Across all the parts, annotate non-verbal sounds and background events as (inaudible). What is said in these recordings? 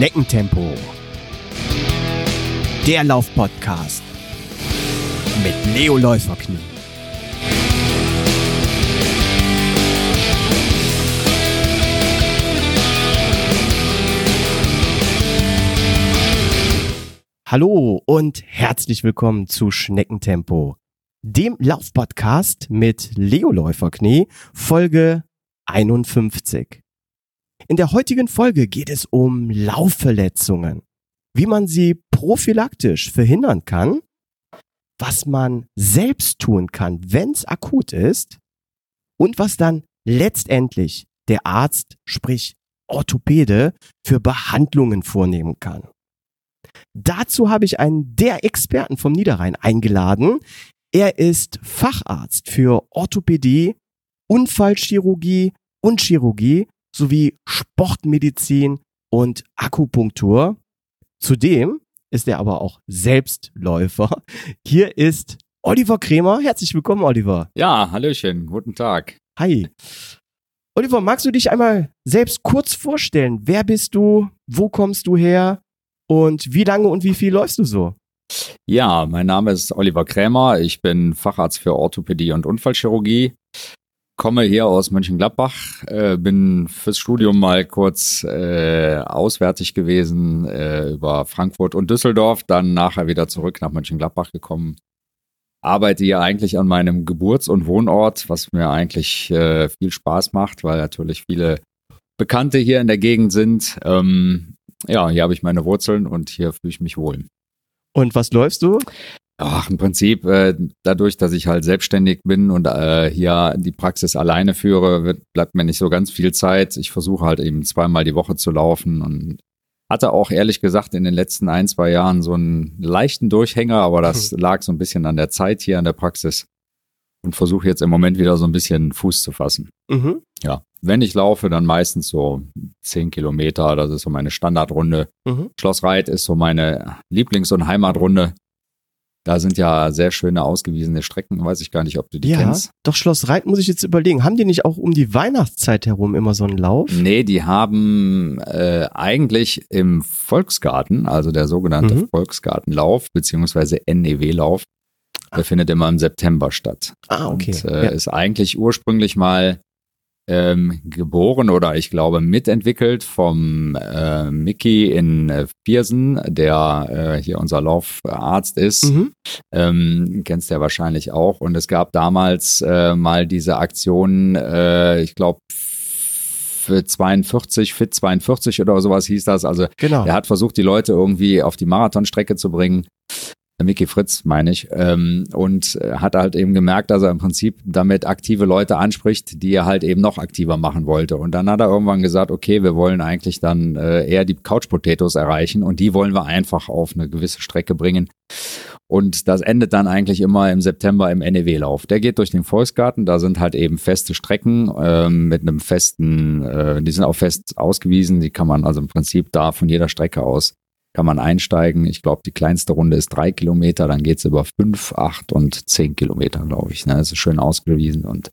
Schneckentempo. Der Laufpodcast mit Leo Läuferknie. Hallo und herzlich willkommen zu Schneckentempo, dem Laufpodcast mit Leo Läuferknie, Folge 51. In der heutigen Folge geht es um Laufverletzungen, wie man sie prophylaktisch verhindern kann, was man selbst tun kann, wenn es akut ist und was dann letztendlich der Arzt, sprich Orthopäde, für Behandlungen vornehmen kann. Dazu habe ich einen der Experten vom Niederrhein eingeladen. Er ist Facharzt für Orthopädie, Unfallchirurgie und Chirurgie sowie Sportmedizin und Akupunktur. Zudem ist er aber auch Selbstläufer. Hier ist Oliver Kremer. Herzlich willkommen, Oliver. Ja, Hallöchen, guten Tag. Hi. Oliver, magst du dich einmal selbst kurz vorstellen? Wer bist du? Wo kommst du her? Und wie lange und wie viel läufst du so? Ja, mein Name ist Oliver Krämer. Ich bin Facharzt für Orthopädie und Unfallchirurgie komme hier aus Mönchengladbach, äh, bin fürs Studium mal kurz äh, auswärtig gewesen äh, über Frankfurt und Düsseldorf, dann nachher wieder zurück nach Mönchengladbach gekommen. Arbeite hier eigentlich an meinem Geburts- und Wohnort, was mir eigentlich äh, viel Spaß macht, weil natürlich viele Bekannte hier in der Gegend sind. Ähm, ja, hier habe ich meine Wurzeln und hier fühle ich mich wohl. Und was läufst du? Ach, im Prinzip, äh, dadurch, dass ich halt selbstständig bin und äh, hier die Praxis alleine führe, wird, bleibt mir nicht so ganz viel Zeit. Ich versuche halt eben zweimal die Woche zu laufen und hatte auch ehrlich gesagt in den letzten ein, zwei Jahren so einen leichten Durchhänger, aber das (laughs) lag so ein bisschen an der Zeit hier an der Praxis und versuche jetzt im Moment wieder so ein bisschen Fuß zu fassen. Mhm. Ja, wenn ich laufe, dann meistens so zehn Kilometer, das ist so meine Standardrunde. Mhm. Schloss Reit ist so meine Lieblings- und Heimatrunde. Da sind ja sehr schöne ausgewiesene Strecken. Weiß ich gar nicht, ob du die ja, kennst. Doch Schloss Reit muss ich jetzt überlegen. Haben die nicht auch um die Weihnachtszeit herum immer so einen Lauf? Nee, die haben äh, eigentlich im Volksgarten, also der sogenannte mhm. Volksgartenlauf, beziehungsweise NEW-Lauf, der findet immer im September statt. Ah, okay. Und äh, ja. ist eigentlich ursprünglich mal ähm, geboren oder ich glaube mitentwickelt vom äh, Mickey in äh, Viersen, der äh, hier unser Laufarzt ist. Mhm. Ähm, kennst du ja wahrscheinlich auch. Und es gab damals äh, mal diese Aktion, äh, ich glaube, für 42, Fit 42 oder sowas hieß das. Also genau. er hat versucht, die Leute irgendwie auf die Marathonstrecke zu bringen. Mickey Fritz, meine ich, ähm, und äh, hat halt eben gemerkt, dass er im Prinzip damit aktive Leute anspricht, die er halt eben noch aktiver machen wollte. Und dann hat er irgendwann gesagt, okay, wir wollen eigentlich dann äh, eher die Couch Potatoes erreichen und die wollen wir einfach auf eine gewisse Strecke bringen. Und das endet dann eigentlich immer im September im NEW-Lauf. Der geht durch den Volksgarten, da sind halt eben feste Strecken ähm, mit einem festen, äh, die sind auch fest ausgewiesen, die kann man also im Prinzip da von jeder Strecke aus kann man einsteigen. Ich glaube, die kleinste Runde ist drei Kilometer, dann geht's über fünf, acht und zehn Kilometer, glaube ich. Ne? Das ist schön ausgewiesen und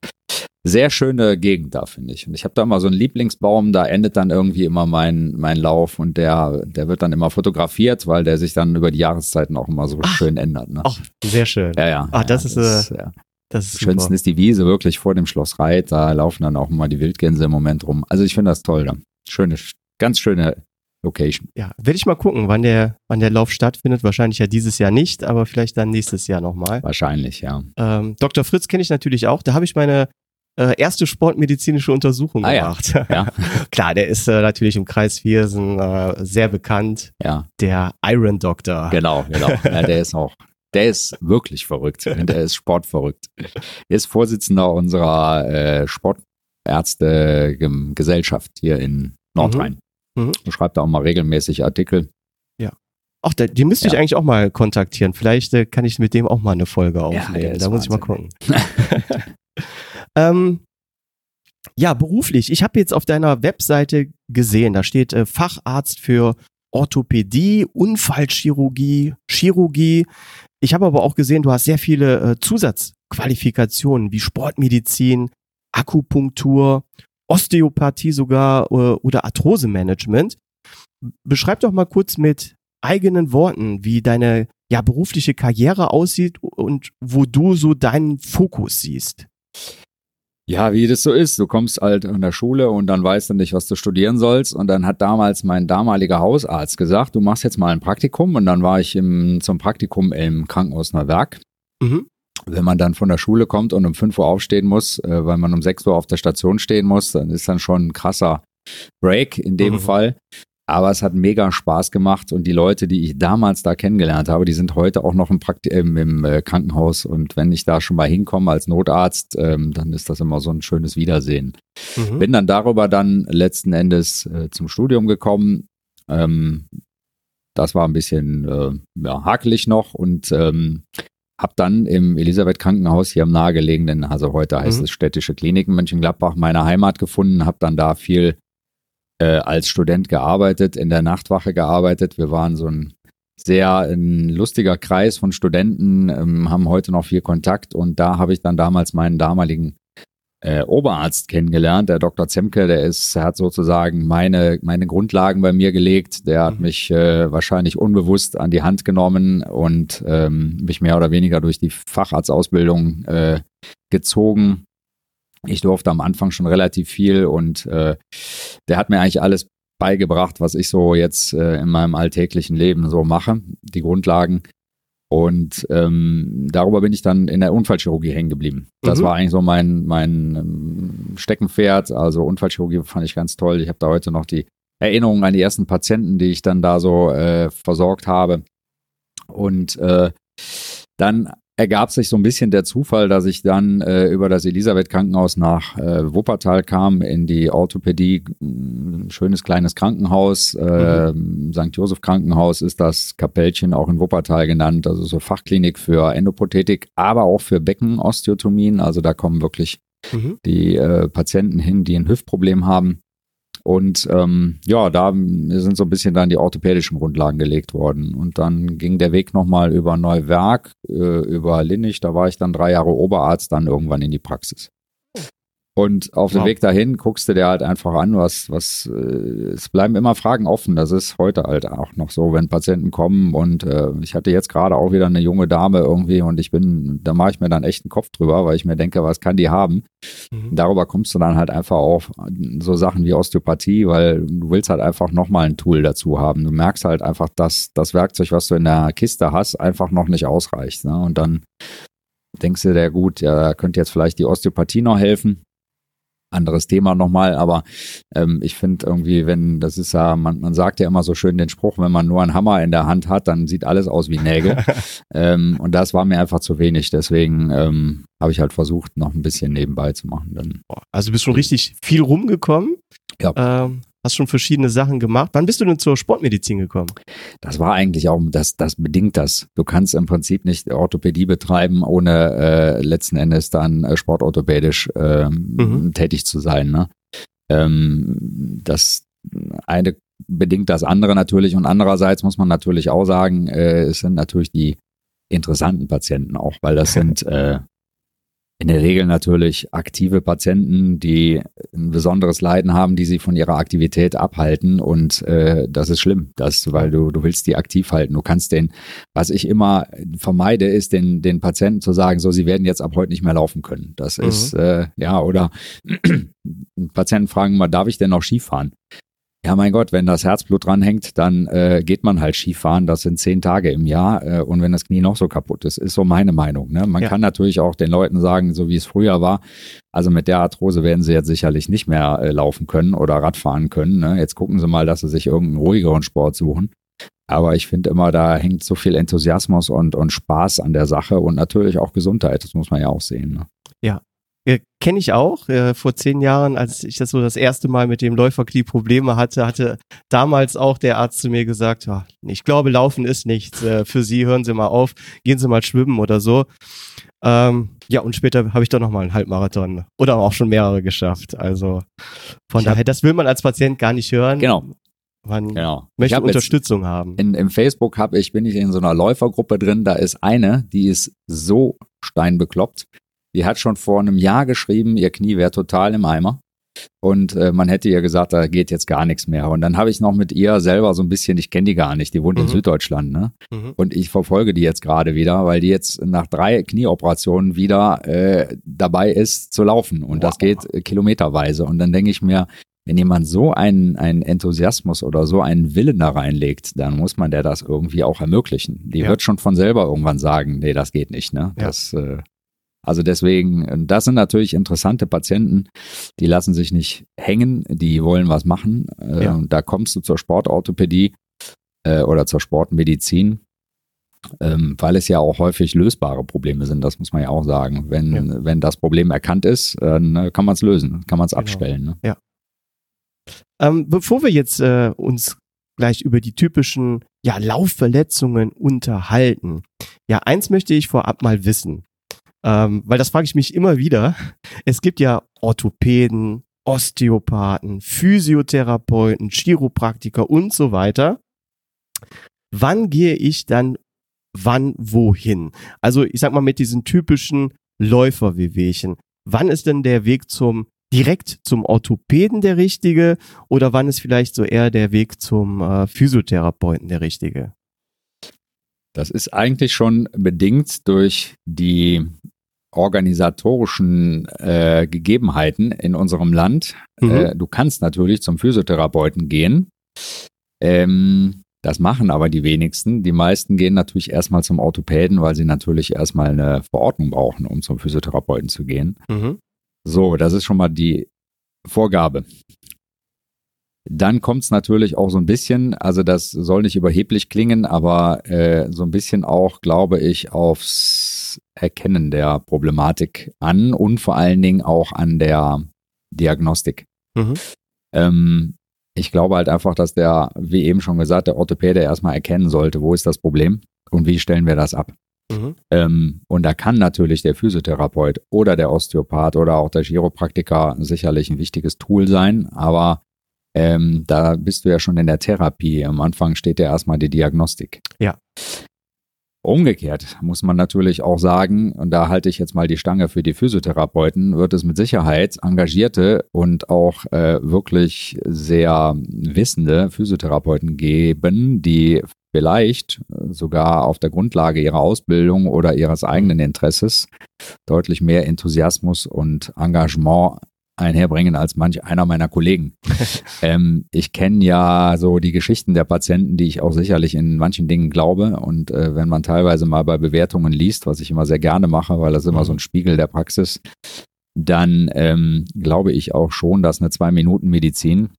sehr schöne Gegend da, finde ich. Und ich habe da mal so einen Lieblingsbaum, da endet dann irgendwie immer mein, mein Lauf und der, der wird dann immer fotografiert, weil der sich dann über die Jahreszeiten auch immer so Ach, schön ändert. Ne? Ach, sehr schön. Ja, ja. Ach, das, ja, ist, äh, ja. das ist Schönsten ist die Wiese wirklich vor dem Schloss Reit. Da laufen dann auch immer die Wildgänse im Moment rum. Also ich finde das toll. Da. Schöne, ganz schöne Location. Ja, werde ich mal gucken, wann der, wann der Lauf stattfindet. Wahrscheinlich ja dieses Jahr nicht, aber vielleicht dann nächstes Jahr nochmal. Wahrscheinlich, ja. Ähm, Dr. Fritz kenne ich natürlich auch. Da habe ich meine äh, erste sportmedizinische Untersuchung ah, gemacht. Ja. ja. (laughs) Klar, der ist äh, natürlich im Kreis Viersen äh, sehr bekannt. Ja. Der Iron Doctor. Genau, genau. (laughs) ja, der ist auch der ist wirklich verrückt. Der ist sportverrückt. Er ist Vorsitzender unserer äh, Sportärzte-Gesellschaft hier in Nordrhein. Mhm. Mhm. Schreibt da auch mal regelmäßig Artikel. Ja. Ach, da, die müsste ja. ich eigentlich auch mal kontaktieren. Vielleicht äh, kann ich mit dem auch mal eine Folge aufnehmen. Ja, da muss ich mal gucken. (laughs) ähm, ja, beruflich. Ich habe jetzt auf deiner Webseite gesehen, da steht äh, Facharzt für Orthopädie, Unfallchirurgie, Chirurgie. Ich habe aber auch gesehen, du hast sehr viele äh, Zusatzqualifikationen wie Sportmedizin, Akupunktur Osteopathie sogar äh, oder Arthrosemanagement. beschreib doch mal kurz mit eigenen Worten, wie deine ja, berufliche Karriere aussieht und wo du so deinen Fokus siehst. Ja, wie das so ist. Du kommst halt in der Schule und dann weißt du nicht, was du studieren sollst. Und dann hat damals mein damaliger Hausarzt gesagt, du machst jetzt mal ein Praktikum. Und dann war ich im, zum Praktikum im Krankenhaus Neuwerk. Mhm. Wenn man dann von der Schule kommt und um 5 Uhr aufstehen muss, äh, weil man um 6 Uhr auf der Station stehen muss, dann ist dann schon ein krasser Break in dem mhm. Fall. Aber es hat mega Spaß gemacht und die Leute, die ich damals da kennengelernt habe, die sind heute auch noch im, Prakti im, im äh, Krankenhaus. Und wenn ich da schon mal hinkomme als Notarzt, ähm, dann ist das immer so ein schönes Wiedersehen. Mhm. Bin dann darüber dann letzten Endes äh, zum Studium gekommen. Ähm, das war ein bisschen äh, ja, hakelig noch und ähm, habe dann im Elisabeth Krankenhaus hier im nahegelegenen, also heute heißt mhm. es Städtische Kliniken Mönchengladbach, meine Heimat gefunden, habe dann da viel äh, als Student gearbeitet, in der Nachtwache gearbeitet. Wir waren so ein sehr ein lustiger Kreis von Studenten, ähm, haben heute noch viel Kontakt und da habe ich dann damals meinen damaligen äh, Oberarzt kennengelernt, der Dr. Zemke, der ist, hat sozusagen meine, meine Grundlagen bei mir gelegt, der hat mhm. mich äh, wahrscheinlich unbewusst an die Hand genommen und ähm, mich mehr oder weniger durch die Facharztausbildung äh, gezogen ich durfte am Anfang schon relativ viel und äh, der hat mir eigentlich alles beigebracht, was ich so jetzt äh, in meinem alltäglichen Leben so mache, die Grundlagen. Und ähm, darüber bin ich dann in der Unfallchirurgie hängen geblieben. Das mhm. war eigentlich so mein, mein ähm, Steckenpferd. Also Unfallchirurgie fand ich ganz toll. Ich habe da heute noch die Erinnerungen an die ersten Patienten, die ich dann da so äh, versorgt habe. Und äh, dann ergab sich so ein bisschen der Zufall, dass ich dann äh, über das Elisabeth Krankenhaus nach äh, Wuppertal kam, in die Orthopädie, ein schönes kleines Krankenhaus, äh, mhm. St. Josef Krankenhaus ist das Kapellchen auch in Wuppertal genannt, also so Fachklinik für Endoprothetik, aber auch für Beckenosteotomien, also da kommen wirklich mhm. die äh, Patienten hin, die ein Hüftproblem haben. Und ähm, ja, da sind so ein bisschen dann die orthopädischen Grundlagen gelegt worden. Und dann ging der Weg nochmal über Neuwerk, äh, über Linnich. Da war ich dann drei Jahre Oberarzt, dann irgendwann in die Praxis. Und auf dem wow. Weg dahin guckst du dir halt einfach an, was, was, äh, es bleiben immer Fragen offen. Das ist heute halt auch noch so, wenn Patienten kommen und äh, ich hatte jetzt gerade auch wieder eine junge Dame irgendwie und ich bin, da mache ich mir dann echt einen Kopf drüber, weil ich mir denke, was kann die haben? Mhm. Darüber kommst du dann halt einfach auf so Sachen wie Osteopathie, weil du willst halt einfach nochmal ein Tool dazu haben. Du merkst halt einfach, dass das Werkzeug, was du in der Kiste hast, einfach noch nicht ausreicht. Ne? Und dann denkst du dir, gut, ja, könnte jetzt vielleicht die Osteopathie noch helfen anderes Thema nochmal, aber ähm, ich finde irgendwie, wenn, das ist ja, man, man sagt ja immer so schön den Spruch, wenn man nur einen Hammer in der Hand hat, dann sieht alles aus wie Nägel. (laughs) ähm, und das war mir einfach zu wenig. Deswegen ähm, habe ich halt versucht, noch ein bisschen nebenbei zu machen. Dann. Also bist schon richtig viel rumgekommen. Ja. Hast schon verschiedene Sachen gemacht. Wann bist du denn zur Sportmedizin gekommen? Das war eigentlich auch, das, das bedingt das. Du kannst im Prinzip nicht Orthopädie betreiben, ohne äh, letzten Endes dann äh, sportorthopädisch äh, mhm. tätig zu sein. Ne? Ähm, das eine bedingt das andere natürlich und andererseits muss man natürlich auch sagen, äh, es sind natürlich die interessanten Patienten auch, weil das sind (laughs) äh, in der Regel natürlich aktive Patienten, die ein besonderes Leiden haben, die sie von ihrer Aktivität abhalten. Und äh, das ist schlimm, das, weil du, du willst die aktiv halten. Du kannst den, was ich immer vermeide, ist den, den Patienten zu sagen, so, sie werden jetzt ab heute nicht mehr laufen können. Das mhm. ist, äh, ja, oder (clears throat) Patienten fragen mal, darf ich denn noch Skifahren? Ja, mein Gott, wenn das Herzblut dranhängt, dann äh, geht man halt Skifahren. Das sind zehn Tage im Jahr. Äh, und wenn das Knie noch so kaputt ist, ist so meine Meinung. Ne? Man ja. kann natürlich auch den Leuten sagen, so wie es früher war. Also mit der Arthrose werden sie jetzt sicherlich nicht mehr äh, laufen können oder Radfahren können. Ne? Jetzt gucken sie mal, dass sie sich irgendeinen ruhigeren Sport suchen. Aber ich finde immer, da hängt so viel Enthusiasmus und, und Spaß an der Sache und natürlich auch Gesundheit. Das muss man ja auch sehen. Ne? Äh, Kenne ich auch. Äh, vor zehn Jahren, als ich das so das erste Mal mit dem Läuferknie Probleme hatte, hatte damals auch der Arzt zu mir gesagt, ja, ich glaube, Laufen ist nichts. Äh, für Sie hören Sie mal auf, gehen Sie mal schwimmen oder so. Ähm, ja, und später habe ich dann nochmal einen Halbmarathon oder auch schon mehrere geschafft. Also von ich daher, das will man als Patient gar nicht hören. Genau. Man genau. möchte hab Unterstützung haben. In, Im Facebook habe ich, bin ich in so einer Läufergruppe drin, da ist eine, die ist so steinbekloppt. Die hat schon vor einem Jahr geschrieben, ihr Knie wäre total im Eimer. und äh, man hätte ihr gesagt, da geht jetzt gar nichts mehr. Und dann habe ich noch mit ihr selber so ein bisschen, ich kenne die gar nicht, die wohnt Mhm. in Süddeutschland, ne? Mhm. Und ich verfolge die jetzt gerade wieder, weil die jetzt nach drei Knieoperationen wieder äh, dabei ist zu laufen. Und das Wow. geht äh, kilometerweise. Und dann denke ich mir, wenn jemand so einen, einen Enthusiasmus oder so einen Willen da reinlegt, dann muss man der das irgendwie auch ermöglichen. Die Ja. wird schon von selber irgendwann sagen, nee, das geht nicht. Ne? Ja. Das, äh, also deswegen, äh, das sind natürlich interessante Patienten, die lassen sich nicht hängen, die wollen was machen. Äh, Ja. Da kommst du zur Sportorthopädie äh, oder zur Sportmedizin, ähm, weil es ja auch häufig lösbare Probleme sind, das muss man ja auch sagen. Wenn, Ja. wenn das Problem erkannt ist, dann äh, kann man es lösen, kann man es Genau. abstellen. Ne? Ähm, bevor wir jetzt äh, uns gleich über die typischen ja, Laufverletzungen unterhalten, ja, eins möchte ich vorab mal wissen, ähm, weil das frage ich mich immer wieder. Es gibt ja Orthopäden, Osteopathen, Physiotherapeuten, Chiropraktiker und so weiter. Wann gehe ich dann wann wohin? Also ich sag mal mit diesen typischen Läuferwehwehchen. Wann ist denn der Weg zum direkt zum Orthopäden der richtige oder wann ist vielleicht so eher der Weg zum äh, Physiotherapeuten der richtige? Das ist eigentlich schon bedingt durch die organisatorischen äh, Gegebenheiten in unserem Land. Mhm. Äh, du kannst natürlich zum Physiotherapeuten gehen. Ähm, das machen aber die wenigsten. Die meisten gehen natürlich erstmal zum Orthopäden, weil sie natürlich erstmal eine Verordnung brauchen, um zum Physiotherapeuten zu gehen. Mhm. So, das ist schon mal die Vorgabe. Dann kommt es natürlich auch so ein bisschen, also das soll nicht überheblich klingen, aber äh, so ein bisschen auch, glaube ich, aufs Erkennen der Problematik an und vor allen Dingen auch an der Diagnostik. Mhm. Ähm, ich glaube halt einfach, dass der, wie eben schon gesagt, der Orthopäde erstmal erkennen sollte, wo ist das Problem und wie stellen wir das ab. Mhm. Ähm, und da kann natürlich der Physiotherapeut oder der Osteopath oder auch der Chiropraktiker sicherlich ein wichtiges Tool sein, aber ähm, da bist du ja schon in der Therapie. Am Anfang steht ja erstmal die Diagnostik. Ja. Umgekehrt muss man natürlich auch sagen, und da halte ich jetzt mal die Stange für die Physiotherapeuten, wird es mit Sicherheit engagierte und auch äh, wirklich sehr wissende Physiotherapeuten geben, die vielleicht sogar auf der Grundlage ihrer Ausbildung oder ihres eigenen Interesses deutlich mehr Enthusiasmus und Engagement einherbringen als manch einer meiner Kollegen. (laughs) ähm, ich kenne ja so die Geschichten der Patienten, die ich auch sicherlich in manchen Dingen glaube. Und äh, wenn man teilweise mal bei Bewertungen liest, was ich immer sehr gerne mache, weil das immer so ein Spiegel der Praxis, dann ähm, glaube ich auch schon, dass eine Zwei-Minuten-Medizin,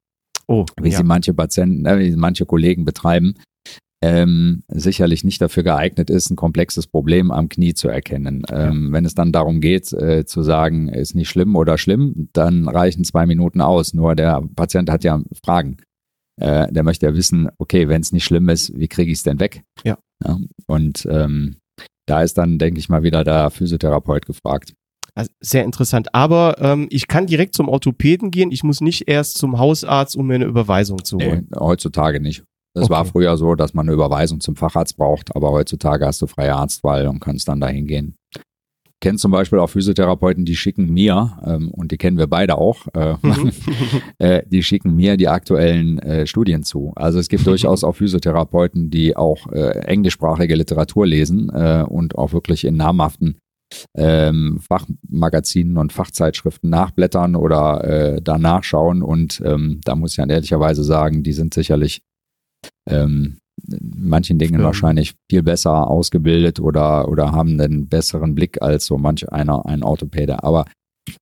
Oh, wie ja. sie manche Patienten, äh, wie sie manche Kollegen betreiben, ähm, sicherlich nicht dafür geeignet ist, ein komplexes Problem am Knie zu erkennen. Ähm, Wenn es dann darum geht, äh, zu sagen, ist nicht schlimm oder schlimm, dann reichen zwei Minuten aus. Nur der Patient hat ja Fragen. Äh, der möchte ja wissen, okay, wenn es nicht schlimm ist, wie kriege ich es denn weg? Ja. Und ähm, da ist dann, denke ich mal, wieder der Physiotherapeut gefragt. Also sehr interessant. Aber ähm, ich kann direkt zum Orthopäden gehen. Ich muss nicht erst zum Hausarzt, um mir eine Überweisung zu Nee, holen. heutzutage nicht. Es Okay. war früher so, dass man eine Überweisung zum Facharzt braucht, aber heutzutage hast du freie Arztwahl und kannst dann dahin gehen. Ich kenne zum Beispiel auch Physiotherapeuten, die schicken mir, ähm, und die kennen wir beide auch, äh, Mhm. (laughs) (laughs) äh, die schicken mir die aktuellen äh, Studien zu. Also es gibt durchaus auch Physiotherapeuten, die auch äh, englischsprachige Literatur lesen äh, und auch wirklich in namhaften ähm, Fachmagazinen und Fachzeitschriften nachblättern oder äh, da nachschauen. Und ähm, da muss ich dann ehrlicherweise sagen, die sind sicherlich ähm, in manchen Dingen Ja. wahrscheinlich viel besser ausgebildet oder, oder haben einen besseren Blick als so manch einer, ein Orthopäde. Aber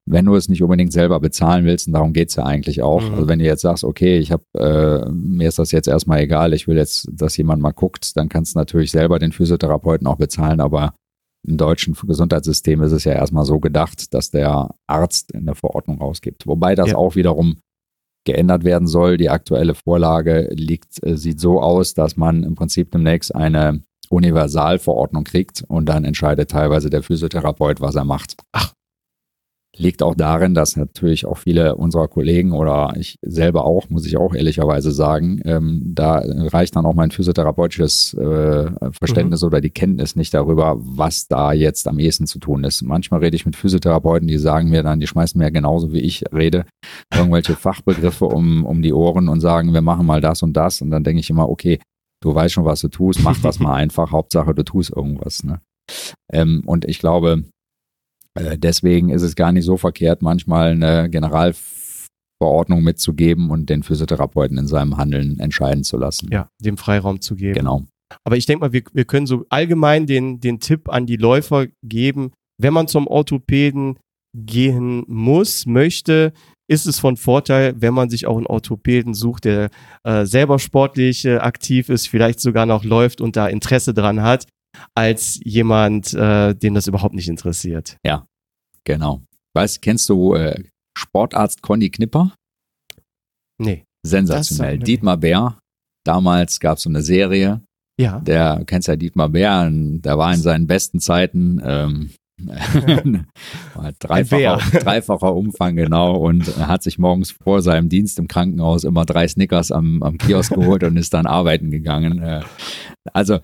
wenn du es nicht unbedingt selber bezahlen willst, und darum geht's ja eigentlich auch. Mhm. Also wenn du jetzt sagst, okay, ich habe, äh, mir ist das jetzt erstmal egal, ich will jetzt, dass jemand mal guckt, dann kannst du natürlich selber den Physiotherapeuten auch bezahlen, aber im deutschen Gesundheitssystem ist es ja erstmal so gedacht, dass der Arzt eine Verordnung rausgibt. Wobei das Ja. auch wiederum geändert werden soll. Die aktuelle Vorlage liegt, äh, sieht so aus, dass man im Prinzip demnächst eine Universalverordnung kriegt und dann entscheidet teilweise der Physiotherapeut, was er macht. Ach. Liegt auch darin, dass natürlich auch viele unserer Kollegen oder ich selber auch, muss ich auch ehrlicherweise sagen, ähm, da reicht dann auch mein physiotherapeutisches äh, Verständnis oder die Kenntnis nicht darüber, was da jetzt am ehesten zu tun ist. Manchmal rede ich mit Physiotherapeuten, die sagen mir dann, die schmeißen mir genauso wie ich rede, irgendwelche (laughs) Fachbegriffe um, um die Ohren und sagen, wir machen mal das und das. Und dann denke ich immer, okay, du weißt schon, was du tust, mach das mal (laughs) einfach. Hauptsache, du tust irgendwas. Ne? Ähm, und ich glaube, deswegen ist es gar nicht so verkehrt, manchmal eine Generalverordnung mitzugeben und den Physiotherapeuten in seinem Handeln entscheiden zu lassen. Ja, dem Freiraum zu geben. Genau. Aber ich denke mal, wir, wir können so allgemein den, den Tipp an die Läufer geben, wenn man zum Orthopäden gehen muss, möchte, ist es von Vorteil, wenn man sich auch einen Orthopäden sucht, der äh, selber sportlich äh, aktiv ist, vielleicht sogar noch läuft und da Interesse dran hat, als jemand, äh, dem das überhaupt nicht interessiert. Ja, genau. Weißt, kennst du äh, Sportarzt Conny Knipper? Nee. Sensationell. Dietmar Bär. Damals gab es so eine Serie. Ja. Der kennst ja Dietmar Bär, der war in seinen besten Zeiten ähm, (laughs) dreifacher, dreifacher Umfang, genau. Und hat sich morgens vor seinem Dienst im Krankenhaus immer drei Snickers am, am Kiosk geholt und ist dann arbeiten gegangen. Äh, also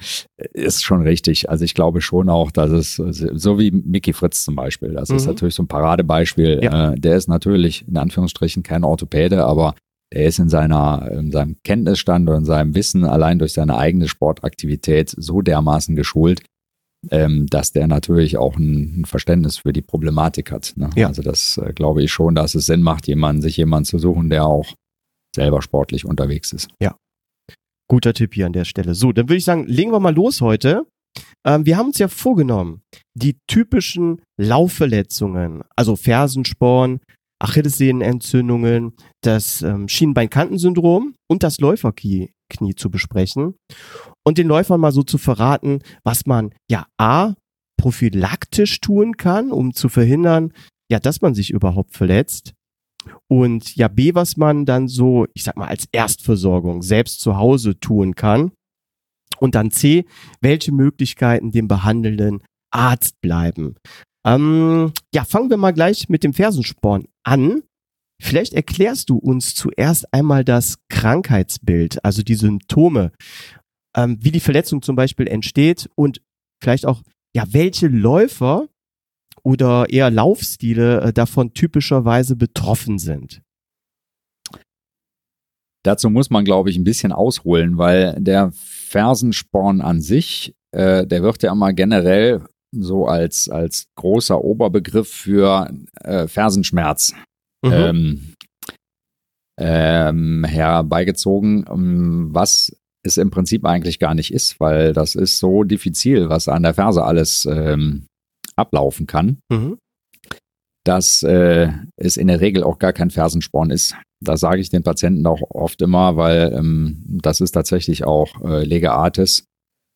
ist schon richtig. Also ich glaube schon auch, dass es, so wie Mickey Fritz zum Beispiel, das mhm. ist natürlich so ein Paradebeispiel. Ja. Äh, der ist natürlich in Anführungsstrichen kein Orthopäde, aber er ist in seiner, in seinem Kenntnisstand und in seinem Wissen allein durch seine eigene Sportaktivität so dermaßen geschult, ähm, dass der natürlich auch ein, ein, Verständnis für die Problematik hat. Ne? Ja. Also das äh, glaube ich schon, dass es Sinn macht, jemanden, sich jemanden zu suchen, der auch selber sportlich unterwegs ist. Ja. Guter Tipp hier an der Stelle. So, dann würde ich sagen, legen wir mal los heute. Ähm, wir haben uns ja vorgenommen, die typischen Laufverletzungen, also Fersensporn, Achillessehnenentzündungen, das ähm, Schienbeinkantensyndrom und das Läuferknie zu besprechen und den Läufern mal so zu verraten, was man ja A, prophylaktisch tun kann, um zu verhindern, ja, dass man sich überhaupt verletzt. Und ja, B, was man dann so, ich sag mal, als Erstversorgung selbst zu Hause tun kann. Und dann C, welche Möglichkeiten dem behandelnden Arzt bleiben. Ähm, ja, fangen wir mal gleich mit dem Fersensporn an. Vielleicht erklärst du uns zuerst einmal das Krankheitsbild, also die Symptome, ähm, wie die Verletzung zum Beispiel entsteht und vielleicht auch, ja, welche Läufer oder eher Laufstile äh, davon typischerweise betroffen sind. Dazu muss man, glaube ich, ein bisschen ausholen, weil der Fersensporn an sich, äh, der wird ja immer generell so als, als großer Oberbegriff für äh, Fersenschmerz mhm. ähm, ähm, herbeigezogen, ähm, was es im Prinzip eigentlich gar nicht ist, weil das ist so diffizil, was an der Ferse alles ähm, ablaufen kann, mhm. dass äh, es in der Regel auch gar kein Fersensporn ist. Das sage ich den Patienten auch oft immer, weil ähm, das ist tatsächlich auch äh, Legeartis.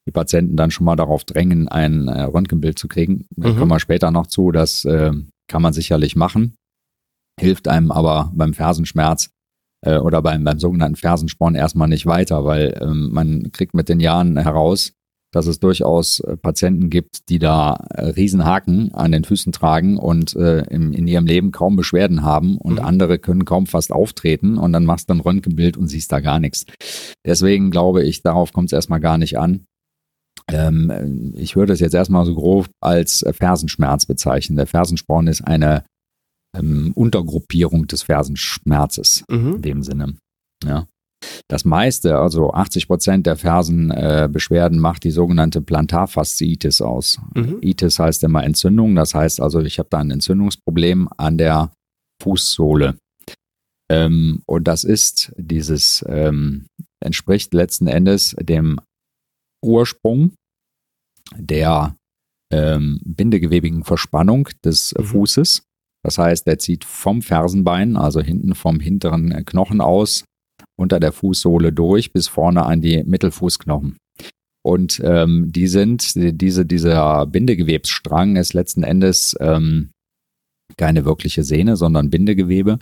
Die Patienten dann schon mal darauf drängen, ein äh, Röntgenbild zu kriegen. Da mhm. kommen wir später noch zu. Das äh, kann man sicherlich machen hilft einem aber beim Fersenschmerz äh, oder beim, beim sogenannten Fersensporn erstmal nicht weiter, weil ähm, man kriegt mit den Jahren heraus, dass es durchaus äh, Patienten gibt, die da äh, Riesenhaken an den Füßen tragen und äh, im, in ihrem Leben kaum Beschwerden haben und mhm. andere können kaum fast auftreten und dann machst du ein Röntgenbild und siehst da gar nichts. Deswegen glaube ich, darauf kommt es erstmal gar nicht an. Ähm, ich würde es jetzt erstmal so grob als Fersenschmerz bezeichnen. Der Fersensporn ist eine ähm, Untergruppierung des Fersenschmerzes mhm. in dem Sinne. Ja. Das meiste, also 80 Prozent der Fersenbeschwerden, äh, macht die sogenannte Plantarfasziitis aus. Mhm. Itis heißt immer Entzündung, das heißt also, ich habe da ein Entzündungsproblem an der Fußsohle. Ähm, und das ist dieses, ähm, entspricht letzten Endes dem Ursprung der ähm, bindegewebigen Verspannung des mhm. Fußes. Das heißt, er zieht vom Fersenbein, also hinten vom hinteren Knochen aus, unter der Fußsohle durch bis vorne an die Mittelfußknochen. Und ähm, die sind, diese, dieser Bindegewebsstrang ist letzten Endes ähm, keine wirkliche Sehne, sondern Bindegewebe.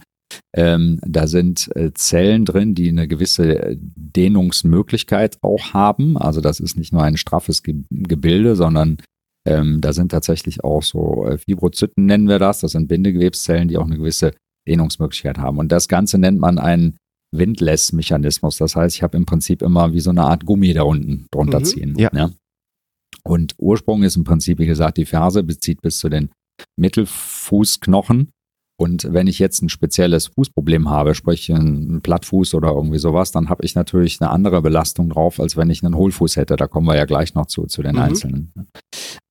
Ähm, da sind äh, Zellen drin, die eine gewisse Dehnungsmöglichkeit auch haben. Also das ist nicht nur ein straffes Ge Gebilde, sondern ähm, da sind tatsächlich auch so äh, Fibrozyten, nennen wir das. Das sind Bindegewebszellen, die auch eine gewisse Dehnungsmöglichkeit haben. Und das Ganze nennt man einen Windless-Mechanismus. Das heißt, ich habe im Prinzip immer wie so eine Art Gummi da unten drunter mhm, ziehen. Ja. ja. Und Ursprung ist im Prinzip, wie gesagt, die Ferse bezieht bis zu den Mittelfußknochen. Und wenn ich jetzt ein spezielles Fußproblem habe, sprich einen Plattfuß oder irgendwie sowas, dann habe ich natürlich eine andere Belastung drauf, als wenn ich einen Hohlfuß hätte. Da kommen wir ja gleich noch zu, zu den mhm. einzelnen.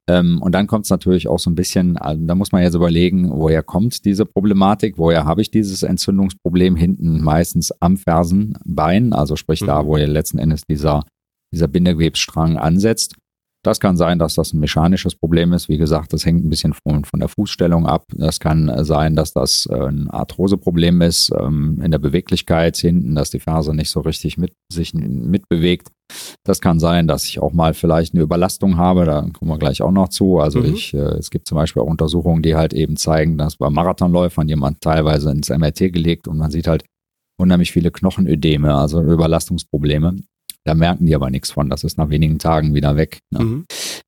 Ähm, und dann kommt es natürlich auch so ein bisschen, also da muss man jetzt überlegen, woher kommt diese Problematik, woher habe ich dieses Entzündungsproblem hinten meistens am Fersenbein, also sprich mhm. da, wo ja letzten Endes dieser, dieser Bindegewebsstrang ansetzt. Das kann sein, dass das ein mechanisches Problem ist. Wie gesagt, das hängt ein bisschen von, von der Fußstellung ab. Das kann sein, dass das äh, ein Arthroseproblem ist ähm, in der Beweglichkeit hinten, dass die Ferse nicht so richtig mit sich mitbewegt. Das kann sein, dass ich auch mal vielleicht eine Überlastung habe. Da kommen wir gleich auch noch zu. Also mhm. ich, äh, es gibt zum Beispiel auch Untersuchungen, die halt eben zeigen, dass bei Marathonläufern jemand teilweise ins MRT gelegt und man sieht halt unheimlich viele Knochenödeme, also Überlastungsprobleme. Da merken die aber nichts von. Das ist nach wenigen Tagen wieder weg. Ne? Mhm.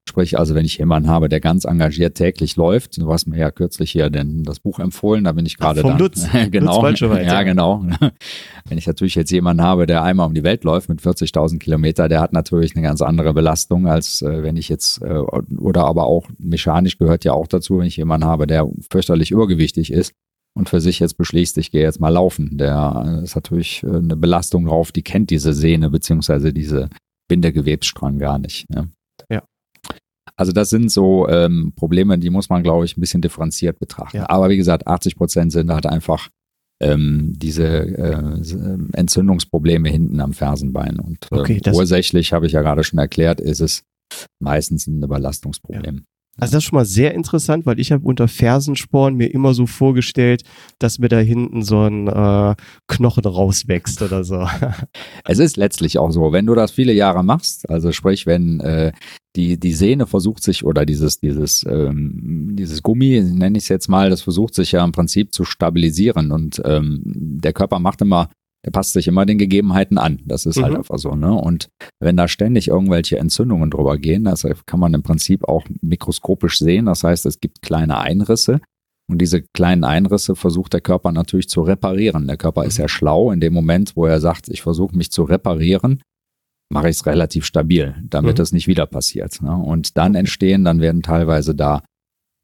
Sprich, also wenn ich jemanden habe, der ganz engagiert täglich läuft, du hast mir ja kürzlich hier denn das Buch empfohlen, da bin ich gerade da. Lutz. (laughs) genau. Lutz ja, genau. (laughs) wenn ich natürlich jetzt jemanden habe, der einmal um die Welt läuft mit 40.000 Kilometer, der hat natürlich eine ganz andere Belastung, als äh, wenn ich jetzt, äh, oder aber auch mechanisch gehört ja auch dazu, wenn ich jemanden habe, der fürchterlich übergewichtig ist, und für sich jetzt beschließt, ich gehe jetzt mal laufen. Der ist natürlich äh, eine Belastung drauf, die kennt diese Sehne beziehungsweise diese Bindegewebsstrang gar nicht. Ne? Ja. Also das sind so ähm, Probleme, die muss man, glaube ich, ein bisschen differenziert betrachten. Ja. Aber wie gesagt, 80 Prozent sind halt einfach ähm, diese äh, Entzündungsprobleme hinten am Fersenbein. Und äh, okay, ursächlich, habe ich ja gerade schon erklärt, ist es meistens ein Überlastungsproblem. Ja. Also das ist schon mal sehr interessant, weil ich habe unter Fersensporn mir immer so vorgestellt, dass mir da hinten so ein äh, Knochen rauswächst oder so. (laughs) Es ist letztlich auch so, wenn du das viele Jahre machst, also sprich, wenn äh, die, die Sehne versucht sich oder dieses, dieses, ähm, dieses Gummi, nenne ich es jetzt mal, das versucht sich ja im Prinzip zu stabilisieren und ähm, der Körper macht immer der passt sich immer den Gegebenheiten an. Das ist halt mhm. halt einfach so. Ne? Und wenn da ständig irgendwelche Entzündungen drüber gehen, das kann man im Prinzip auch mikroskopisch sehen. Das heißt, es gibt kleine Einrisse. Und diese kleinen Einrisse versucht der Körper natürlich zu reparieren. Der Körper ist ja mhm. schlau in dem Moment, wo er sagt, ich versuche mich zu reparieren, mache ich es relativ stabil, damit mhm. es nicht wieder passiert. Ne? Und dann entstehen, dann werden teilweise da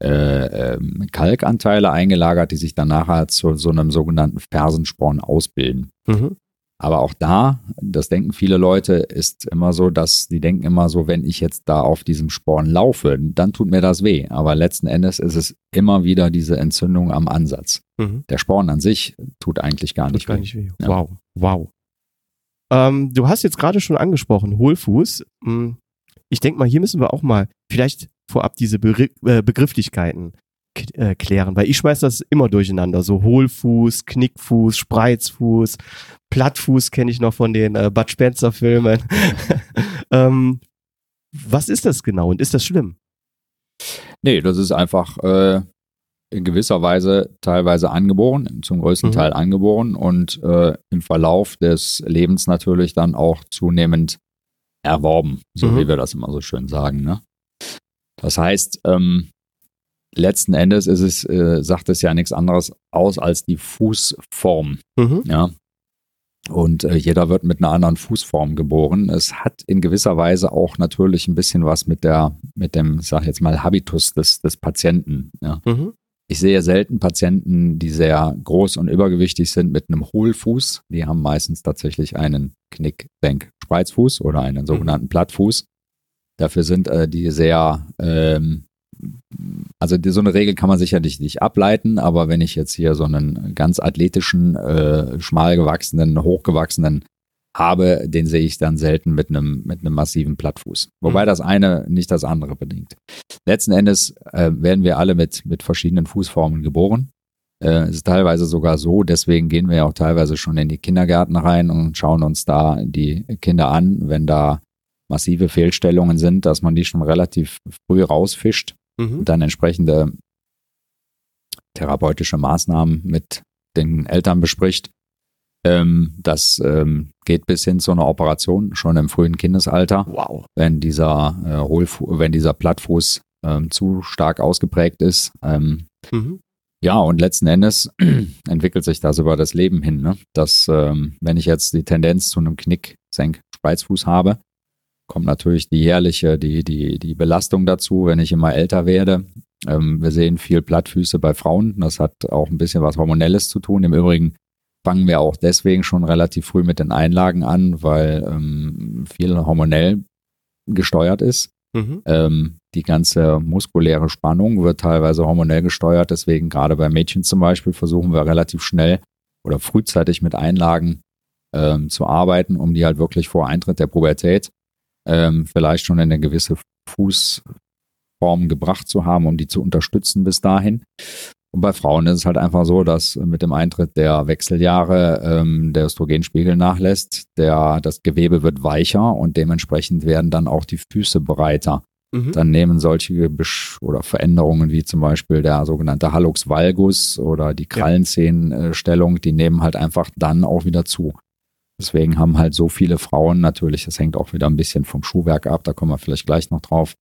äh, ähm, Kalkanteile eingelagert, die sich dann nachher zu so einem sogenannten Fersensporn ausbilden. Mhm. Aber auch da, das denken viele Leute, ist immer so, dass die denken immer so, wenn ich jetzt da auf diesem Sporn laufe, dann tut mir das weh. Aber letzten Endes ist es immer wieder diese Entzündung am Ansatz. Mhm. Der Sporn an sich tut eigentlich gar tut nicht gar weh. Nicht weh. Ja. Wow, wow. Ähm, du hast jetzt gerade schon angesprochen, Hohlfuß. Hm, ich denke mal, hier müssen wir auch mal vielleicht vorab diese Be äh, Begrifflichkeiten äh, klären, weil ich schmeiß das immer durcheinander. So Hohlfuß, Knickfuß, Spreizfuß, Plattfuß kenne ich noch von den äh, Bud Spencer Filmen. (laughs) ähm, was ist das genau und ist das schlimm? Nee, das ist einfach äh, in gewisser Weise teilweise angeboren, zum größten mhm. Teil angeboren und äh, im Verlauf des Lebens natürlich dann auch zunehmend erworben, so mhm. wie wir das immer so schön sagen. Ne? Das heißt, ähm, letzten Endes ist es, äh, sagt es ja nichts anderes aus als die Fußform. Mhm. Ja. Und äh, jeder wird mit einer anderen Fußform geboren. Es hat in gewisser Weise auch natürlich ein bisschen was mit der, mit dem, sag ich jetzt mal, Habitus des, des Patienten. Ja. Mhm. Ich sehe selten Patienten, die sehr groß und übergewichtig sind mit einem Hohlfuß. Die haben meistens tatsächlich einen Knick, Denk, Spreizfuß oder einen sogenannten Plattfuß. Dafür sind äh, die sehr, ähm, also die, so eine Regel kann man sicherlich nicht ableiten, aber wenn ich jetzt hier so einen ganz athletischen, äh, schmal gewachsenen, hochgewachsenen habe, den sehe ich dann selten mit einem, mit einem massiven Plattfuß. Wobei mhm. das eine nicht das andere bedingt. Letzten Endes äh, werden wir alle mit, mit verschiedenen Fußformen geboren. Äh, es ist teilweise sogar so, deswegen gehen wir ja auch teilweise schon in die Kindergärten rein und schauen uns da die Kinder an, wenn da massive Fehlstellungen sind, dass man die schon relativ früh rausfischt mhm. und dann entsprechende therapeutische Maßnahmen mit den Eltern bespricht. Ähm, das ähm, geht bis hin zu einer Operation schon im frühen Kindesalter. Wow. Wenn dieser äh, Hohlfu wenn dieser Plattfuß ähm, zu stark ausgeprägt ist. Ähm, mhm. Ja, und letzten Endes (clears throat) entwickelt sich das über das Leben hin. Ne? Dass, ähm, wenn ich jetzt die Tendenz zu einem Knick, Senk, Spreizfuß habe, kommt natürlich die jährliche, die, die, die Belastung dazu, wenn ich immer älter werde. Ähm, wir sehen viel Plattfüße bei Frauen. Das hat auch ein bisschen was Hormonelles zu tun. Im Übrigen fangen wir auch deswegen schon relativ früh mit den Einlagen an, weil ähm, viel hormonell gesteuert ist. Mhm. Ähm, die ganze muskuläre Spannung wird teilweise hormonell gesteuert. Deswegen gerade bei Mädchen zum Beispiel versuchen wir relativ schnell oder frühzeitig mit Einlagen ähm, zu arbeiten, um die halt wirklich vor Eintritt der Pubertät ähm, vielleicht schon in eine gewisse Fußform gebracht zu haben, um die zu unterstützen bis dahin. Und bei Frauen ist es halt einfach so, dass mit dem Eintritt der Wechseljahre ähm, der Östrogenspiegel nachlässt, der, das Gewebe wird weicher und dementsprechend werden dann auch die Füße breiter. Mhm. Dann nehmen solche Besch oder Veränderungen wie zum Beispiel der sogenannte Hallux valgus oder die Krallenzehenstellung, die nehmen halt einfach dann auch wieder zu. Deswegen haben halt so viele Frauen natürlich, das hängt auch wieder ein bisschen vom Schuhwerk ab, da kommen wir vielleicht gleich noch drauf,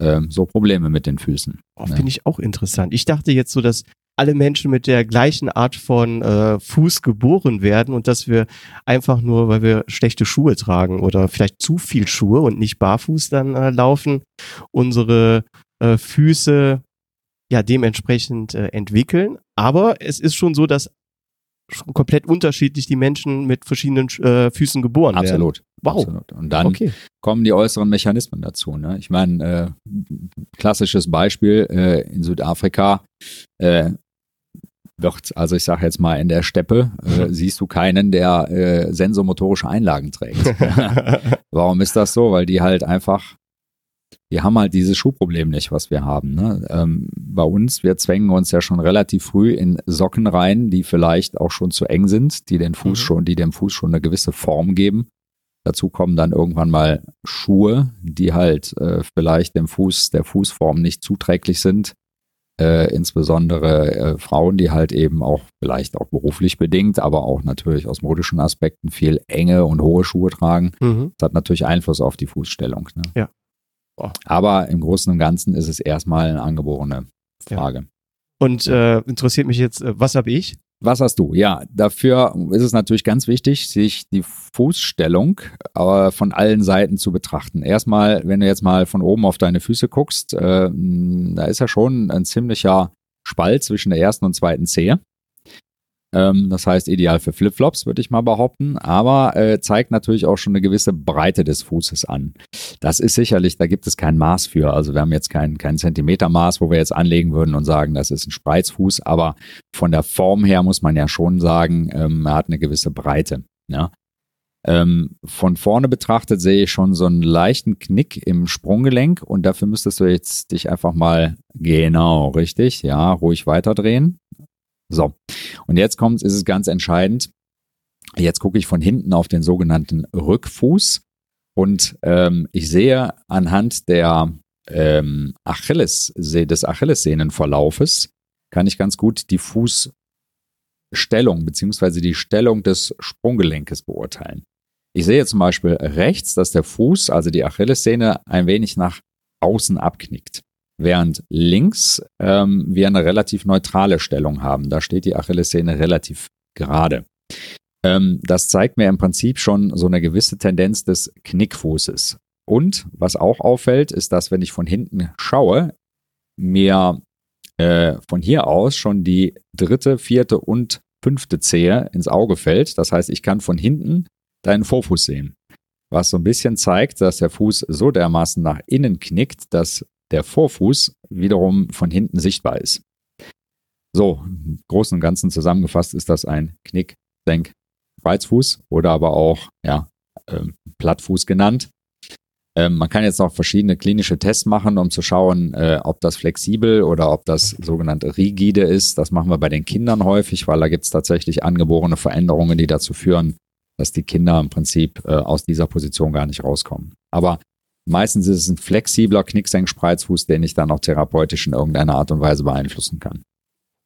ähm, so Probleme mit den Füßen. Oh, Finde ich auch interessant. Ich dachte jetzt so, dass alle Menschen mit der gleichen Art von äh, Fuß geboren werden und dass wir einfach nur, weil wir schlechte Schuhe tragen oder vielleicht zu viel Schuhe und nicht barfuß dann äh, laufen, unsere äh, Füße ja dementsprechend äh, entwickeln. Aber es ist schon so, dass schon komplett unterschiedlich die Menschen mit verschiedenen äh, Füßen geboren Absolut. werden. Wow. Absolut. Und dann okay. kommen die äußeren Mechanismen dazu. Ne? Ich meine, äh, klassisches Beispiel äh, in Südafrika äh, wird, also ich sage jetzt mal, in der Steppe äh, (laughs) siehst du keinen, der äh, sensomotorische Einlagen trägt. (laughs) Warum ist das so? Weil die halt einfach die haben halt dieses Schuhproblem nicht, was wir haben. Ne? Ähm, bei uns, wir zwängen uns ja schon relativ früh in Socken rein, die vielleicht auch schon zu eng sind, die den Fuß mhm. schon, die dem Fuß schon eine gewisse Form geben. Dazu kommen dann irgendwann mal Schuhe, die halt äh, vielleicht dem Fuß, der Fußform nicht zuträglich sind. Äh, insbesondere äh, Frauen, die halt eben auch vielleicht auch beruflich bedingt, aber auch natürlich aus modischen Aspekten viel enge und hohe Schuhe tragen. Mhm. Das hat natürlich Einfluss auf die Fußstellung. Ne? Ja. Aber im Großen und Ganzen ist es erstmal eine angeborene Frage. Ja. Und äh, interessiert mich jetzt, äh, was habe ich? Was hast du? Ja, dafür ist es natürlich ganz wichtig, sich die Fußstellung äh, von allen Seiten zu betrachten. Erstmal, wenn du jetzt mal von oben auf deine Füße guckst, äh, da ist ja schon ein ziemlicher Spalt zwischen der ersten und zweiten Zehe. Ähm, das heißt, ideal für Flipflops, würde ich mal behaupten, aber äh, zeigt natürlich auch schon eine gewisse Breite des Fußes an. Das ist sicherlich, da gibt es kein Maß für. Also wir haben jetzt kein, kein Zentimetermaß, wo wir jetzt anlegen würden und sagen, das ist ein Spreizfuß, aber von der Form her muss man ja schon sagen, ähm, er hat eine gewisse Breite. Ja. Ähm, von vorne betrachtet sehe ich schon so einen leichten Knick im Sprunggelenk und dafür müsstest du jetzt dich einfach mal genau richtig, ja, ruhig weiterdrehen. So, und jetzt kommt, ist es ganz entscheidend. Jetzt gucke ich von hinten auf den sogenannten Rückfuß und ähm, ich sehe anhand der ähm, Achilles, des Achillessehnenverlaufes, kann ich ganz gut die Fußstellung beziehungsweise die Stellung des Sprunggelenkes beurteilen. Ich sehe zum Beispiel rechts, dass der Fuß, also die Achillessehne, ein wenig nach außen abknickt während links ähm, wir eine relativ neutrale Stellung haben. Da steht die Achillessehne relativ gerade. Ähm, das zeigt mir im Prinzip schon so eine gewisse Tendenz des Knickfußes. Und was auch auffällt, ist, dass wenn ich von hinten schaue, mir äh, von hier aus schon die dritte, vierte und fünfte Zehe ins Auge fällt. Das heißt, ich kann von hinten deinen Vorfuß sehen. Was so ein bisschen zeigt, dass der Fuß so dermaßen nach innen knickt, dass der Vorfuß wiederum von hinten sichtbar ist. So, im Großen und Ganzen zusammengefasst ist das ein Knick, Senk, Spreizfuß oder aber auch ja, äh, Plattfuß genannt. Ähm, man kann jetzt noch verschiedene klinische Tests machen, um zu schauen, äh, ob das flexibel oder ob das sogenannte rigide ist. Das machen wir bei den Kindern häufig, weil da gibt es tatsächlich angeborene Veränderungen, die dazu führen, dass die Kinder im Prinzip äh, aus dieser Position gar nicht rauskommen. Aber Meistens ist es ein flexibler Knicksenkspreizfuß, den ich dann auch therapeutisch in irgendeiner Art und Weise beeinflussen kann.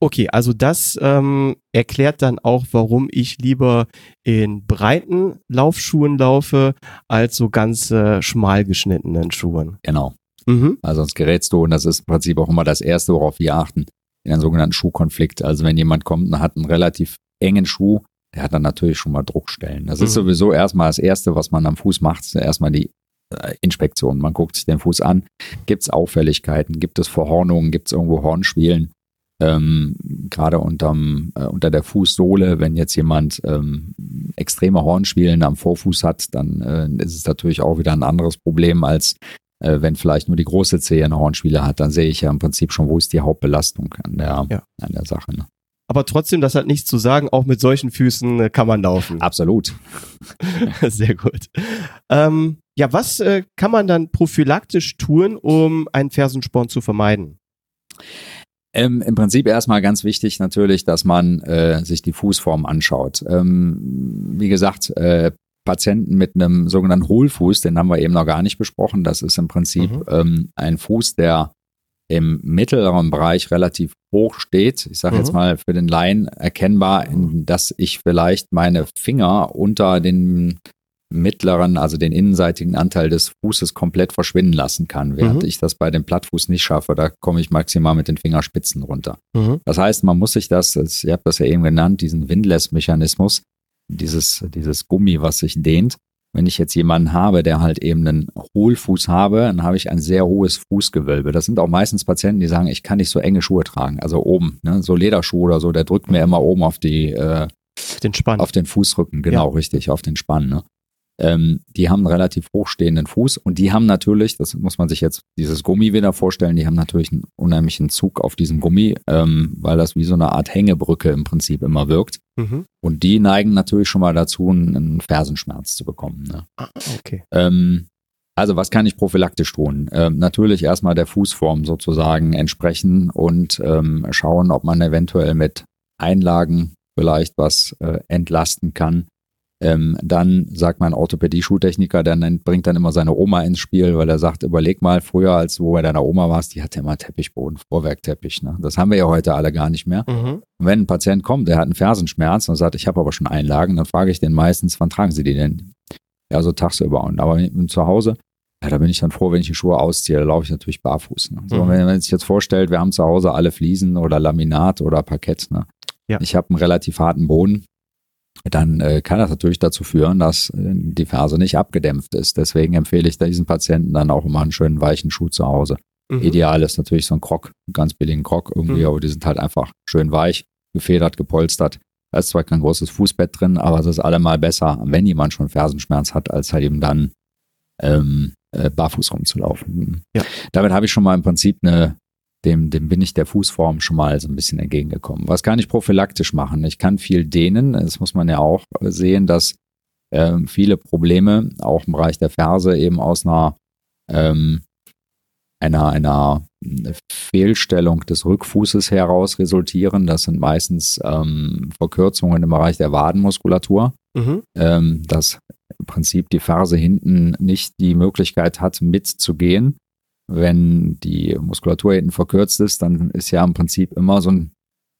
Okay, also das ähm, erklärt dann auch, warum ich lieber in breiten Laufschuhen laufe, als so ganz äh, schmal geschnittenen Schuhen. Genau. Mhm. Also sonst gerätst du, und das ist im Prinzip auch immer das Erste, worauf wir achten, in einem sogenannten Schuhkonflikt. Also wenn jemand kommt und hat einen relativ engen Schuh, der hat dann natürlich schon mal Druckstellen. Das mhm. ist sowieso erstmal das Erste, was man am Fuß macht, ist erstmal die Inspektion. Man guckt sich den Fuß an. Gibt es Auffälligkeiten? Gibt es Verhornungen? Gibt es irgendwo Hornschwielen? Ähm, Gerade unterm, äh, unter der Fußsohle, wenn jetzt jemand ähm, extreme Hornschwielen am Vorfuß hat, dann äh, ist es natürlich auch wieder ein anderes Problem, als äh, wenn vielleicht nur die große Zehe eine Hornschwiele hat. Dann sehe ich ja im Prinzip schon, wo ist die Hauptbelastung an der, ja. an der Sache. Ne? Aber trotzdem, das hat nichts zu sagen, auch mit solchen Füßen äh, kann man laufen. Absolut. (laughs) Sehr gut. Ähm, ja, was äh, kann man dann prophylaktisch tun, um einen Fersensporn zu vermeiden? Ähm, Im Prinzip erstmal ganz wichtig natürlich, dass man äh, sich die Fußform anschaut. Ähm, wie gesagt, äh, Patienten mit einem sogenannten Hohlfuß, den haben wir eben noch gar nicht besprochen. Das ist im Prinzip mhm. ähm, ein Fuß, der im mittleren Bereich relativ hoch steht. Ich sage mhm. jetzt mal für den Laien erkennbar, in, dass ich vielleicht meine Finger unter den mittleren, also den innenseitigen Anteil des Fußes komplett verschwinden lassen kann, während mhm. ich das bei dem Plattfuß nicht schaffe. Da komme ich maximal mit den Fingerspitzen runter. Mhm. Das heißt, man muss sich das, ihr habt das ja eben genannt, diesen Windless-Mechanismus, dieses, dieses Gummi, was sich dehnt, wenn ich jetzt jemanden habe, der halt eben einen Hohlfuß habe, dann habe ich ein sehr hohes Fußgewölbe. Das sind auch meistens Patienten, die sagen, ich kann nicht so enge Schuhe tragen. Also oben, ne? so Lederschuhe oder so, der drückt mir immer oben auf die äh, den Spann. Auf den Fußrücken, genau, ja. richtig, auf den Spann. Ne? Ähm, die haben einen relativ hochstehenden Fuß und die haben natürlich, das muss man sich jetzt dieses Gummi wieder vorstellen, die haben natürlich einen unheimlichen Zug auf diesem Gummi, ähm, weil das wie so eine Art Hängebrücke im Prinzip immer wirkt. Mhm. Und die neigen natürlich schon mal dazu, einen Fersenschmerz zu bekommen. Ne? Ah, okay. Ähm, also was kann ich prophylaktisch tun? Ähm, natürlich erstmal der Fußform sozusagen entsprechen und ähm, schauen, ob man eventuell mit Einlagen vielleicht was äh, entlasten kann. Ähm, dann sagt mein Orthopädie-Schultechniker, der nennt, bringt dann immer seine Oma ins Spiel, weil er sagt, überleg mal, früher, als wo bei deiner Oma warst, die hatte immer Teppichboden, Vorwerkteppich. Ne? Das haben wir ja heute alle gar nicht mehr. Mhm. wenn ein Patient kommt, der hat einen Fersenschmerz und sagt, ich habe aber schon Einlagen, dann frage ich den meistens, wann tragen Sie die denn? Ja, so tagsüber. Und aber zu Hause, ja, da bin ich dann froh, wenn ich die Schuhe ausziehe. Da laufe ich natürlich barfuß. Ne? So, mhm. wenn man sich jetzt vorstellt, wir haben zu Hause alle Fliesen oder Laminat oder Parkett. Ne? Ja. Ich habe einen relativ harten Boden dann äh, kann das natürlich dazu führen, dass äh, die Ferse nicht abgedämpft ist. Deswegen empfehle ich diesen Patienten dann auch immer einen schönen weichen Schuh zu Hause. Mhm. Ideal ist natürlich so ein Krog, einen ganz billigen Krog irgendwie, mhm. aber die sind halt einfach schön weich, gefedert, gepolstert. Da ist zwar kein großes Fußbett drin, aber es ist allemal besser, wenn jemand schon Fersenschmerz hat, als halt eben dann ähm, äh, barfuß rumzulaufen. Ja. Damit habe ich schon mal im Prinzip eine dem, dem bin ich der Fußform schon mal so ein bisschen entgegengekommen. Was kann ich prophylaktisch machen? Ich kann viel dehnen. Das muss man ja auch sehen, dass äh, viele Probleme auch im Bereich der Ferse eben aus einer, ähm, einer, einer Fehlstellung des Rückfußes heraus resultieren. Das sind meistens ähm, Verkürzungen im Bereich der Wadenmuskulatur, mhm. ähm, dass im Prinzip die Ferse hinten nicht die Möglichkeit hat, mitzugehen wenn die Muskulatur hinten verkürzt ist, dann ist ja im Prinzip immer so ein,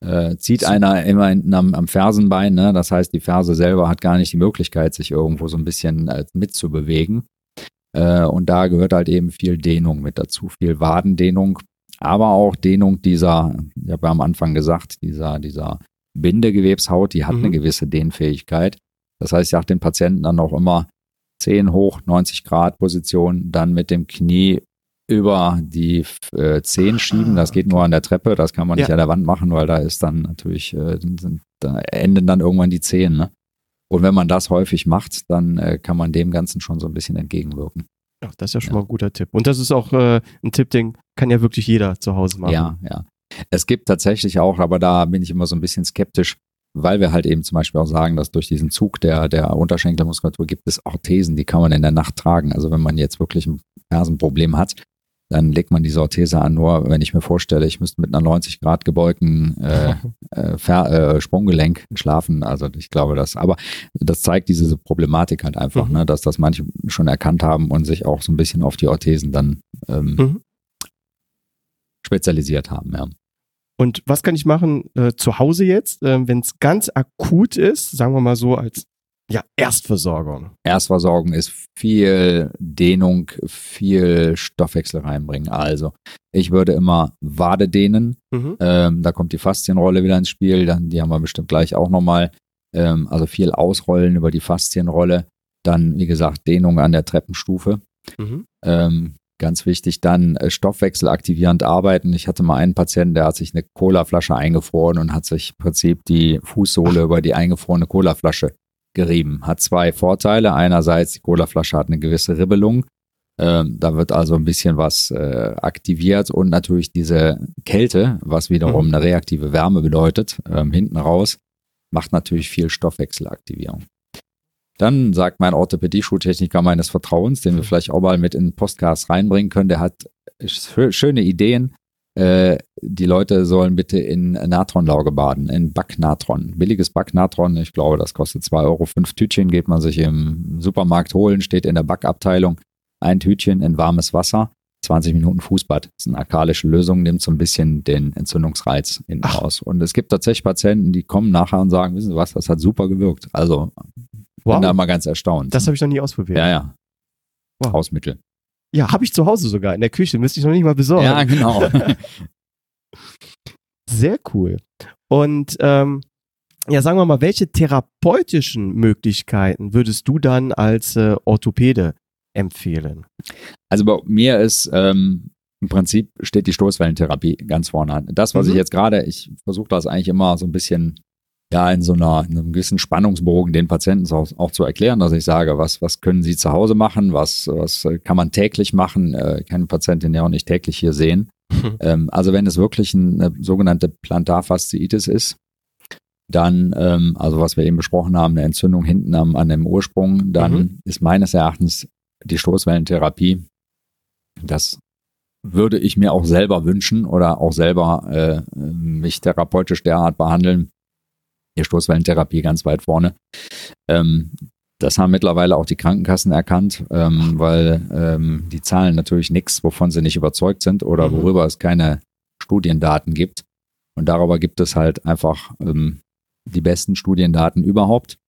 äh, zieht einer immer hinten am, am Fersenbein, ne? das heißt, die Ferse selber hat gar nicht die Möglichkeit, sich irgendwo so ein bisschen äh, mitzubewegen. Äh, und da gehört halt eben viel Dehnung mit dazu, viel Wadendehnung, aber auch Dehnung dieser, ich habe ja am Anfang gesagt, dieser, dieser Bindegewebshaut, die hat mhm. eine gewisse Dehnfähigkeit. Das heißt, ich sage den Patienten dann auch immer 10 hoch 90 Grad Position, dann mit dem Knie über die äh, Zehen schieben. Das geht nur an der Treppe, das kann man nicht an der Wand machen, weil da ist dann natürlich, äh, sind, da enden dann irgendwann die Zehen. Ne? Und wenn man das häufig macht, dann äh, kann man dem Ganzen schon so ein bisschen entgegenwirken. Ja, das ist ja schon ja. mal ein guter Tipp. Und das ist auch äh, ein Tipp, den kann ja wirklich jeder zu Hause machen. Ja, ja. Es gibt tatsächlich auch, aber da bin ich immer so ein bisschen skeptisch, weil wir halt eben zum Beispiel auch sagen, dass durch diesen Zug der, der Unterschenkelmuskulatur gibt es Orthesen, die kann man in der Nacht tragen. Also wenn man jetzt wirklich ein Fersenproblem hat, dann legt man diese Orthese an. Nur wenn ich mir vorstelle, ich müsste mit einer 90 Grad gebeugten äh, (laughs) äh, äh, Sprunggelenk schlafen. Also ich glaube das. Aber das zeigt diese Problematik halt einfach, mhm. ne, dass das manche schon erkannt haben und sich auch so ein bisschen auf die Orthesen dann ähm, mhm. spezialisiert haben. Ja. Und was kann ich machen äh, zu Hause jetzt, äh, wenn es ganz akut ist, sagen wir mal so als ja, Erstversorgung. Erstversorgung ist viel Dehnung, viel Stoffwechsel reinbringen. Also, ich würde immer Wade dehnen. Mhm. Ähm, da kommt die Faszienrolle wieder ins Spiel. Dann, die haben wir bestimmt gleich auch nochmal. Ähm, also viel ausrollen über die Faszienrolle. Dann, wie gesagt, Dehnung an der Treppenstufe. Mhm. Ähm, ganz wichtig dann äh, stoffwechselaktivierend arbeiten. Ich hatte mal einen Patienten, der hat sich eine Colaflasche eingefroren und hat sich im Prinzip die Fußsohle über die eingefrorene Colaflasche gerieben. Hat zwei Vorteile. Einerseits, die Colaflasche hat eine gewisse Ribbelung. Ähm, da wird also ein bisschen was äh, aktiviert und natürlich diese Kälte, was wiederum mhm. eine reaktive Wärme bedeutet, ähm, hinten raus, macht natürlich viel Stoffwechselaktivierung. Dann sagt mein Orthopädie-Schultechniker meines Vertrauens, den wir vielleicht auch mal mit in den Podcast reinbringen können, der hat schöne Ideen. Äh, die Leute sollen bitte in Natronlauge baden, in Backnatron. Billiges Backnatron, ich glaube, das kostet 2 Euro. Fünf Tütchen geht man sich im Supermarkt holen, steht in der Backabteilung. Ein Tütchen in warmes Wasser, 20 Minuten Fußbad. Das ist eine alkalische Lösung, nimmt so ein bisschen den Entzündungsreiz hinten raus. Und es gibt tatsächlich Patienten, die kommen nachher und sagen, wissen Sie was, das hat super gewirkt. Also Wow. Bin da mal ganz erstaunt. Das habe ich noch nie ausprobiert. Ja, ja. Wow. Hausmittel. Ja, habe ich zu Hause sogar in der Küche, müsste ich noch nicht mal besorgen. Ja, genau. (laughs) Sehr cool. Und ähm, ja, sagen wir mal, welche therapeutischen Möglichkeiten würdest du dann als äh, Orthopäde empfehlen? Also bei mir ist ähm, im Prinzip steht die Stoßwellentherapie ganz vorne an. Das, was mhm. ich jetzt gerade, ich versuche das eigentlich immer so ein bisschen ja in so einer in einem gewissen Spannungsbogen den Patienten auch, auch, zu erklären, dass ich sage, was was können sie zu Hause machen, was was kann man täglich machen, äh, kann Patientin ja auch nicht täglich hier sehen. ähm, also wenn es wirklich eine sogenannte Plantarfasziitis ist, dann ähm, also was wir eben besprochen haben, eine Entzündung hinten am an dem Ursprung, dann mhm. ist meines Erachtens die Stoßwellentherapie das würde ich mir auch selber wünschen oder auch selber äh, mich therapeutisch derart behandeln, die Stoßwellentherapie ganz weit vorne. Ähm, das haben mittlerweile auch die Krankenkassen erkannt, ähm, weil ähm, die zahlen natürlich nichts, wovon sie nicht überzeugt sind oder mhm. worüber es keine Studiendaten gibt. Und darüber gibt es halt einfach ähm, die besten Studiendaten überhaupt.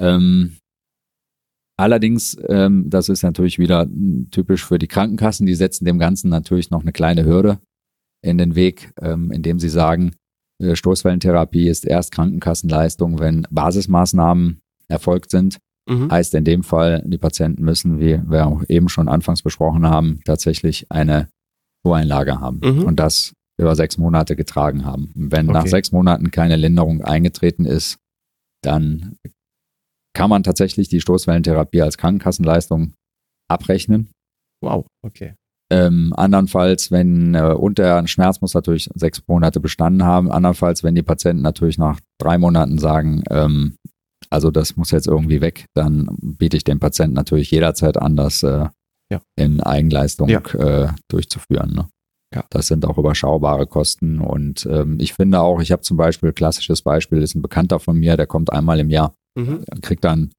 Ähm, allerdings, ähm, das ist natürlich wieder typisch für die Krankenkassen, die setzen dem Ganzen natürlich noch eine kleine Hürde in den Weg, ähm, indem sie sagen, Stoßwellentherapie ist erst Krankenkassenleistung, wenn Basismaßnahmen erfolgt sind. Mhm. Heißt in dem Fall, die Patienten müssen, wie wir auch eben schon anfangs besprochen haben, tatsächlich eine Voreinlage haben mhm. und das über sechs Monate getragen haben. wenn okay. nach sechs Monaten keine Linderung eingetreten ist, dann kann man tatsächlich die Stoßwellentherapie als Krankenkassenleistung abrechnen. Wow, okay. Ähm, andernfalls, wenn äh, und der Schmerz muss natürlich sechs Monate bestanden haben. Andernfalls, wenn die Patienten natürlich nach drei Monaten sagen, ähm, also das muss jetzt irgendwie weg, dann biete ich dem Patienten natürlich jederzeit an, das äh, ja. in Eigenleistung ja. äh, durchzuführen. Ne? Ja. Das sind auch überschaubare Kosten. Und ähm, ich finde auch, ich habe zum Beispiel, klassisches Beispiel ist ein Bekannter von mir, der kommt einmal im Jahr, mhm. kriegt dann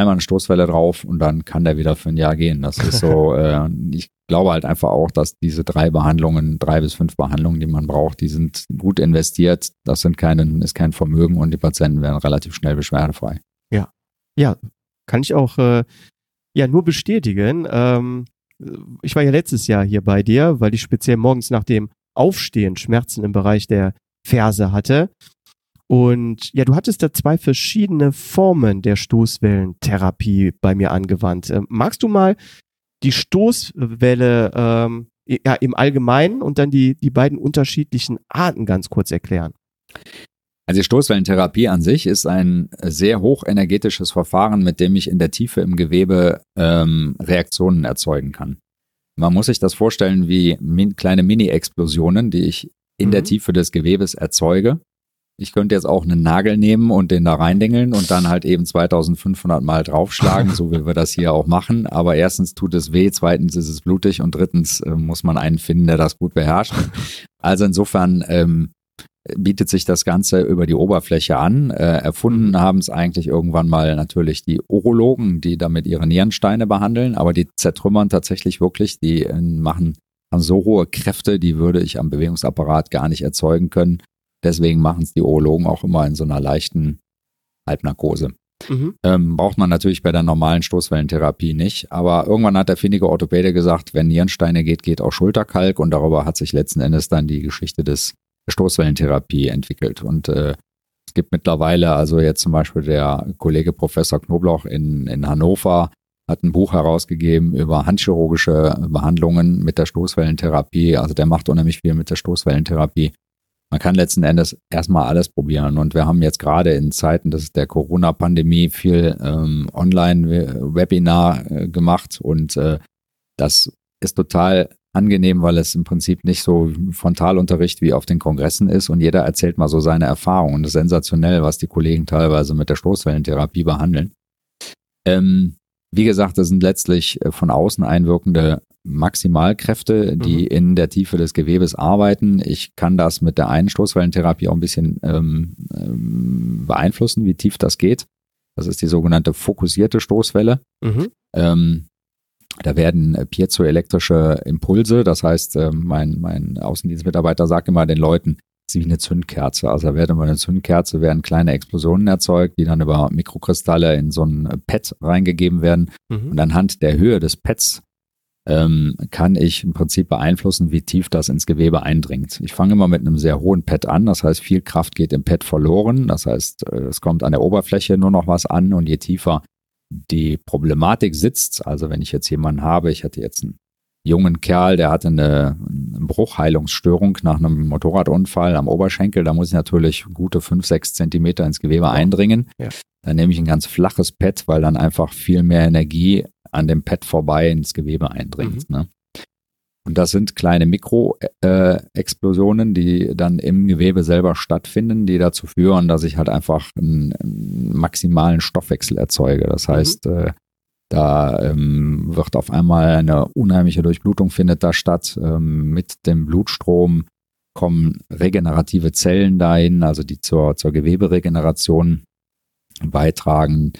einmal eine Stoßwelle drauf und dann kann der wieder für ein Jahr gehen. Das ist so, (laughs) äh, ich glaube halt einfach auch, dass diese drei Behandlungen, drei bis fünf Behandlungen, die man braucht, die sind gut investiert. Das sind keine, ist kein Vermögen und die Patienten werden relativ schnell beschwerdefrei. Ja, ja, kann ich auch äh, ja nur bestätigen. Ähm, ich war ja letztes Jahr hier bei dir, weil ich speziell morgens nach dem Aufstehen Schmerzen im Bereich der Ferse hatte. Und ja, du hattest da zwei verschiedene Formen der Stoßwellentherapie bei mir angewandt. Ähm, magst du mal die Stoßwelle ähm, ja, im Allgemeinen und dann die, die beiden unterschiedlichen Arten ganz kurz erklären? Also die Stoßwellentherapie an sich ist ein sehr hochenergetisches Verfahren, mit dem ich in der Tiefe im Gewebe ähm, Reaktionen erzeugen kann. Man muss sich das vorstellen wie min kleine Mini-Explosionen, die ich in mhm. der Tiefe des Gewebes erzeuge ich könnte jetzt auch einen Nagel nehmen und den da reindengeln und dann halt eben 2500 Mal draufschlagen, so wie wir das hier auch machen. Aber erstens tut es weh, zweitens ist es blutig und drittens äh, muss man einen finden, der das gut beherrscht. Also insofern ähm, bietet sich das Ganze über die Oberfläche an. Äh, erfunden mhm. haben es eigentlich irgendwann mal natürlich die Urologen, die damit ihre Nierensteine behandeln, aber die zertrümmern tatsächlich wirklich, die äh, machen haben so hohe Kräfte, die würde ich am Bewegungsapparat gar nicht erzeugen können. Deswegen machen es die Urologen auch immer in so einer leichten Halbnarkose. Mhm. Ähm, braucht man natürlich bei der normalen Stoßwellentherapie nicht. Aber irgendwann hat der findige Orthopäde gesagt, wenn Nierensteine geht, geht auch Schulterkalk. Und darüber hat sich letzten Endes dann die Geschichte des Stoßwellentherapie entwickelt. Und äh, es gibt mittlerweile, also jetzt zum Beispiel der Kollege Professor Knoblauch in, in Hannover, hat ein Buch herausgegeben über handchirurgische Behandlungen mit der Stoßwellentherapie. Also der macht unheimlich viel mit der Stoßwellentherapie. Man kann letzten Endes erstmal alles probieren. Und wir haben jetzt gerade in Zeiten des, der Corona-Pandemie viel ähm, Online-Webinar äh, gemacht und äh, das ist total angenehm, weil es im Prinzip nicht so Frontalunterricht wie auf den Kongressen ist und jeder erzählt mal so seine Erfahrungen. Das ist sensationell, was die Kollegen teilweise mit der Stoßwellentherapie behandeln. Ähm, wie gesagt, das sind letztlich äh, von außen einwirkende Maximalkräfte, die mhm. in der Tiefe des Gewebes arbeiten. Ich kann das mit der einen Stoßwellentherapie auch ein bisschen ähm, ähm, beeinflussen, wie tief das geht. Das ist die sogenannte fokussierte Stoßwelle. Mhm. Ähm, da werden piezoelektrische Impulse, das heißt, äh, mein, mein Außendienstmitarbeiter sagt immer den Leuten, wie eine Zündkerze. Also da werden über eine Zündkerze werden kleine Explosionen erzeugt, die dann über Mikrokristalle in so ein Pad reingegeben werden. Mhm. Und anhand der Höhe des Pads ähm, kann ich im Prinzip beeinflussen, wie tief das ins Gewebe eindringt. Ich fange immer mit einem sehr hohen Pad an, das heißt, viel Kraft geht im Pad verloren. Das heißt, äh, es kommt an der Oberfläche nur noch was an und je tiefer die Problematik sitzt, also wenn ich jetzt jemanden habe, ich hätte jetzt einen jungen Kerl, der hatte eine, eine Bruchheilungsstörung nach einem Motorradunfall am Oberschenkel, da muss ich natürlich gute fünf, sechs Zentimeter ins Gewebe eindringen. Ja. Dann nehme ich ein ganz flaches Pad, weil dann einfach viel mehr Energie an dem Pad vorbei ins Gewebe eindringt. Mhm. Ne? Und das sind kleine Mikroexplosionen, äh, die dann im Gewebe selber stattfinden, die dazu führen, dass ich halt einfach einen, einen maximalen Stoffwechsel erzeuge. Das mhm. heißt, mhm. äh, da ähm, wird auf einmal eine unheimliche Durchblutung findet da statt. Ähm, mit dem Blutstrom kommen regenerative Zellen dahin, also die zur, zur Geweberegeneration beitragen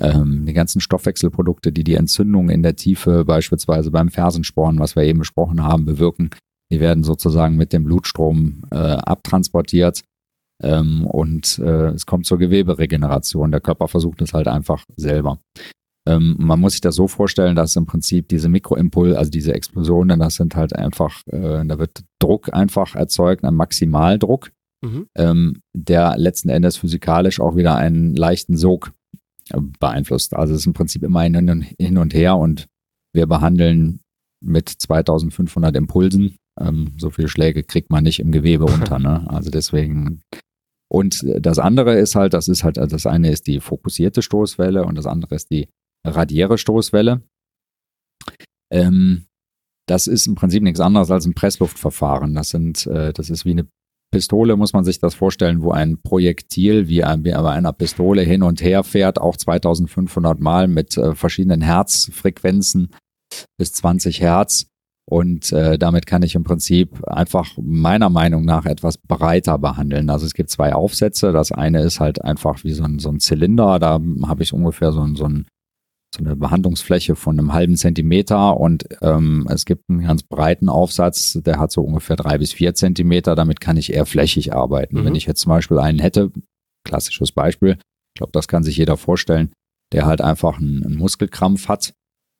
ähm, die ganzen Stoffwechselprodukte, die die Entzündung in der Tiefe beispielsweise beim Fersensporn, was wir eben besprochen haben, bewirken, die werden sozusagen mit dem Blutstrom äh, abtransportiert ähm, und äh, es kommt zur Geweberegeneration. Der Körper versucht es halt einfach selber. Ähm, man muss sich das so vorstellen, dass im Prinzip diese Mikroimpulse, also diese Explosionen, das sind halt einfach, äh, da wird Druck einfach erzeugt, ein Maximaldruck, mhm. ähm, der letzten Endes physikalisch auch wieder einen leichten Sog beeinflusst. Also es ist im Prinzip immer ein Hin und Her und wir behandeln mit 2500 Impulsen. Ähm, so viele Schläge kriegt man nicht im Gewebe (laughs) unter. Ne? Also deswegen. Und das andere ist halt, das ist halt, das eine ist die fokussierte Stoßwelle und das andere ist die radiäre Stoßwelle. Ähm, das ist im Prinzip nichts anderes als ein Pressluftverfahren. Das sind, äh, das ist wie eine Pistole muss man sich das vorstellen, wo ein Projektil wie, ein, wie bei einer Pistole hin und her fährt, auch 2500 Mal mit äh, verschiedenen Herzfrequenzen bis 20 Hertz. Und äh, damit kann ich im Prinzip einfach meiner Meinung nach etwas breiter behandeln. Also es gibt zwei Aufsätze. Das eine ist halt einfach wie so ein, so ein Zylinder. Da habe ich ungefähr so, ein, so ein so eine Behandlungsfläche von einem halben Zentimeter und ähm, es gibt einen ganz breiten Aufsatz, der hat so ungefähr drei bis vier Zentimeter. Damit kann ich eher flächig arbeiten. Mhm. Wenn ich jetzt zum Beispiel einen hätte, klassisches Beispiel, ich glaube, das kann sich jeder vorstellen, der halt einfach einen, einen Muskelkrampf hat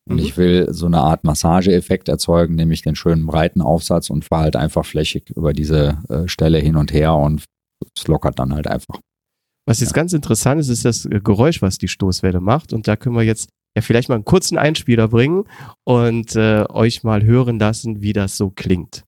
und mhm. ich will so eine Art Massageeffekt erzeugen, nämlich den schönen breiten Aufsatz und fahre halt einfach flächig über diese äh, Stelle hin und her und es lockert dann halt einfach. Was jetzt ja. ganz interessant ist, ist das Geräusch, was die Stoßwelle macht. Und da können wir jetzt ja vielleicht mal einen kurzen Einspieler bringen und äh, euch mal hören lassen, wie das so klingt.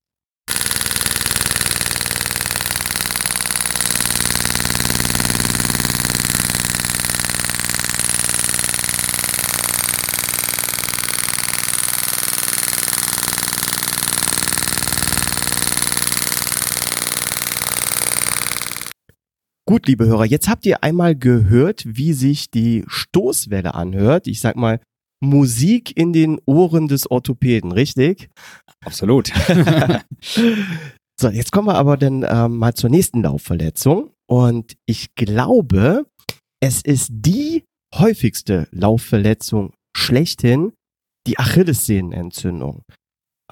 Gut, liebe Hörer, jetzt habt ihr einmal gehört, wie sich die Stoßwelle anhört. Ich sag mal, Musik in den Ohren des Orthopäden, richtig? Absolut. (laughs) so, jetzt kommen wir aber dann ähm, mal zur nächsten Laufverletzung. Und ich glaube, es ist die häufigste Laufverletzung schlechthin, die Achillessehnenentzündung.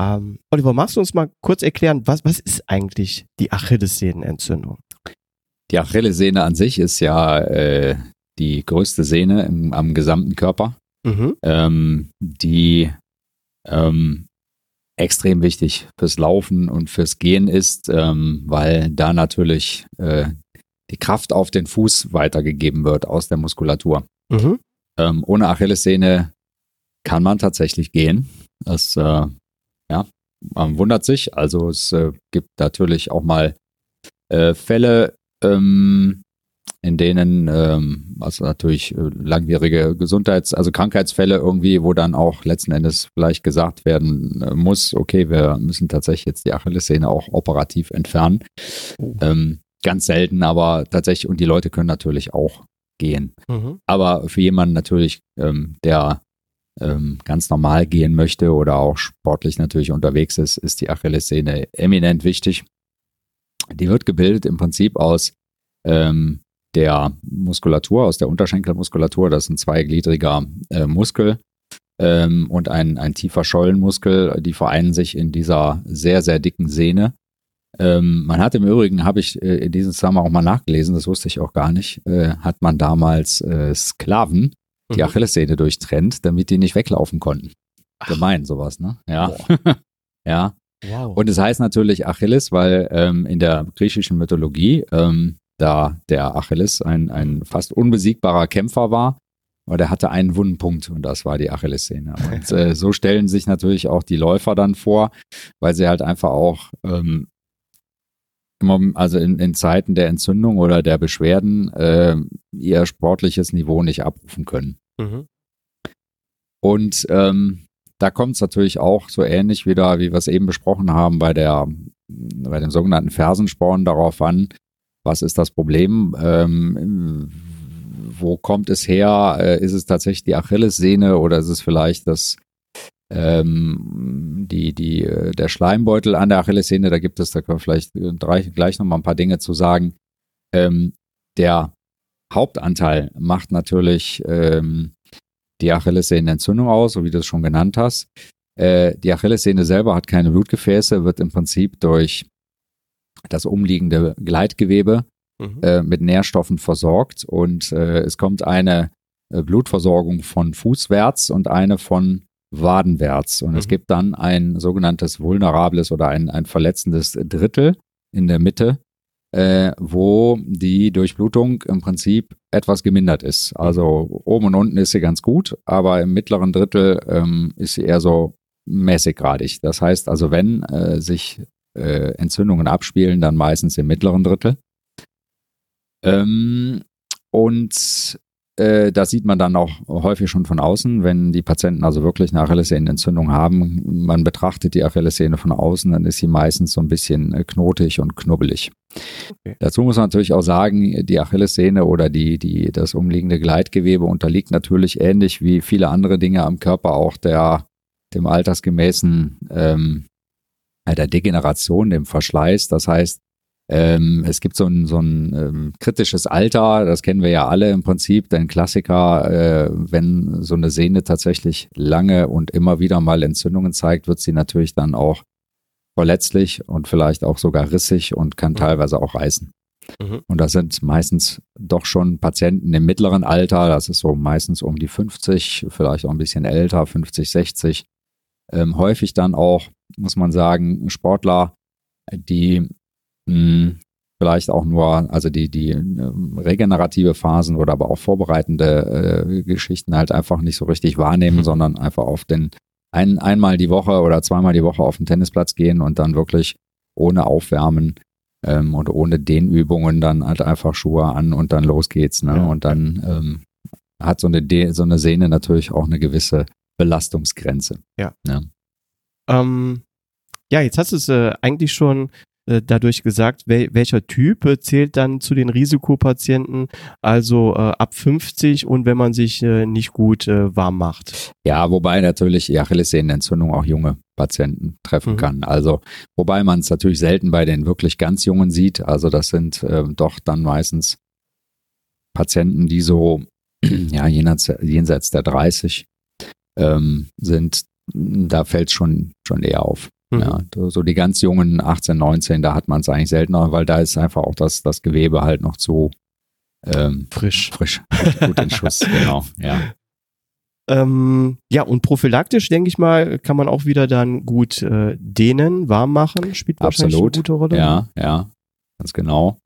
Ähm, Oliver, magst du uns mal kurz erklären, was, was ist eigentlich die Achillessehnenentzündung? Die Achillessehne an sich ist ja äh, die größte Sehne im, am gesamten Körper, mhm. ähm, die ähm, extrem wichtig fürs Laufen und fürs Gehen ist, ähm, weil da natürlich äh, die Kraft auf den Fuß weitergegeben wird aus der Muskulatur. Mhm. Ähm, ohne Achillessehne kann man tatsächlich gehen. Das, äh, ja, man wundert sich. Also es äh, gibt natürlich auch mal äh, Fälle, ähm, in denen, ähm, also natürlich äh, langwierige Gesundheits-, also Krankheitsfälle irgendwie, wo dann auch letzten Endes vielleicht gesagt werden äh, muss, okay, wir müssen tatsächlich jetzt die Achillessehne auch operativ entfernen. Oh. Ähm, ganz selten, aber tatsächlich, und die Leute können natürlich auch gehen. Mhm. Aber für jemanden natürlich, ähm, der ähm, ganz normal gehen möchte oder auch sportlich natürlich unterwegs ist, ist die Achillessehne eminent wichtig. Die wird gebildet im Prinzip aus ähm, der Muskulatur, aus der Unterschenkelmuskulatur. Das ist ein zweigliedriger äh, Muskel ähm, und ein, ein tiefer Schollenmuskel. Die vereinen sich in dieser sehr, sehr dicken Sehne. Ähm, man hat im Übrigen, habe ich äh, in diesem Zusammenhang auch mal nachgelesen, das wusste ich auch gar nicht, äh, hat man damals äh, Sklaven die mhm. Achillessehne durchtrennt, damit die nicht weglaufen konnten. Ach. Gemein sowas, ne? Ja. (laughs) ja. Wow. Und es heißt natürlich Achilles, weil ähm, in der griechischen Mythologie ähm, da der Achilles ein, ein fast unbesiegbarer Kämpfer war, aber der hatte einen Wundenpunkt und das war die Achillessehne. Und äh, so stellen sich natürlich auch die Läufer dann vor, weil sie halt einfach auch ähm, immer, also in, in Zeiten der Entzündung oder der Beschwerden äh, ihr sportliches Niveau nicht abrufen können. Mhm. Und ähm, da kommt es natürlich auch so ähnlich wieder, wie wir es eben besprochen haben, bei der bei dem sogenannten Fersensporn darauf an, was ist das Problem, ähm, wo kommt es her, äh, ist es tatsächlich die Achillessehne oder ist es vielleicht das ähm, die, die, äh, der Schleimbeutel an der Achillessehne, da gibt es, da können wir vielleicht drei, gleich noch mal ein paar Dinge zu sagen. Ähm, der Hauptanteil macht natürlich ähm, die Achillessehnenentzündung aus, so wie du es schon genannt hast. Äh, die Achillessehne selber hat keine Blutgefäße, wird im Prinzip durch das umliegende Gleitgewebe mhm. äh, mit Nährstoffen versorgt und äh, es kommt eine äh, Blutversorgung von fußwärts und eine von wadenwärts. Und mhm. es gibt dann ein sogenanntes vulnerables oder ein, ein verletzendes Drittel in der Mitte, äh, wo die Durchblutung im Prinzip etwas gemindert ist. Also oben und unten ist sie ganz gut, aber im mittleren Drittel ähm, ist sie eher so mäßiggradig. Das heißt also, wenn äh, sich äh, Entzündungen abspielen, dann meistens im mittleren Drittel. Ähm, und äh, da sieht man dann auch häufig schon von außen, wenn die Patienten also wirklich eine Achillessehnenentzündung haben. Man betrachtet die Achillessehne von außen, dann ist sie meistens so ein bisschen äh, knotig und knubbelig. Okay. Dazu muss man natürlich auch sagen, die Achillessehne oder die, die, das umliegende Gleitgewebe unterliegt natürlich ähnlich wie viele andere Dinge am Körper auch der, dem altersgemäßen, ähm, der Degeneration, dem Verschleiß. Das heißt, ähm, es gibt so ein, so ein ähm, kritisches Alter, das kennen wir ja alle im Prinzip, denn Klassiker, äh, wenn so eine Sehne tatsächlich lange und immer wieder mal Entzündungen zeigt, wird sie natürlich dann auch verletzlich und vielleicht auch sogar rissig und kann mhm. teilweise auch reißen. Mhm. Und das sind meistens doch schon Patienten im mittleren Alter, das ist so meistens um die 50, vielleicht auch ein bisschen älter, 50, 60. Ähm, häufig dann auch, muss man sagen, Sportler, die hm, vielleicht auch nur, also die, die ähm, regenerative Phasen oder aber auch vorbereitende äh, Geschichten halt einfach nicht so richtig wahrnehmen, mhm. sondern einfach auf den ein, einmal die Woche oder zweimal die Woche auf den Tennisplatz gehen und dann wirklich ohne Aufwärmen ähm, und ohne Dehnübungen dann halt einfach Schuhe an und dann los geht's. Ne? Ja. Und dann ähm, hat so eine, De so eine Sehne natürlich auch eine gewisse Belastungsgrenze. Ja. Ja, ähm, ja jetzt hast du es äh, eigentlich schon dadurch gesagt, wel welcher Typ äh, zählt dann zu den Risikopatienten, also äh, ab 50 und wenn man sich äh, nicht gut äh, warm macht. Ja, wobei natürlich die Achillessehnenentzündung auch junge Patienten treffen mhm. kann. Also wobei man es natürlich selten bei den wirklich ganz jungen sieht. Also das sind äh, doch dann meistens Patienten, die so (clears throat) ja jenseits, jenseits der 30 ähm, sind. Da fällt es schon schon eher auf. Mhm. Ja, so die ganz jungen 18, 19, da hat man es eigentlich seltener, weil da ist einfach auch das, das Gewebe halt noch zu ähm, frisch. Frisch. Gut in Schuss, (laughs) genau, ja. Ähm, ja, und prophylaktisch, denke ich mal, kann man auch wieder dann gut äh, dehnen, warm machen, spielt wahrscheinlich Absolut. eine gute Rolle. Ja, ja, ganz genau.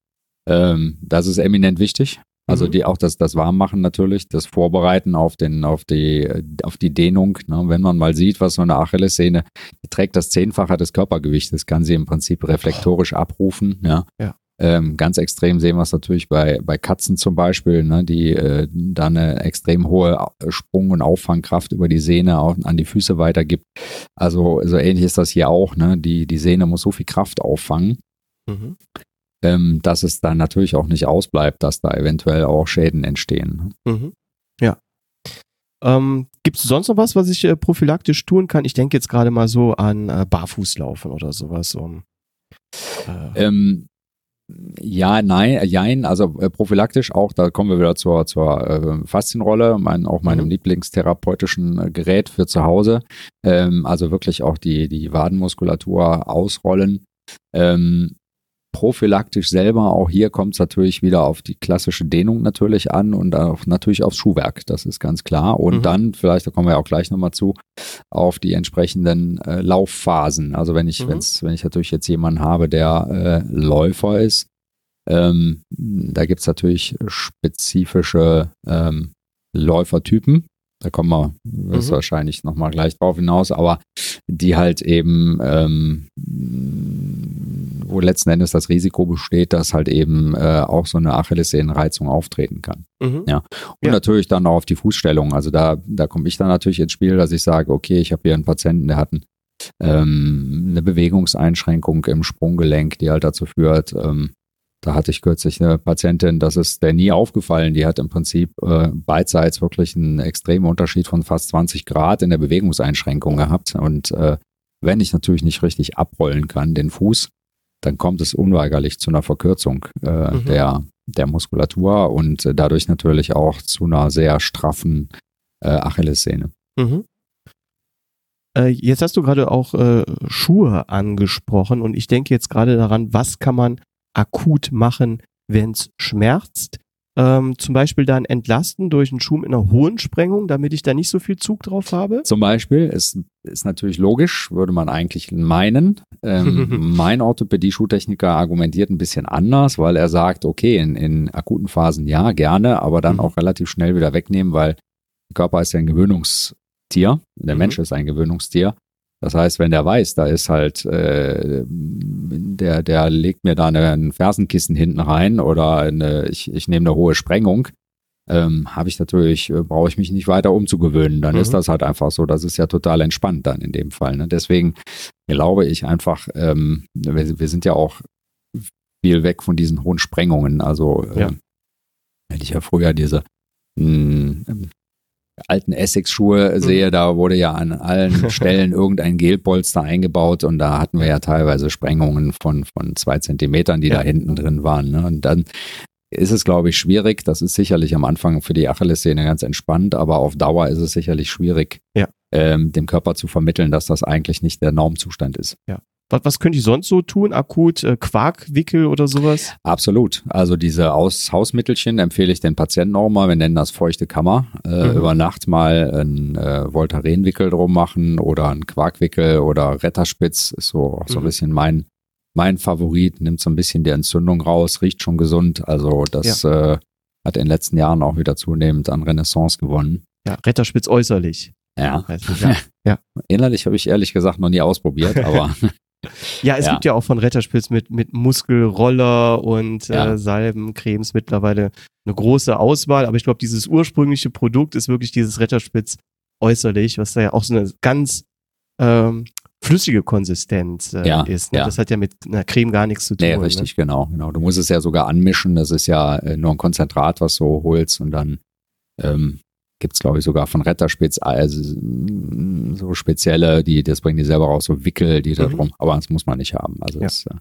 Ähm, das ist eminent wichtig. Also Mhm. die auch das, das Warmmachen natürlich, das Vorbereiten auf den, auf die, auf die Dehnung. Ne? Wenn man mal sieht, was so eine Achillessehne, die trägt das Zehnfache des Körpergewichtes, kann sie im Prinzip reflektorisch abrufen. Ja. Ja. Ähm, ganz extrem sehen wir es natürlich bei, bei Katzen zum Beispiel, ne, die äh, da eine extrem hohe Sprung- und Auffangkraft über die Sehne auch an die Füße weitergibt. Also so ähnlich ist das hier auch. Ne? Die, die Sehne muss so viel Kraft auffangen, Mhm. Ähm, dass es dann natürlich auch nicht ausbleibt, dass da eventuell auch Schäden entstehen. ne? Mhm. Ja. Ähm, Gibt es sonst noch was, was ich äh, prophylaktisch tun kann? Ich denke jetzt gerade mal so an äh, Barfußlaufen oder sowas. Um, äh, Ähm, ja, nein, äh, jein, also äh, prophylaktisch auch, da kommen wir wieder zur, zur äh, Faszienrolle, mein, auch meinem Mhm. Lieblingstherapeutischen äh, Gerät für zu Hause. Ähm, also wirklich auch die, die Wadenmuskulatur ausrollen. Ähm, prophylaktisch selber, auch hier kommt es natürlich wieder auf die klassische Dehnung natürlich an und auch natürlich aufs Schuhwerk, das ist ganz klar. Und Mhm. dann, vielleicht, da kommen wir auch gleich nochmal zu, auf die entsprechenden äh, Laufphasen. Also wenn ich, Mhm. wenn's, wenn ich natürlich jetzt jemanden habe, der äh, Läufer ist, ähm, da gibt's natürlich spezifische ähm, Läufertypen. Da kommen wir mhm. wahrscheinlich nochmal gleich drauf hinaus, aber die halt eben, ähm, wo letzten Endes das Risiko besteht, dass halt eben äh, auch so eine Achillessehnenreizung auftreten kann. Mhm. Ja. Und Ja. natürlich dann auch auf die Fußstellung. Also da, da komme ich dann natürlich ins Spiel, dass ich sage, okay, ich habe hier einen Patienten, der hat ein, ähm, eine Bewegungseinschränkung im Sprunggelenk, die halt dazu führt, ähm, da hatte ich kürzlich eine Patientin, das ist der nie aufgefallen. Die hat im Prinzip äh, beidseits wirklich einen extremen Unterschied von fast 20 Grad in der Bewegungseinschränkung gehabt. Und äh, wenn ich natürlich nicht richtig abrollen kann, den Fuß, dann kommt es unweigerlich zu einer Verkürzung äh, Mhm. der, der Muskulatur und äh, dadurch natürlich auch zu einer sehr straffen äh, Achillessehne. Mhm. Äh, jetzt hast du gerade auch äh, Schuhe angesprochen und ich denke jetzt gerade daran, was kann man akut machen, wenn es schmerzt? Ähm, zum Beispiel dann entlasten durch einen Schuh mit einer hohen Sprengung, damit ich da nicht so viel Zug drauf habe. Zum Beispiel ist, ist natürlich logisch, würde man eigentlich meinen. Ähm, (laughs) mein Orthopädie-Schuhtechniker argumentiert ein bisschen anders, weil er sagt, okay, in, in akuten Phasen ja, gerne, aber dann Mhm. auch relativ schnell wieder wegnehmen, weil der Körper ist ja ein Gewöhnungstier. Der Mhm. Mensch ist ein Gewöhnungstier. Das heißt, wenn der weiß, da ist halt, äh, der, der legt mir da eine, ein Fersenkissen hinten rein oder eine, ich, ich nehme eine hohe Sprengung, ähm, habe ich natürlich, äh, brauche ich mich nicht weiter umzugewöhnen. Dann Mhm. ist das halt einfach so. Das ist ja total entspannt dann in dem Fall. Ne? Deswegen glaube ich einfach, ähm, wir, wir sind ja auch viel weg von diesen hohen Sprengungen. Also Ja. ähm, hätte ich ja früher diese mh, ähm, alten Essex-Schuhe Mhm. sehe, da wurde ja an allen (laughs) Stellen irgendein Gelpolster eingebaut und da hatten wir ja teilweise Sprengungen von, von zwei Zentimetern, die Ja. da hinten drin waren. Ne? Und dann ist es, glaube ich, schwierig. Das ist sicherlich am Anfang für die Achillessehne ganz entspannt, aber auf Dauer ist es sicherlich schwierig, Ja. ähm, dem Körper zu vermitteln, dass das eigentlich nicht der Normzustand ist. Was, was könnte ich sonst so tun? Akut äh, Quarkwickel oder sowas? Absolut. Also diese Aus Hausmittelchen empfehle ich den Patienten auch mal. Wir nennen das feuchte Kammer. Äh, Mhm. Über Nacht mal einen äh, Voltarenwickel drum machen oder einen Quarkwickel oder Retterspitz ist so auch so ein Mhm. bisschen mein mein Favorit. Nimmt so ein bisschen die Entzündung raus, riecht schon gesund. Also das äh, hat in den letzten Jahren auch wieder zunehmend an Renaissance gewonnen. Ja, Retterspitz äußerlich. Ja. Es, (laughs) ja. Innerlich habe ich ehrlich gesagt noch nie ausprobiert, aber (laughs) Ja, es Ja. gibt ja auch von Retterspitz mit, mit Muskelroller und Ja. äh, Salben, Cremes mittlerweile eine große Auswahl. Aber ich glaube, dieses ursprüngliche Produkt ist wirklich dieses Retterspitz äußerlich, was da ja auch so eine ganz ähm, flüssige Konsistenz äh, Ja, ist. Ne? ja. Das hat ja mit einer Creme gar nichts zu tun. Nee, ne? richtig, genau, genau. Du musst es ja sogar anmischen. Das ist ja äh, nur ein Konzentrat, was du holst und dann ähm, gibt's glaube ich, sogar von Retterspitz also, mm, so spezielle, die, das bringen die selber raus, so Wickel, die da Mhm. drum, aber das muss man nicht haben. Also Ja. das, äh,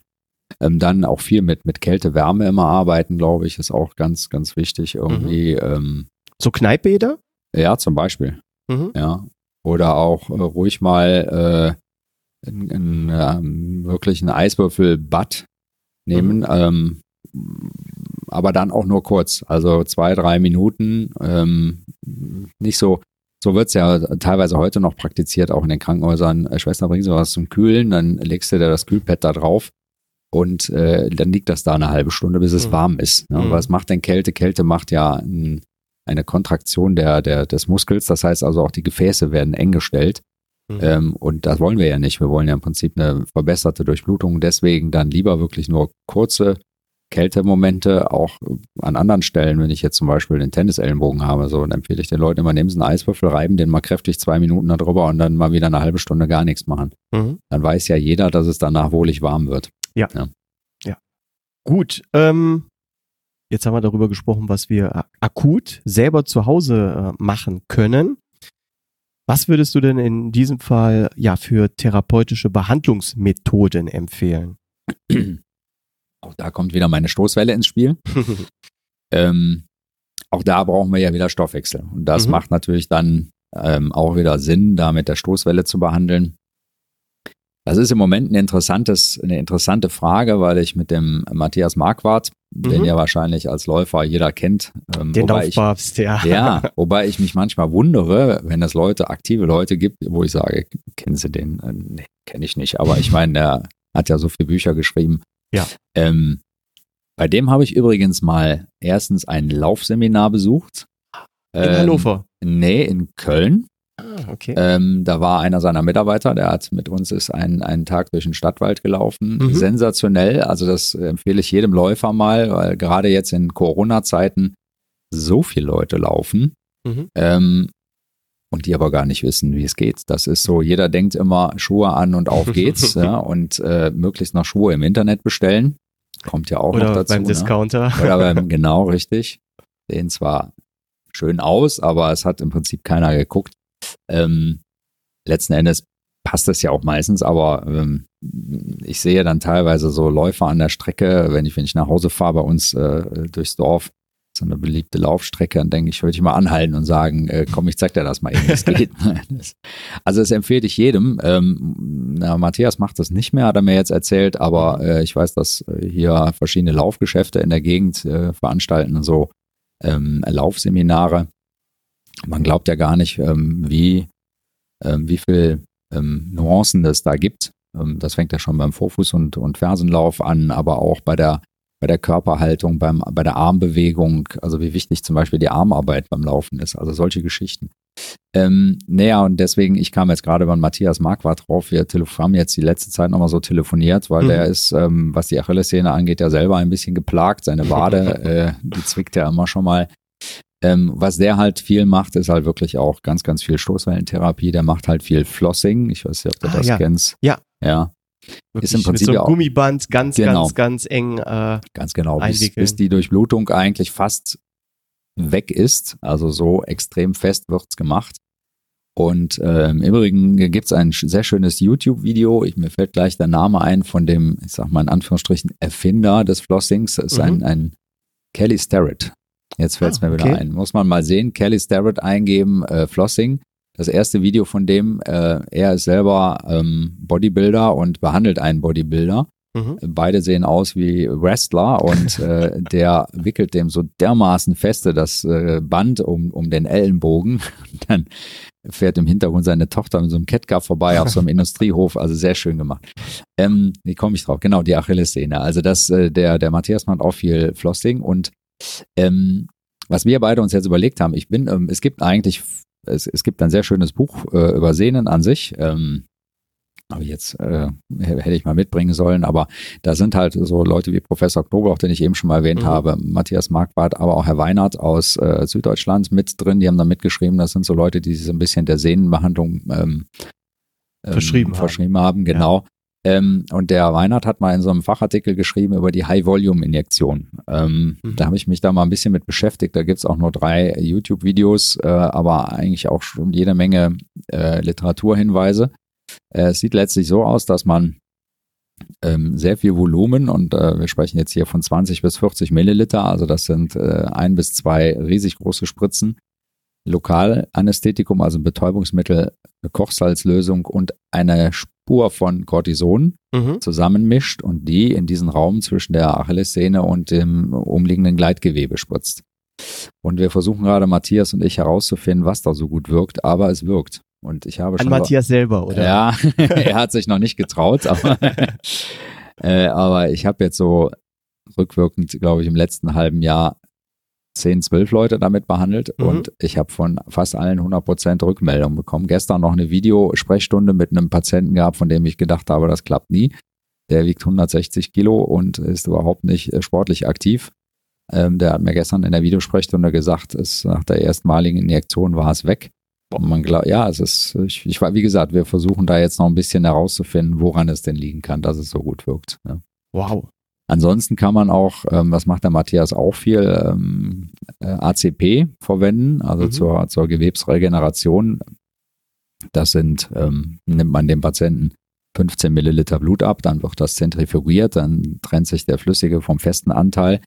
ähm, dann auch viel mit, mit Kälte, Wärme immer arbeiten, glaube ich, ist auch ganz, ganz wichtig irgendwie. Mhm. Ähm, So Kneippbäder? ja, zum Beispiel. Mhm. Ja. Oder auch äh, ruhig mal äh, in, in, ähm, wirklich ein Eiswürfelbad nehmen. Ähm, aber dann auch nur kurz, also zwei, drei Minuten. Ähm, nicht so, so wird's ja teilweise heute noch praktiziert, auch in den Krankenhäusern. Äh, Schwester, bringen Sie was zum Kühlen, dann legst du dir das Kühlpad da drauf. und äh, dann liegt das da eine halbe Stunde, bis es Mhm. warm ist. Ne? Mhm. Was macht denn Kälte? Kälte macht ja ein, eine Kontraktion der, der, des Muskels, das heißt also auch die Gefäße werden eng gestellt. Mhm. Ähm, und das wollen wir ja nicht. Wir wollen ja im Prinzip eine verbesserte Durchblutung. Deswegen dann lieber wirklich nur kurze Kältemomente, auch an anderen Stellen, wenn ich jetzt zum Beispiel den Tennisellenbogen habe, so, dann empfehle ich den Leuten immer, nehmen Sie einen Eiswürfel, reiben den mal kräftig zwei Minuten darüber und dann mal wieder eine halbe Stunde gar nichts machen. Mhm. Dann weiß ja jeder, dass es danach wohlig warm wird. Gut, ähm, jetzt haben wir darüber gesprochen, was wir a- akut selber zu Hause äh, machen können. Was würdest du denn in diesem Fall ja für therapeutische Behandlungsmethoden empfehlen? (clears throat) Auch da kommt wieder meine Stoßwelle ins Spiel. (laughs) Ähm, auch da brauchen wir ja wieder Stoffwechsel. Und das Mhm. macht natürlich dann ähm, auch wieder Sinn, da mit der Stoßwelle zu behandeln. Das ist im Moment ein interessantes, eine interessante Frage, weil ich mit dem Matthias Marquardt, den Mhm. ja wahrscheinlich als Läufer jeder kennt, ähm, Den wobei ich, Laufpapst, ja. ja, wobei ich mich manchmal wundere, wenn es Leute, aktive Leute gibt, wo ich sage, kennen Sie den? Äh, Nee, kenne ich nicht. Aber ich (laughs) meine, der hat ja so viele Bücher geschrieben. Ja. Ähm, bei dem habe ich übrigens mal erstens ein Laufseminar besucht. In Ähm, Hannover. Nee, in Köln. Ah, okay. Ähm, da war einer seiner Mitarbeiter, der hat mit uns ist einen, einen Tag durch den Stadtwald gelaufen. Mhm. Sensationell. Also das empfehle ich jedem Läufer mal, weil gerade jetzt in Corona-Zeiten so viele Leute laufen. Mhm. Ähm, und die aber gar nicht wissen, wie es geht. Das ist so, jeder denkt immer Schuhe an und auf (laughs) geht's ja, und äh, möglichst noch Schuhe im Internet bestellen. Kommt ja auch noch Oder dazu. beim ne? Discounter. Oder beim, (laughs) genau, richtig. Sehen zwar schön aus, aber es hat im Prinzip keiner geguckt. Ähm, letzten Endes passt das ja auch meistens, aber ähm, ich sehe dann teilweise so Läufer an der Strecke, wenn ich, wenn ich nach Hause fahre bei uns äh, durchs Dorf, so eine beliebte Laufstrecke, dann denke ich, würde ich mal anhalten und sagen, äh, komm, ich zeig dir das mal eben, wie es (laughs) geht. Also das empfehle ich jedem. Ähm, na, Matthias macht das nicht mehr, hat er mir jetzt erzählt, aber äh, ich weiß, dass äh, hier verschiedene Laufgeschäfte in der Gegend äh, veranstalten so ähm, Laufseminare. Man glaubt ja gar nicht, ähm, wie, ähm, wie viel ähm, Nuancen es da gibt. Ähm, das fängt ja schon beim Vorfuß- und, und Fersenlauf an, aber auch bei der, bei der Körperhaltung, beim, bei der Armbewegung, also wie wichtig zum Beispiel die Armarbeit beim Laufen ist, also solche Geschichten. Ähm, naja, und deswegen, ich kam jetzt gerade beim Matthias Marquardt drauf, wir haben jetzt die letzte Zeit nochmal so telefoniert, weil Mhm. der ist, ähm, was die Achillessehne angeht, ja selber ein bisschen geplagt, seine Wade, (laughs) äh, die zwickt ja immer schon mal. Ähm, was der halt viel macht, ist halt wirklich auch ganz, ganz viel Stoßwellentherapie. Der macht halt viel Flossing. Ich weiß nicht, ob du Ah, das ja. kennst. Ja. Ja, Wirklich im Prinzip mit so einem Gummiband ganz, Genau. ganz, ganz eng. Äh, ganz genau. Bis, bis die Durchblutung eigentlich fast weg ist. Also so extrem fest wird's gemacht. Und ähm, im Übrigen gibt's ein sch- sehr schönes YouTube-Video. Ich, mir fällt gleich der Name ein von dem, ich sag mal in Anführungsstrichen, Erfinder des Flossings. Das ist Mhm. ein, ein Kelly Starrett. Jetzt fällt's Ah, mir wieder okay. ein. Muss man mal sehen. Kelly Starrett eingeben, äh, Flossing. Das erste Video von dem, äh, er ist selber ähm, Bodybuilder und behandelt einen Bodybuilder. mhm. Beide sehen aus wie Wrestler und äh, (laughs) der wickelt dem so dermaßen feste das äh, Band um, um den Ellenbogen. (laughs) Dann fährt im Hintergrund seine Tochter mit so einem Kettcar vorbei auf so einem (laughs) Industriehof. Also sehr schön gemacht. Ähm, wie komme ich drauf? Genau, die Achillessehne. Also das, äh, der, der Matthias macht auch viel Flossing und ähm, was wir beide uns jetzt überlegt haben, ich bin, ähm, es gibt eigentlich, es, es gibt ein sehr schönes Buch äh, über Sehnen an sich. Ähm, aber jetzt äh, hätte ich mal mitbringen sollen, aber da sind halt so Leute wie Professor Knoblauch, den ich eben schon mal erwähnt Mhm. habe, Matthias Marquardt, aber auch Herr Weinert aus äh, Süddeutschland mit drin, die haben da mitgeschrieben, das sind so Leute, die sich so ein bisschen der Sehnenbehandlung ähm, ähm, Verschrieben haben. verschrieben haben, genau. Ähm, und der Weinert hat mal in so einem Fachartikel geschrieben über die High-Volume-Injektion. Ähm, Mhm. Da habe ich mich da mal ein bisschen mit beschäftigt. Da gibt's auch nur drei YouTube-Videos, äh, aber eigentlich auch schon jede Menge äh, Literaturhinweise. Äh, es sieht letztlich so aus, dass man ähm, sehr viel Volumen und äh, wir sprechen jetzt hier von 20 bis 40 Milliliter, also das sind äh, ein bis zwei riesig große Spritzen. Lokalanästhetikum, also ein Betäubungsmittel, eine Kochsalzlösung und eine Spur von Cortison Mhm. zusammenmischt und die in diesen Raum zwischen der Achillessehne und dem umliegenden Gleitgewebe spritzt. Und wir versuchen gerade, Matthias und ich herauszufinden, was da so gut wirkt, aber es wirkt. Und ich habe An schon Matthias selber, oder? ja, (laughs) er hat sich noch nicht getraut, aber (laughs) Äh, aber ich habe jetzt so rückwirkend, glaube ich, im letzten halben Jahr 10, 12 Leute damit behandelt Mhm. und ich habe von fast allen 100% Rückmeldung bekommen. Gestern noch eine Videosprechstunde mit einem Patienten gehabt, von dem ich gedacht habe, das klappt nie. Der wiegt 160 Kilo und ist überhaupt nicht äh, sportlich aktiv. Ähm, der hat mir gestern in der Videosprechstunde gesagt, es, nach der erstmaligen Injektion war es weg. Und man glaubt, ja, es ist, ich, ich war, wie gesagt, wir versuchen da jetzt noch ein bisschen herauszufinden, woran es denn liegen kann, dass es so gut wirkt. Ja. Wow. Ansonsten kann man auch, ähm, was macht der Matthias auch viel, ähm, äh, ACP verwenden, also Mhm. zur, zur Gewebsregeneration. Das sind, ähm, nimmt man dem Patienten 15 Milliliter Blut ab, dann wird das zentrifugiert, dann trennt sich der flüssige vom festen Anteil.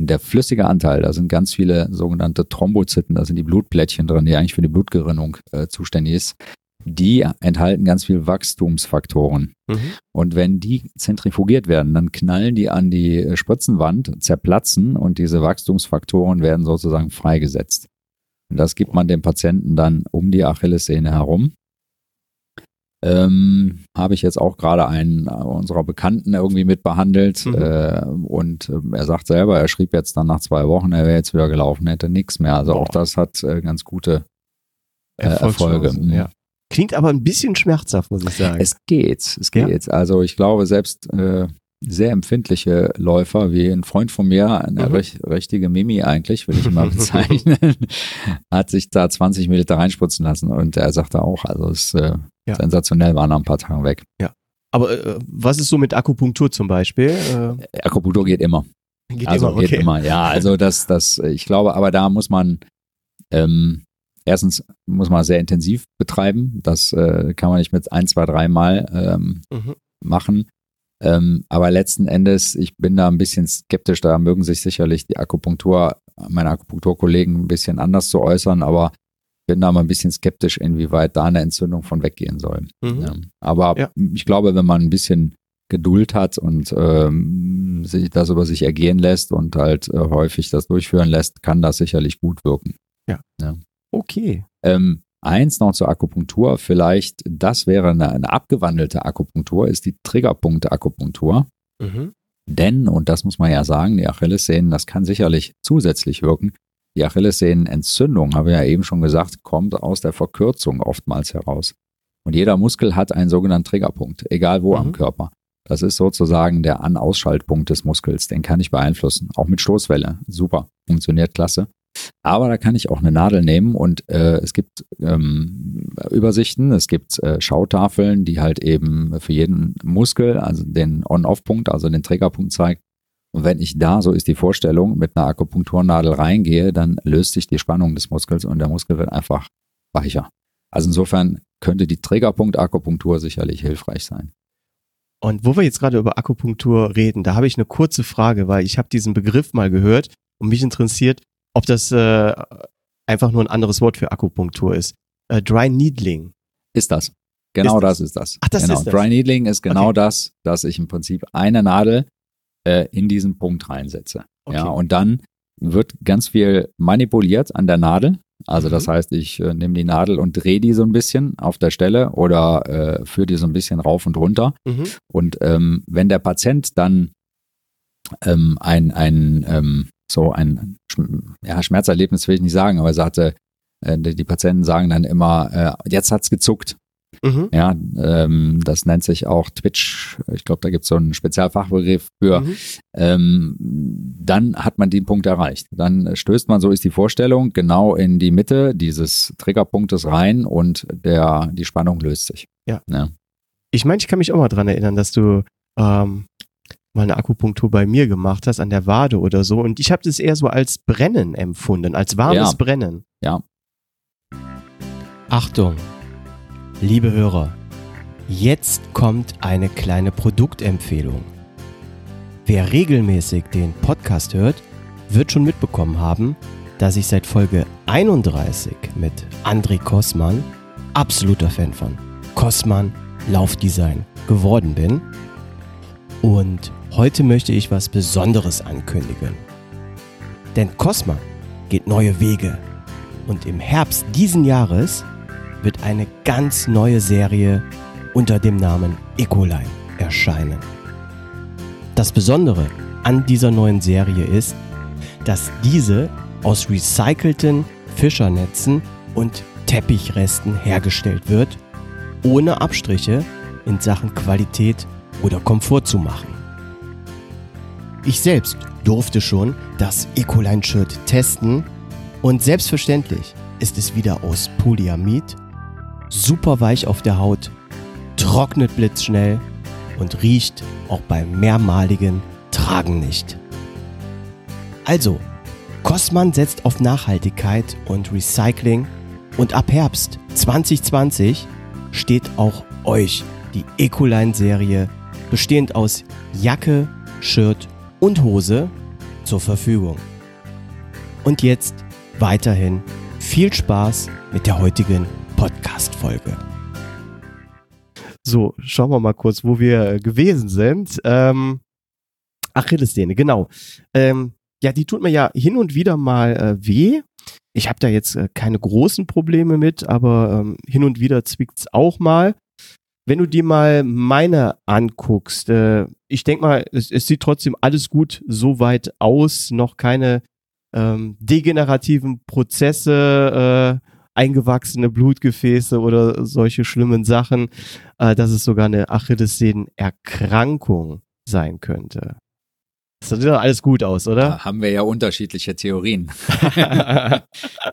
Und der flüssige Anteil, da sind ganz viele sogenannte Thrombozyten, da sind die Blutplättchen drin, die eigentlich für die Blutgerinnung äh, zuständig ist. Die enthalten ganz viel Wachstumsfaktoren. Mhm. Und wenn die zentrifugiert werden, dann knallen die an die äh, Spritzenwand, zerplatzen und diese Wachstumsfaktoren werden sozusagen freigesetzt. Und das gibt man dem Patienten dann um die Achillessehne herum. Ähm, Habe ich jetzt auch gerade einen unserer Bekannten irgendwie mit behandelt. Mhm. Äh, und äh, er sagt selber, er schrieb jetzt dann nach zwei Wochen, er wäre jetzt wieder gelaufen, hätte nichts mehr. Also auch Boah. das hat äh, ganz gute Äh, Erfolge, mhm. Ja. Klingt aber ein bisschen schmerzhaft, muss ich sagen. Es geht, es Ja? geht. Also ich glaube, selbst äh, sehr empfindliche Läufer, wie ein Freund von mir, eine Mhm. rech- richtige Mimi eigentlich, will ich mal (laughs) bezeichnen, hat sich da 20 Milliliter reinspritzen lassen und er sagte auch, also es ist äh, Ja. sensationell, war nach ein paar Tagen weg. aber äh, was ist so mit Akupunktur zum Beispiel? Äh, Akupunktur geht immer. geht also immer, geht okay. immer, ja. Also das, das, ich glaube, aber da muss man ähm, erstens muss man sehr intensiv betreiben. Das äh, kann man nicht mit ein, zwei, dreimal ähm, Mhm. machen. Ähm, aber letzten Endes, ich bin da ein bisschen skeptisch, da mögen sich sicherlich die Akupunktur, meine Akupunkturkollegen ein bisschen anders zu äußern, aber bin da mal ein bisschen skeptisch, inwieweit da eine Entzündung von weggehen soll. Mhm. Ja. Aber Ja. ich glaube, wenn man ein bisschen Geduld hat und ähm, sich das über sich ergehen lässt und halt äh, häufig das durchführen lässt, kann das sicherlich gut wirken. Okay. Ähm, eins noch zur Akupunktur, vielleicht, das wäre eine, eine abgewandelte Akupunktur, ist die Triggerpunkte-Akupunktur. Mhm. Denn, und das muss man ja sagen, die Achillessehnen, das kann sicherlich zusätzlich wirken. Die Achillessehnenentzündung, habe ich ja eben schon gesagt, kommt aus der Verkürzung oftmals heraus. Und jeder Muskel hat einen sogenannten Triggerpunkt, egal wo Mhm. am Körper. Das ist sozusagen der An-Ausschaltpunkt des Muskels. Den kann ich beeinflussen. Auch mit Stoßwelle. Super. Funktioniert klasse. Aber da kann ich auch eine Nadel nehmen und äh, es gibt ähm, Übersichten, es gibt äh, Schautafeln, die halt eben für jeden Muskel, also den On-Off-Punkt, also den Triggerpunkt zeigt. Und wenn ich da, so ist die Vorstellung, mit einer Akupunkturnadel reingehe, dann löst sich die Spannung des Muskels und der Muskel wird einfach weicher. Also insofern könnte die Triggerpunkt-Akupunktur sicherlich hilfreich sein. Und wo wir jetzt gerade über Akupunktur reden, da habe ich eine kurze Frage, weil ich habe diesen Begriff mal gehört und mich interessiert, ob das äh, einfach nur ein anderes Wort für Akupunktur ist. Äh, Dry Needling. Ist das. Genau Ist das- das ist das. Ach, das genau. ist das. Dry Needling ist genau Okay. das, dass ich im Prinzip eine Nadel äh, in diesen Punkt reinsetze. Ja, Okay. und dann wird ganz viel manipuliert an der Nadel. Also Mhm. das heißt, ich äh, nehme die Nadel und drehe die so ein bisschen auf der Stelle oder äh, führe die so ein bisschen rauf und runter. Mhm. Und ähm, wenn der Patient dann ähm, ein, ein ähm, so ein ja, Schmerzerlebnis will ich nicht sagen, aber er sagte, äh, die, die Patienten sagen dann immer, äh, jetzt hat's gezuckt. Mhm. Ja, ähm, das nennt sich auch Twitch. Ich glaube, da gibt es so einen Spezialfachbegriff für. Mhm. Ähm, dann hat man den Punkt erreicht. Dann stößt man, so ist die Vorstellung, genau in die Mitte dieses Triggerpunktes rein und der, die Spannung löst sich. Ja. ja. Ich meine, ich kann mich auch mal dran erinnern, dass du ähm, mal eine Akupunktur bei mir gemacht hast, an der Wade oder so. Und ich habe das eher so als Brennen empfunden, als warmes Ja. Brennen. Ja. Achtung, liebe Hörer, jetzt kommt eine kleine Produktempfehlung. Wer regelmäßig den Podcast hört, wird schon mitbekommen haben, dass ich seit Folge 31 mit André Kossmann, absoluter Fan von Kossmann Laufdesign, geworden bin. Und heute möchte ich was Besonderes ankündigen. Denn Kossmann geht neue Wege. Und im Herbst diesen Jahres wird eine ganz neue Serie unter dem Namen Ecoline erscheinen. Das Besondere an dieser neuen Serie ist, dass diese aus recycelten Fischernetzen und Teppichresten hergestellt wird, ohne Abstriche in Sachen Qualität oder Komfort zu machen. Ich selbst durfte schon das Ecoline-Shirt testen und selbstverständlich ist es wieder aus Polyamid, super weich auf der Haut, trocknet blitzschnell und riecht auch beim mehrmaligen Tragen nicht. Also, Kostmann setzt auf Nachhaltigkeit und Recycling und ab Herbst 2020 steht auch euch die Ecoline-Serie bestehend aus Jacke, Shirt und Hose zur Verfügung. Und jetzt weiterhin viel Spaß mit der heutigen Podcast-Folge. So, schauen wir mal kurz, wo wir gewesen sind. Ähm, Achillessehne, genau. Ähm, ja, die tut mir ja hin und wieder mal äh, weh. Ich habe da jetzt äh, keine großen Probleme mit, aber ähm, hin und wieder zwickt's auch mal. Wenn du dir mal meine anguckst, äh, ich denke mal, es, es, sieht trotzdem alles gut so weit aus, noch keine ähm, degenerativen Prozesse, äh, eingewachsene Blutgefäße oder solche schlimmen Sachen, äh, dass es sogar eine Achillessenenerkrankung sein könnte. Das sieht doch alles gut aus, oder? Da haben wir ja unterschiedliche Theorien. (laughs) da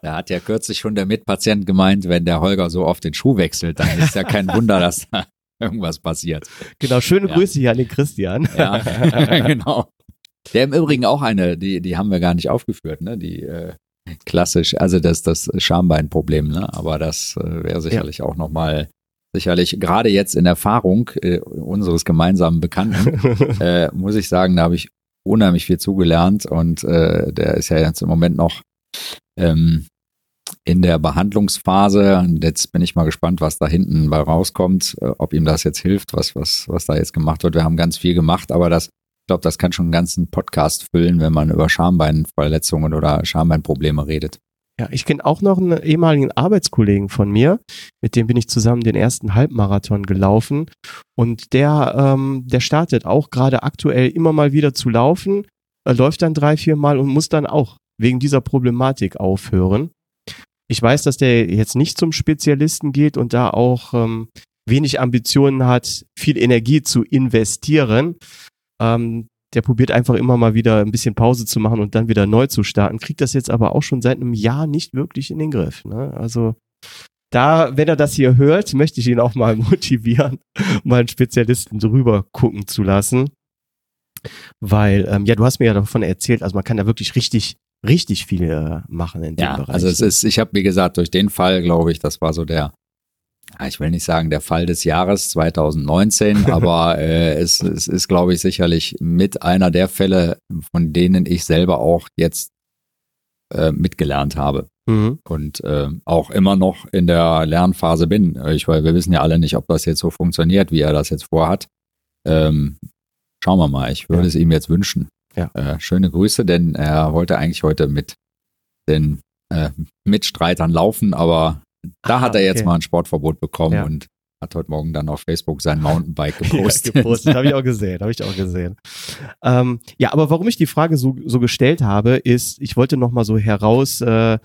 hat ja kürzlich schon der Mitpatient gemeint, wenn der Holger so oft den Schuh wechselt, dann ist ja kein Wunder, dass da irgendwas passiert. Genau, schöne ja. Grüße hier an den Christian. ja, (laughs) genau. Der im Übrigen auch eine, die, die haben wir gar nicht aufgeführt, ne? Die äh, klassisch, also das, das Schambeinproblem, ne? Aber das äh, wäre sicherlich ja. auch nochmal sicherlich gerade jetzt in Erfahrung äh, unseres gemeinsamen Bekannten, (laughs) äh, muss ich sagen, da habe ich unheimlich viel zugelernt und äh, der ist ja jetzt im Moment noch ähm, in der Behandlungsphase. Und jetzt bin ich mal gespannt, was da hinten bei rauskommt, äh, ob ihm das jetzt hilft, was, was, was da jetzt gemacht wird. Wir haben ganz viel gemacht, aber das, ich glaube, das kann schon einen ganzen Podcast füllen, wenn man über Schambeinverletzungen oder Schambeinprobleme redet. Ja, ich kenne auch noch einen ehemaligen Arbeitskollegen von mir, mit dem bin ich zusammen den ersten Halbmarathon gelaufen. Und der, ähm, der startet auch gerade aktuell immer mal wieder zu laufen, äh, läuft dann drei, vier Mal und muss dann auch wegen dieser Problematik aufhören. Ich weiß, dass der jetzt nicht zum Spezialisten geht und da auch ähm, wenig Ambitionen hat, viel Energie zu investieren. Ähm, der probiert einfach immer mal wieder ein bisschen Pause zu machen und dann wieder neu zu starten, kriegt das jetzt aber auch schon seit einem Jahr nicht wirklich in den Griff. Ne? Also da, wenn er das hier hört, möchte ich ihn auch mal (laughs) motivieren, mal einen Spezialisten drüber gucken zu lassen. Weil, ähm, ja, du hast mir ja davon erzählt, also man kann da wirklich richtig, richtig viel äh, machen in dem ja, Bereich. Also es ist, ich habe, wie gesagt, durch den Fall, glaube ich, das war so der ich will nicht sagen der Fall des Jahres 2019, (laughs) aber äh, es, es ist, glaube ich, sicherlich mit einer der Fälle, von denen ich selber auch jetzt äh, mitgelernt habe. Mhm. Und äh, auch immer noch in der Lernphase bin. Ich, weil wir wissen ja alle nicht, ob das jetzt so funktioniert, wie er das jetzt vorhat. Ähm, schauen wir mal. Ich würde ja. es ihm jetzt wünschen. Ja. Äh, schöne Grüße, denn er wollte eigentlich heute mit den äh, Mitstreitern laufen, aber da ah, hat er jetzt okay. mal ein Sportverbot bekommen ja. und hat heute Morgen dann auf Facebook sein Mountainbike gepostet. (laughs) ja, gepostet, habe ich auch gesehen, habe ich auch gesehen. Ähm, ja, aber warum ich die Frage so, so gestellt habe, ist, ich wollte noch mal so heraus äh,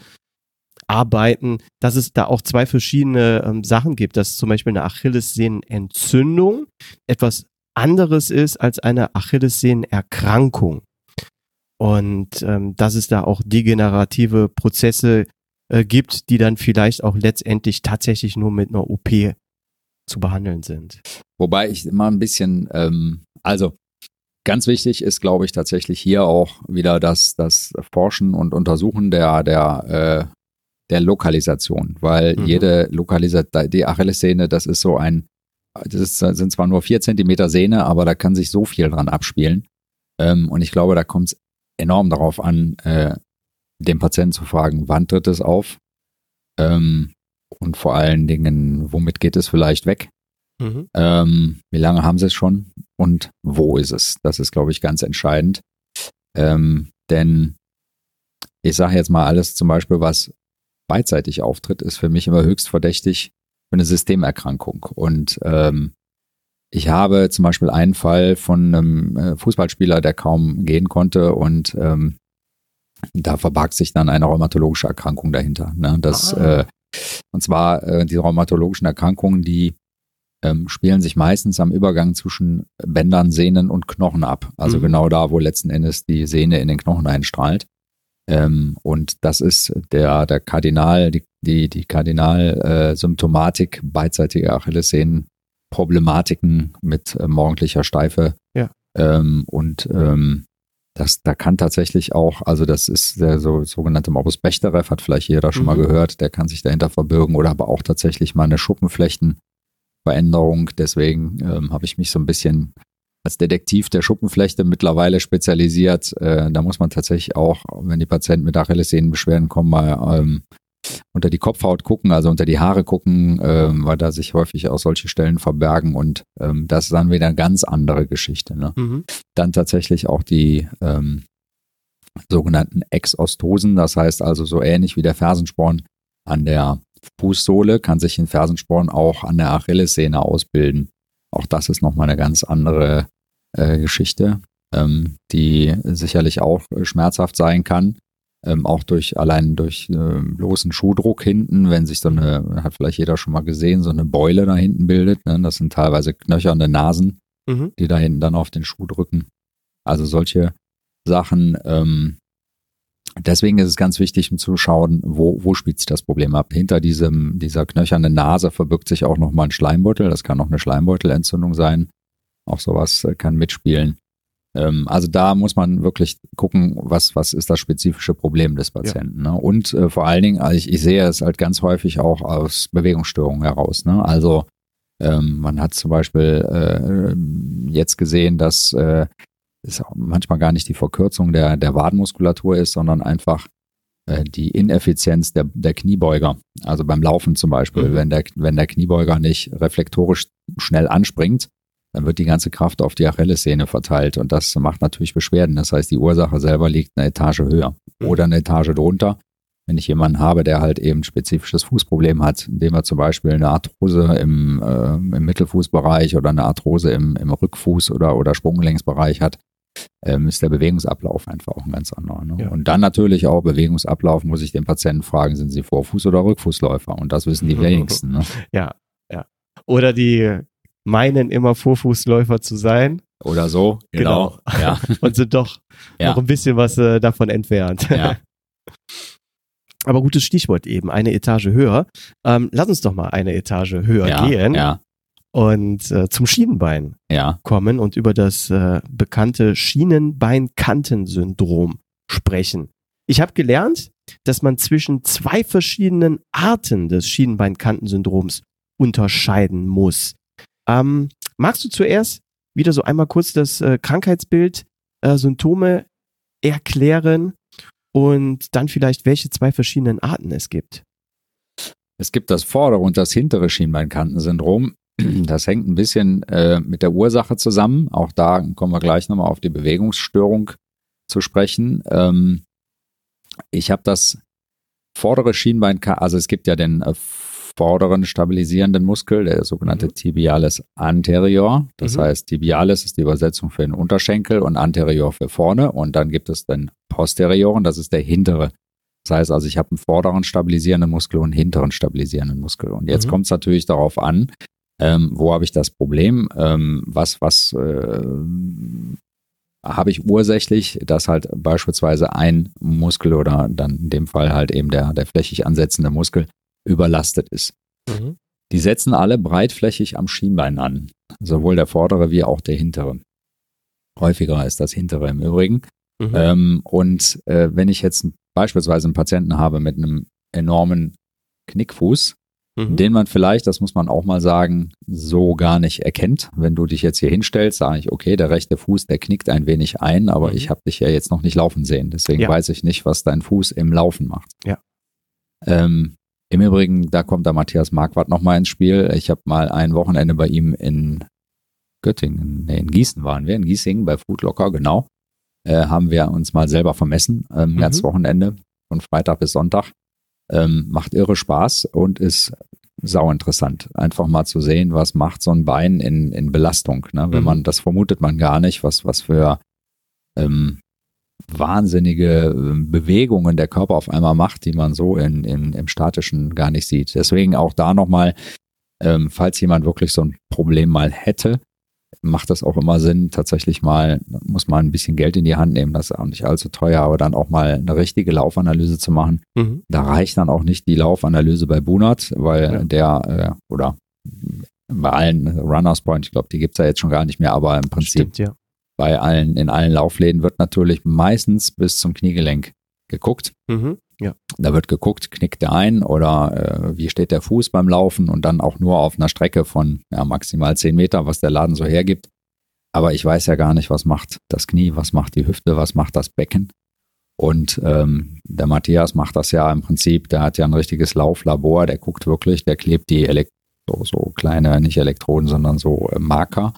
dass es da auch zwei verschiedene ähm, Sachen gibt, dass zum Beispiel eine Achillessehnenentzündung etwas anderes ist als eine Achillessehnenerkrankung. Und ähm, dass es da auch degenerative Prozesse äh, gibt, die dann vielleicht auch letztendlich tatsächlich nur mit einer OP zu behandeln sind. Wobei ich immer ein bisschen, ähm, also ganz wichtig ist, glaube ich, tatsächlich hier auch wieder das, das Forschen und Untersuchen der, der, äh, der Lokalisation, weil mhm. jede Lokalisation, die Achillessehne, das ist so ein, das ist, sind zwar nur vier Zentimeter Sehne, aber da kann sich so viel dran abspielen. Ähm, und ich glaube, da kommt es enorm darauf an, äh, den Patienten zu fragen, wann tritt es auf? Ähm, und vor allen Dingen, womit geht es vielleicht weg? Mhm. Ähm, wie lange haben sie es schon? Und wo ist es? Das ist, glaube ich, ganz entscheidend. Ähm, denn ich sage jetzt mal alles zum Beispiel, was beidseitig auftritt, ist für mich immer höchst verdächtig für eine Systemerkrankung. Und ähm, ich habe zum Beispiel einen Fall von einem äh, Fußballspieler, der kaum gehen konnte und ähm, da verbarg sich dann eine rheumatologische Erkrankung dahinter. Ne? Das, ah. äh, und zwar äh, die rheumatologischen Erkrankungen, die ähm, spielen sich meistens am Übergang zwischen Bändern, Sehnen und Knochen ab. Also mhm. genau da, wo letzten Endes die Sehne in den Knochen einstrahlt. Ähm, und das ist der, der Kardinal, die, die, die Kardinalsymptomatik äh, beidseitige Achillessehnenproblematiken mit äh, morgendlicher Steife. Ja. Ähm, und ähm, das, da kann tatsächlich auch, also das ist der so, sogenannte Morbus Bechterew, hat vielleicht jeder schon mhm. mal gehört, der kann sich dahinter verbirgen oder aber auch tatsächlich mal eine Schuppenflechtenveränderung. Deswegen ähm, habe ich mich so ein bisschen als Detektiv der Schuppenflechte mittlerweile spezialisiert. Äh, da muss man tatsächlich auch, wenn die Patienten mit Achillessehnenbeschwerden kommen, mal ähm, unter die Kopfhaut gucken, also unter die Haare gucken, ähm, weil da sich häufig auch solche Stellen verbergen und ähm, das ist dann wieder eine ganz andere Geschichte. Ne? Mhm. Dann tatsächlich auch die ähm, sogenannten Exostosen, das heißt also so ähnlich wie der Fersensporn an der Fußsohle kann sich ein Fersensporn auch an der Achillessehne ausbilden. Auch das ist nochmal eine ganz andere äh, Geschichte, ähm, die sicherlich auch schmerzhaft sein kann. Ähm, auch durch allein durch äh, bloßen Schuhdruck hinten, wenn sich so eine, hat vielleicht jeder schon mal gesehen, so eine Beule da hinten bildet. Ne? Das sind teilweise knöchernde Nasen, mhm. die da hinten dann auf den Schuh drücken. Also solche Sachen. Ähm, deswegen ist es ganz wichtig, um zu schauen, wo, wo spielt sich das Problem ab. Hinter diesem, dieser knöchernen Nase verbirgt sich auch nochmal ein Schleimbeutel. Das kann auch eine Schleimbeutelentzündung sein. Auch sowas äh, kann mitspielen. Ähm, also da muss man wirklich gucken, was, was ist das spezifische Problem des Patienten. Ja. Ne? Und äh, vor allen Dingen, also ich, ich sehe es halt ganz häufig auch aus Bewegungsstörungen heraus. Ne? Also ähm, man hat zum Beispiel äh, jetzt gesehen, dass äh, es manchmal gar nicht die Verkürzung der, der Wadenmuskulatur ist, sondern einfach äh, die Ineffizienz der, der Kniebeuger. Also beim Laufen zum Beispiel, mhm. wenn, der, wenn der Kniebeuger nicht reflektorisch schnell anspringt, dann wird die ganze Kraft auf die Achillessehne verteilt und das macht natürlich Beschwerden. Das heißt, die Ursache selber liegt eine Etage höher oder eine Etage drunter. Wenn ich jemanden habe, der halt eben spezifisches Fußproblem hat, indem er zum Beispiel eine Arthrose im, äh, im Mittelfußbereich oder eine Arthrose im, im Rückfuß oder, oder Sprunggelenksbereich hat, ähm, ist der Bewegungsablauf einfach auch ein ganz anderer. Ne? Ja. Und dann natürlich auch Bewegungsablauf, muss ich den Patienten fragen, sind sie Vorfuß- oder Rückfußläufer? Und das wissen die (laughs) wenigsten. Ne? Ja, ja. Oder die meinen immer Vorfußläufer zu sein. Oder so, genau. genau. Ja. (laughs) Und sind doch ja. noch ein bisschen was äh, davon entfernt. Ja. (laughs) Aber gutes Stichwort eben, eine Etage höher. Ähm, lass uns doch mal eine Etage höher ja, gehen ja. und äh, zum Schienenbein ja. kommen und über das äh, bekannte Schienenbeinkantensyndrom sprechen. Ich habe gelernt, dass man zwischen zwei verschiedenen Arten des Schienenbeinkantensyndroms unterscheiden muss. Ähm, magst du zuerst wieder so einmal kurz das äh, Krankheitsbild, äh, Symptome erklären und dann vielleicht, welche zwei verschiedenen Arten es gibt? Es gibt das vordere und das hintere Schienbeinkantensyndrom. Das hängt ein bisschen äh, mit der Ursache zusammen. Auch da kommen wir gleich nochmal auf die Bewegungsstörung zu sprechen. Ähm, ich habe das vordere Schienbeinkanten, also es gibt ja den äh, vorderen stabilisierenden Muskel, der sogenannte mhm. Tibialis anterior. Das mhm. heißt, Tibialis ist die Übersetzung für den Unterschenkel und anterior für vorne. Und dann gibt es den posterioren, das ist der hintere. Das heißt also, ich habe einen vorderen stabilisierenden Muskel und einen hinteren stabilisierenden Muskel. Und jetzt mhm. kommt es natürlich darauf an, ähm, wo habe ich das Problem? Ähm, was, was äh, habe ich ursächlich, dass halt beispielsweise ein Muskel oder dann in dem Fall halt eben der, der flächig ansetzende Muskel überlastet ist. Mhm. Die setzen alle breitflächig am Schienbein an, sowohl der vordere wie auch der hintere. Häufiger ist das hintere im Übrigen. Mhm. Ähm, und äh, wenn ich jetzt beispielsweise einen Patienten habe mit einem enormen Knickfuß, mhm. den man vielleicht, das muss man auch mal sagen, so gar nicht erkennt. Wenn du dich jetzt hier hinstellst, sage ich, okay, der rechte Fuß, der knickt ein wenig ein, aber mhm. ich habe dich ja jetzt noch nicht laufen sehen. Deswegen ja. weiß ich nicht, was dein Fuß im Laufen macht. Ja. Ähm, im Übrigen, da kommt der Matthias Marquardt nochmal ins Spiel. Ich habe mal ein Wochenende bei ihm in Göttingen, nee, in Gießen waren wir, in Gießingen bei Foodlocker, genau. Äh, haben wir uns mal selber vermessen, ähm, mhm. ganzes Wochenende, von Freitag bis Sonntag. Ähm, macht irre Spaß und ist sau interessant. Einfach mal zu sehen, was macht so ein Bein in, in Belastung. Ne? Wenn Mhm. man, das vermutet man gar nicht, was, was für ähm, wahnsinnige ähm, Bewegungen der Körper auf einmal macht, die man so in, in, im Statischen gar nicht sieht. Deswegen auch da nochmal, ähm, falls jemand wirklich so ein Problem mal hätte, macht das auch immer Sinn, tatsächlich mal, muss man ein bisschen Geld in die Hand nehmen, das ist auch nicht allzu teuer, aber dann auch mal eine richtige Laufanalyse zu machen. Mhm. Da reicht dann auch nicht die Laufanalyse bei Bunert, weil Ja. der, äh, oder bei allen Runners Point, ich glaube, die gibt's ja jetzt schon gar nicht mehr, aber im Prinzip Stimmt, ja. Bei allen, in allen Laufläden wird natürlich meistens bis zum Kniegelenk geguckt. Mhm. Ja. Da wird geguckt, knickt der ein oder äh, wie steht der Fuß beim Laufen und dann auch nur auf einer Strecke von ja, maximal 10 Meter, was der Laden so hergibt. Aber ich weiß ja gar nicht, was macht das Knie, was macht die Hüfte, was macht das Becken. Und ähm, der Matthias macht das ja im Prinzip, der hat ja ein richtiges Lauflabor, der guckt wirklich, der klebt die Elekt so, so kleine, nicht Elektroden, sondern so äh, Marker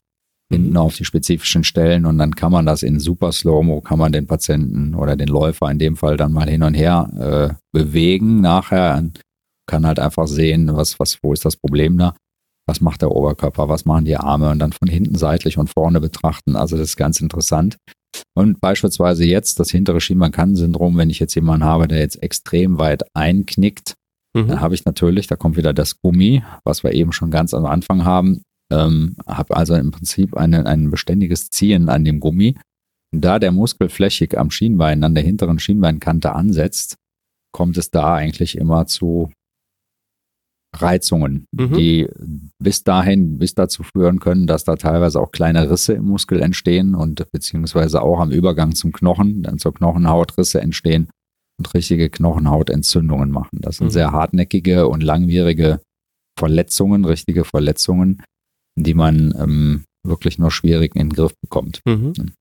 hinten auf die spezifischen Stellen und dann kann man das in super Slow-Mo, kann man den Patienten oder den Läufer in dem Fall dann mal hin und her äh, bewegen nachher und kann halt einfach sehen, was, was, wo ist das Problem da, was macht der Oberkörper, was machen die Arme und dann von hinten seitlich und vorne betrachten. Also das ist ganz interessant. Und beispielsweise jetzt das hintere Schienbeinkannensyndrom, wenn ich jetzt jemanden habe, der jetzt extrem weit einknickt, Mhm. dann habe ich natürlich, da kommt wieder das Gummi, was wir eben schon ganz am Anfang haben, ähm, habe also im Prinzip eine, ein beständiges Ziehen an dem Gummi. Da der Muskel flächig am Schienbein, an der hinteren Schienbeinkante ansetzt, kommt es da eigentlich immer zu Reizungen, Mhm. die bis dahin, bis dazu führen können, dass da teilweise auch kleine Risse im Muskel entstehen und beziehungsweise auch am Übergang zum Knochen, dann zur Knochenhaut Risse entstehen und richtige Knochenhautentzündungen machen. Das sind Mhm. sehr hartnäckige und langwierige Verletzungen, richtige Verletzungen, die man ähm, wirklich nur schwierig in den Griff bekommt. Mhm. Mhm.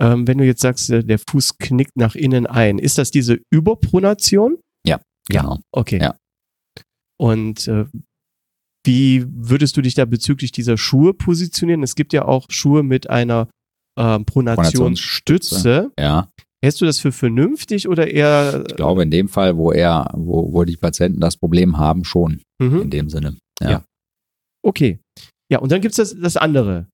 Ähm, wenn du jetzt sagst, der Fuß knickt nach innen ein, ist das diese Überpronation? Ja. Genau. Okay. Ja. Und äh, wie würdest du dich da bezüglich dieser Schuhe positionieren? Es gibt ja auch Schuhe mit einer ähm, Pronationsstütze. Ja, Hältst du das für vernünftig oder eher? ich glaube in dem Fall, wo er, wo, wo die Patienten das Problem haben, schon Mhm. in dem Sinne. Ja. Ja. Okay. Ja, und dann gibt's das, das andere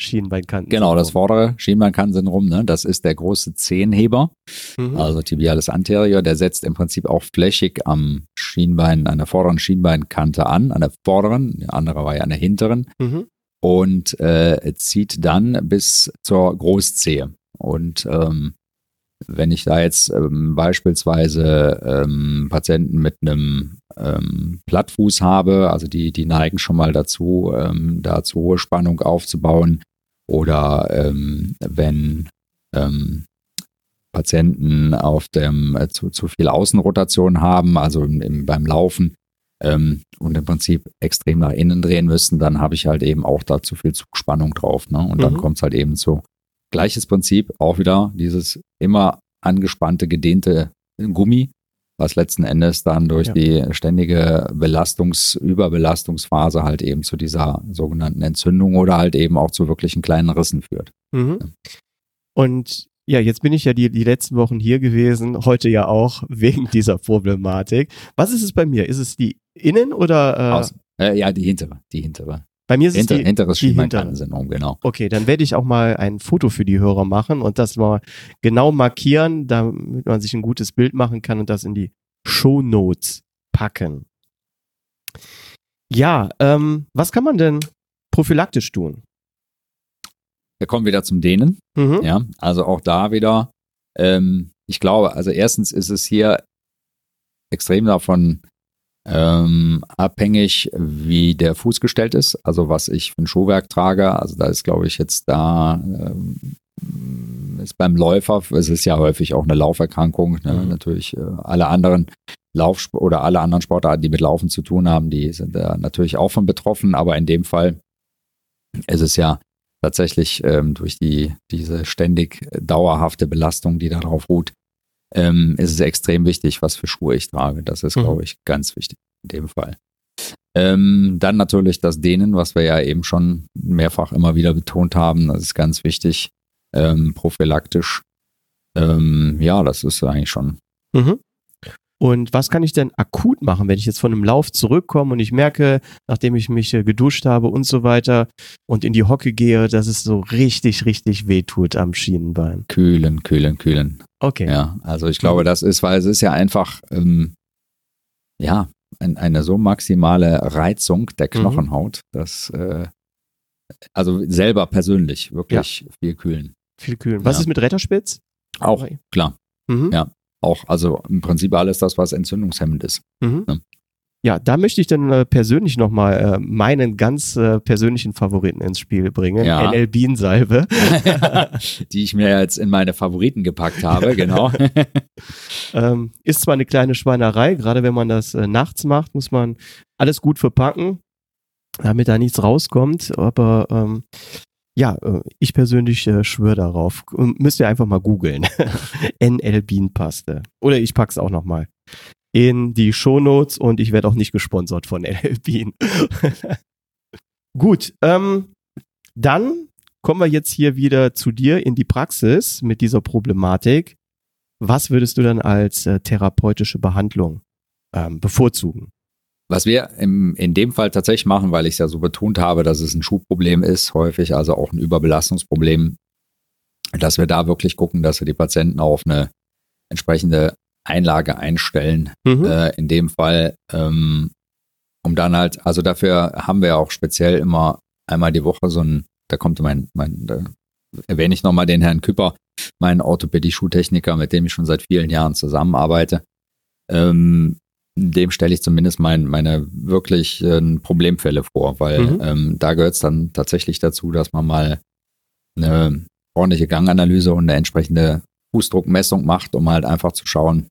Schienbeinkanten. Genau, das vordere Schienbeinkannensyndrom, ne, das ist der große Zehenheber, Mhm. also Tibialis anterior, der setzt im Prinzip auch flächig am Schienbein, an der vorderen Schienbeinkante an, an der vorderen, die andere war ja an der hinteren, Mhm. und äh, zieht dann bis zur Großzehe. Und ähm, wenn ich da jetzt ähm, beispielsweise ähm, Patienten mit einem ähm, Plattfuß habe, also die, die neigen schon mal dazu, ähm, da zu hohe Spannung aufzubauen, oder ähm, wenn ähm, Patienten auf dem äh, zu, zu viel Außenrotation haben, also im, im, beim Laufen, ähm, und im Prinzip extrem nach innen drehen müssen, dann habe ich halt eben auch da zu viel Zugspannung drauf. Ne? Und dann Mhm. kommt es halt eben zu gleiches Prinzip, auch wieder dieses immer angespannte, gedehnte Gummi, was letzten Endes dann durch Ja. die ständige Belastungs-, Überbelastungsphase halt eben zu dieser sogenannten Entzündung oder halt eben auch zu wirklichen kleinen Rissen führt. Mhm. Und ja, jetzt bin ich ja die, die letzten Wochen hier gewesen, heute ja auch, (laughs) wegen dieser Problematik. Was ist es bei mir? Ist es die Innen- oder äh, Aus, äh, ja, die hintere, die hintere. Bei mir ist Hinter, es die, hinteres. Schienbeinkannensyndrom, genau. Okay, dann werde ich auch mal ein Foto für die Hörer machen und das mal genau markieren, damit man sich ein gutes Bild machen kann und das in die Show Notes packen. Ja, ähm, was kann man denn prophylaktisch tun? Wir kommen wieder zum Dehnen. Mhm. Ja, also auch da wieder, ähm, ich glaube, also erstens ist es hier extrem davon ähm, abhängig, wie der Fuß gestellt ist, also was ich für ein Schuhwerk trage. Also da ist, glaube ich, jetzt da ähm, ist beim Läufer, es ist ja häufig auch eine Lauferkrankung, ne? Mhm. natürlich äh, alle anderen Lauf oder alle anderen Sportarten, die mit Laufen zu tun haben, die sind da natürlich auch von betroffen, aber in dem Fall ist es ja tatsächlich ähm, durch die diese ständig dauerhafte Belastung, die darauf ruht, ähm, ist es extrem wichtig, was für Schuhe ich trage. Das ist, Mhm. glaube ich, ganz wichtig in dem Fall. Ähm, dann natürlich das Dehnen, was wir ja eben schon mehrfach immer wieder betont haben. Das ist ganz wichtig, ähm, prophylaktisch. Ähm, ja, das ist eigentlich schon. Mhm. Und was kann ich denn akut machen, wenn ich jetzt von einem Lauf zurückkomme und ich merke, nachdem ich mich äh, geduscht habe und so weiter und in die Hocke gehe, dass es so richtig, richtig weh tut am Schienenbein? Kühlen, kühlen, kühlen. Okay. Ja, also ich glaube, das ist, weil es ist ja einfach, ähm, ja, ein, eine so maximale Reizung der Mhm. Knochenhaut, dass, äh, also selber persönlich wirklich viel kühlen. Viel kühlen. Was Ja. ist mit Retterspitz? Auch, klar. Mhm. Ja. Auch, also im Prinzip alles das, was entzündungshemmend ist. Mhm. Ja. Ja, da möchte ich dann äh, persönlich nochmal äh, meinen ganz äh, persönlichen Favoriten ins Spiel bringen. Ja. NL Bienensalbe. (laughs) Die ich mir jetzt in meine Favoriten gepackt habe, genau. (laughs) ähm, ist zwar eine kleine Schweinerei, gerade wenn man das äh, nachts macht, muss man alles gut verpacken, damit da nichts rauskommt. Aber ähm, ja, äh, ich persönlich äh, schwöre darauf. Ähm, Müsst ihr einfach mal googeln. (laughs) NL Bienenpaste. Oder ich pack's auch nochmal in die Shownotes und ich werde auch nicht gesponsert von (laughs) NL Bienen. (laughs) Gut, ähm, dann kommen wir jetzt hier wieder zu dir in die Praxis mit dieser Problematik. Was würdest du dann als äh, therapeutische Behandlung ähm, bevorzugen? Was wir im, in dem Fall tatsächlich machen, weil ich es ja so betont habe, dass es ein Schuhproblem ist, häufig also auch ein Überbelastungsproblem, dass wir da wirklich gucken, dass wir die Patienten auf eine entsprechende Einlage einstellen. Mhm. Äh, in dem Fall, ähm, um dann halt, also dafür haben wir auch speziell immer einmal die Woche so ein, da kommt mein, mein da erwähne ich nochmal den Herrn Küpper, meinen Orthopädie-Schuhtechniker, mit dem ich schon seit vielen Jahren zusammenarbeite. Ähm, dem stelle ich zumindest mein, meine wirklich äh, Problemfälle vor, weil Mhm. ähm, da gehört es dann tatsächlich dazu, dass man mal eine ordentliche Ganganalyse und eine entsprechende Fußdruckmessung macht, um halt einfach zu schauen,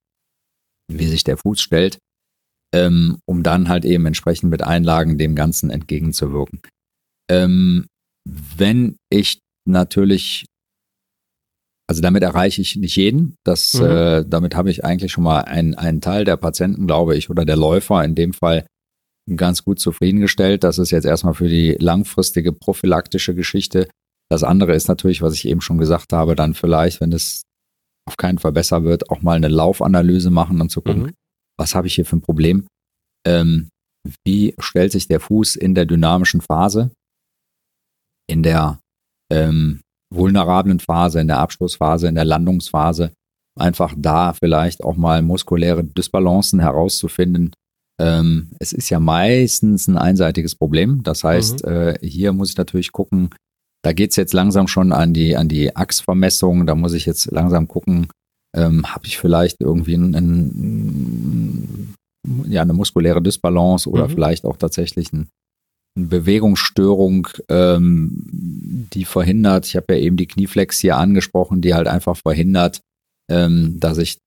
wie sich der Fuß stellt, ähm, um dann halt eben entsprechend mit Einlagen dem Ganzen entgegenzuwirken. Ähm, wenn ich natürlich, also damit erreiche ich nicht jeden, das, Mhm. äh, damit habe ich eigentlich schon mal einen, einen Teil der Patienten, glaube ich, oder der Läufer in dem Fall ganz gut zufriedengestellt. Das ist jetzt erstmal für die langfristige prophylaktische Geschichte. Das andere ist natürlich, was ich eben schon gesagt habe, dann vielleicht, wenn es auf keinen Fall besser wird, auch mal eine Laufanalyse machen und zu gucken, Mhm. was habe ich hier für ein Problem? Ähm, wie stellt sich der Fuß in der dynamischen Phase, in der ähm, vulnerablen Phase, in der Abschlussphase, in der Landungsphase, einfach da vielleicht auch mal muskuläre Dysbalancen herauszufinden. Ähm, es ist ja meistens ein einseitiges Problem. Das heißt, äh, hier muss ich natürlich gucken, da geht's jetzt langsam schon an die, an die Achsvermessung, da muss ich jetzt langsam gucken, ähm, habe ich vielleicht irgendwie einen, einen, ja, eine muskuläre Dysbalance oder Mhm. vielleicht auch tatsächlich ein, eine Bewegungsstörung, ähm, die verhindert, ich habe ja eben die Knieflex hier angesprochen, die halt einfach verhindert, ähm, dass ich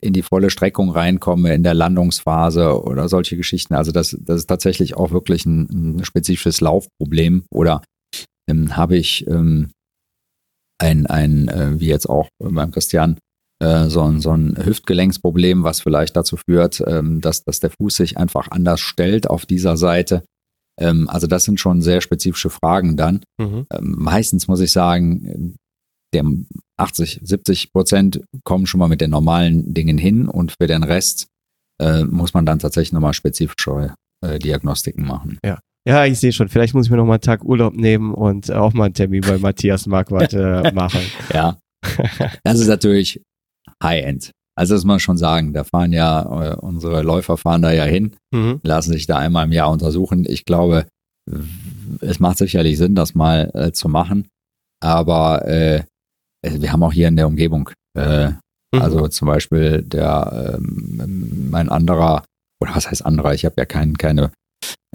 in die volle Streckung reinkomme in der Landungsphase oder solche Geschichten. Also das, das ist tatsächlich auch wirklich ein, ein spezifisches Laufproblem oder ähm, habe ich ähm, ein, ein äh, wie jetzt auch beim Christian, äh, so, ein, so ein Hüftgelenksproblem, was vielleicht dazu führt, ähm, dass, dass der Fuß sich einfach anders stellt auf dieser Seite. Ähm, also das sind schon sehr spezifische Fragen dann. Mhm. Ähm, meistens muss ich sagen, der 80, 70 Prozent kommen schon mal mit den normalen Dingen hin und für den Rest äh, muss man dann tatsächlich nochmal spezifische äh, Diagnostiken machen. Ja, ich sehe schon. Vielleicht muss ich mir noch mal einen Tag Urlaub nehmen und auch mal einen Termin bei Matthias Marquardt äh, (laughs) machen. Ja, (laughs) das ist natürlich High-End. Also das muss man schon sagen, da fahren ja, äh, unsere Läufer fahren da ja hin, Mhm. lassen sich da einmal im Jahr untersuchen. Ich glaube, es macht sicherlich Sinn, das mal äh, zu machen, aber äh, wir haben auch hier in der Umgebung, äh, Mhm. also zum Beispiel der, ähm, mein anderer, oder was heißt anderer, ich habe ja kein, keine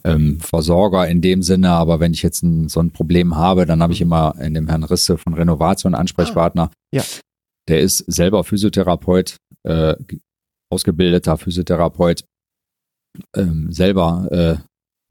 ähm, Versorger in dem Sinne, aber wenn ich jetzt ein, so ein Problem habe, dann habe ich immer in dem Herrn Risse von Renovation einen Ansprechpartner. ja. Der ist selber Physiotherapeut, äh, ge- ausgebildeter Physiotherapeut, ähm, selber äh,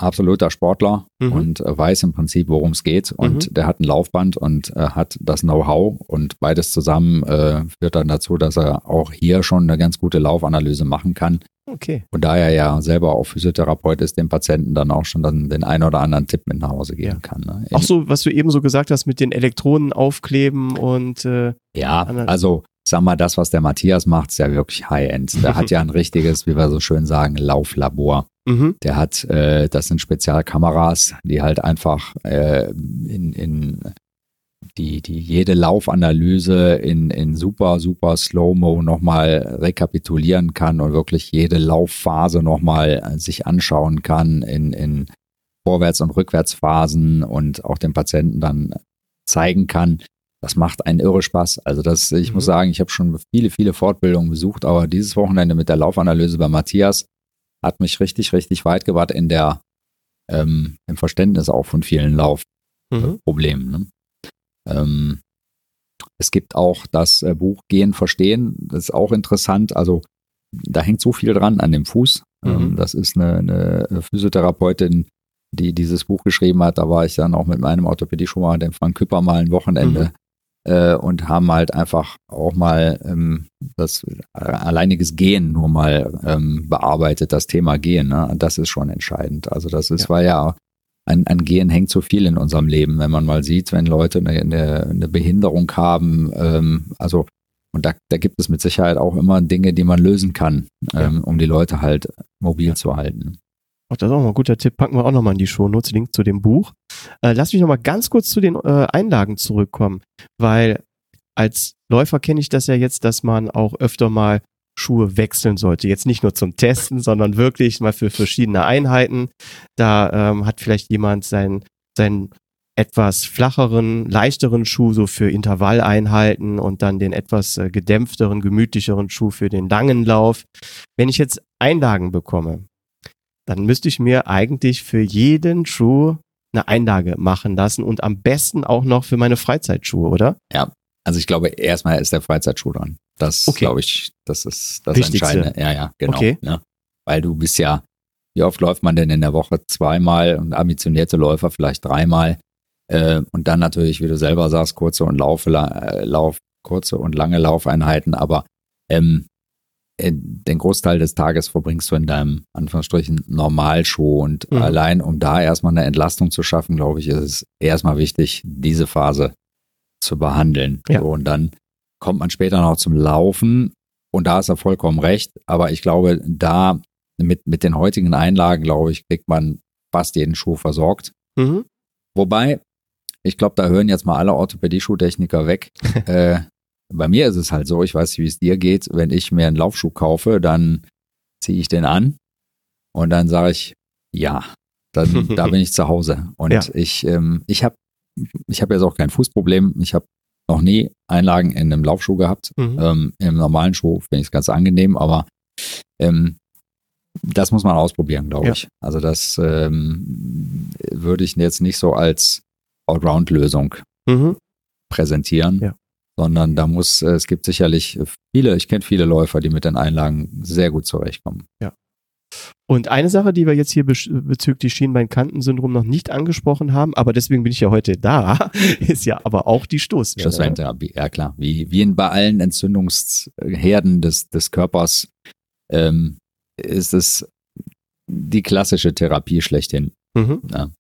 absoluter Sportler Mhm. und äh, weiß im Prinzip, worum es geht. Und der hat ein Laufband und äh, hat das Know-how und beides zusammen äh, führt dann dazu, dass er auch hier schon eine ganz gute Laufanalyse machen kann. Okay. Und da er ja selber auch Physiotherapeut ist, dem Patienten dann auch schon dann den einen oder anderen Tipp mit nach Hause geben Ja. kann. Ne? Auch so, was du eben so gesagt hast mit den Elektronen aufkleben und äh, Ja, also sag mal, das, was der Matthias macht, ist ja wirklich High-End. Der hat ja ein (laughs) richtiges, wie wir so schön sagen, Lauflabor. Mhm. Der hat, äh, das sind Spezialkameras, die halt einfach äh, in, in die, die jede Laufanalyse in, in super, super Slow-Mo nochmal rekapitulieren kann und wirklich jede Laufphase nochmal sich anschauen kann in, in Vorwärts- und Rückwärtsphasen und auch dem Patienten dann zeigen kann. Das macht einen irre Spaß. Also das, ich mhm. muss sagen, ich habe schon viele, viele Fortbildungen besucht, aber dieses Wochenende mit der Laufanalyse bei Matthias hat mich richtig, richtig weit gebracht in der, ähm, im Verständnis auch von vielen Laufproblemen. Mhm. Ne? Ähm, es gibt auch das äh, Buch Gehen verstehen, das ist auch interessant. Also da hängt so viel dran an dem Fuß. Ähm, mhm. das ist eine, eine, Physiotherapeutin, die dieses Buch geschrieben hat. Da war ich dann auch mit meinem Orthopädie-Schuhmacher, dem Frank Küpper, mal ein Wochenende mhm. Äh, und haben halt einfach auch mal ähm, das alleiniges Gehen nur mal ähm, bearbeitet, das Thema Gehen. Ne? Das ist schon entscheidend. Also das ist, ja. weil ja an, an Gehen hängt so viel in unserem Leben, wenn man mal sieht, wenn Leute eine, eine, eine Behinderung haben, ähm, also und da, da gibt es mit Sicherheit auch immer Dinge, die man lösen kann, ähm, ja. um die Leute halt mobil zu halten. Ach, das ist auch mal ein guter Tipp. Packen wir auch nochmal in die Show Notes, Link zu dem Buch. Äh, lass mich nochmal ganz kurz zu den äh, Einlagen zurückkommen, weil als Läufer kenne ich das ja jetzt, dass man auch öfter mal Schuhe wechseln sollte. Jetzt nicht nur zum Testen, sondern wirklich mal für verschiedene Einheiten. Da ähm, hat vielleicht jemand seinen, seinen etwas flacheren, leichteren Schuh so für Intervalleinheiten und dann den etwas äh, gedämpfteren, gemütlicheren Schuh für den langen Lauf. Wenn ich jetzt Einlagen bekomme, dann müsste ich mir eigentlich für jeden Schuh eine Einlage machen lassen und am besten auch noch für meine Freizeitschuhe, oder? Ja, also ich glaube, erstmal ist der Freizeitschuh dran. Das okay. glaube ich, das ist das Wichtigste. Entscheidende. Ja, ja, genau. Okay. Ja. Weil du bist ja, wie oft läuft man denn in der Woche zweimal und ambitionierte Läufer vielleicht dreimal? Äh, und dann natürlich, wie du selber sagst, kurze und Laufe, äh, Lauf, kurze und lange Laufeinheiten, aber ähm, äh, den Großteil des Tages verbringst du in deinem Anführungsstrichen Normalschuh und mhm. allein um da erstmal eine Entlastung zu schaffen, glaube ich, ist es erstmal wichtig, diese Phase zu behandeln. Ja. So, und dann kommt man später noch zum Laufen und da ist er vollkommen recht. Aber ich glaube, da mit, mit den heutigen Einlagen, glaube ich, kriegt man fast jeden Schuh versorgt. Mhm. Wobei, ich glaube, da hören jetzt mal alle Orthopädie-Schuhtechniker weg. (laughs) äh, bei mir ist es halt so, ich weiß nicht, wie es dir geht, wenn ich mir einen Laufschuh kaufe, dann ziehe ich den an und dann sage ich, ja, dann, (laughs) da bin ich zu Hause. Und ja. ich, ähm, ich habe ich hab jetzt auch kein Fußproblem. Ich habe noch nie Einlagen in einem Laufschuh gehabt. Mhm. Ähm, Im normalen Schuh finde ich es ganz angenehm, aber ähm, das muss man ausprobieren, glaube ja. ich. Also das ähm, würde ich jetzt nicht so als Allround-Lösung mhm. präsentieren, ja. Sondern da muss, es gibt sicherlich viele, ich kenne viele Läufer, die mit den Einlagen sehr gut zurechtkommen. Ja. Und eine Sache, die wir jetzt hier bezüglich Schienbeinkantensyndrom noch nicht angesprochen haben, aber deswegen bin ich ja heute da, (laughs) ist ja aber auch die Stoßwelle. Stoßwellentherapie, ja klar. Wie, wie in bei allen Entzündungsherden des, des Körpers ähm, ist es die klassische Therapie schlechthin. Mhm. Ja.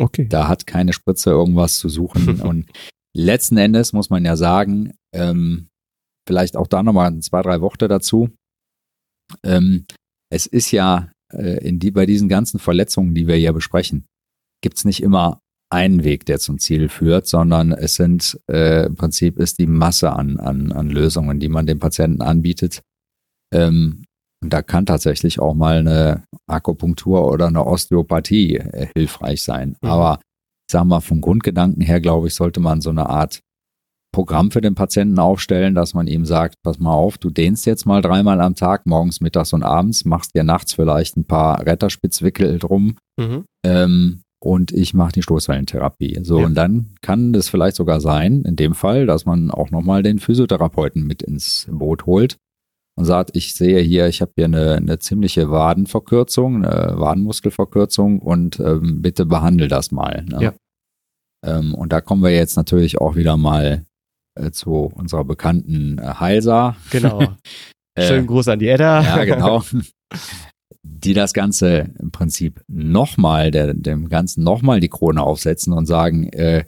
Okay. Da hat keine Spritze irgendwas zu suchen. (laughs) Und letzten Endes muss man ja sagen, ähm, vielleicht auch da nochmal zwei, drei Worte dazu. Ähm, es ist ja äh, in die, bei diesen ganzen Verletzungen, die wir hier besprechen, gibt es nicht immer einen Weg, der zum Ziel führt, sondern es sind äh, im Prinzip ist die Masse an, an, an Lösungen, die man dem Patienten anbietet. Ähm, und da kann tatsächlich auch mal eine Akupunktur oder eine Osteopathie äh, hilfreich sein. Mhm. Aber sagen wir vom Grundgedanken her, glaube ich, sollte man so eine Art Programm für den Patienten aufstellen, dass man ihm sagt, pass mal auf, du dehnst jetzt mal dreimal am Tag, morgens, mittags und abends, machst dir nachts vielleicht ein paar Retterspitzwickel drum mhm. ähm, und ich mache die Stoßwellentherapie. So, ja. und dann kann es vielleicht sogar sein, in dem Fall, dass man auch nochmal den Physiotherapeuten mit ins Boot holt und sagt, ich sehe hier, ich habe hier eine, eine ziemliche Wadenverkürzung, eine Wadenmuskelverkürzung und ähm, bitte behandle das mal. Ne? Ja. Ähm, und da kommen wir jetzt natürlich auch wieder mal äh, zu unserer bekannten äh, Heilsa. Genau. (laughs) Äh, Schönen Gruß an die Edda. Ja, genau. (laughs) die das Ganze im Prinzip nochmal, dem Ganzen nochmal die Krone aufsetzen und sagen, äh,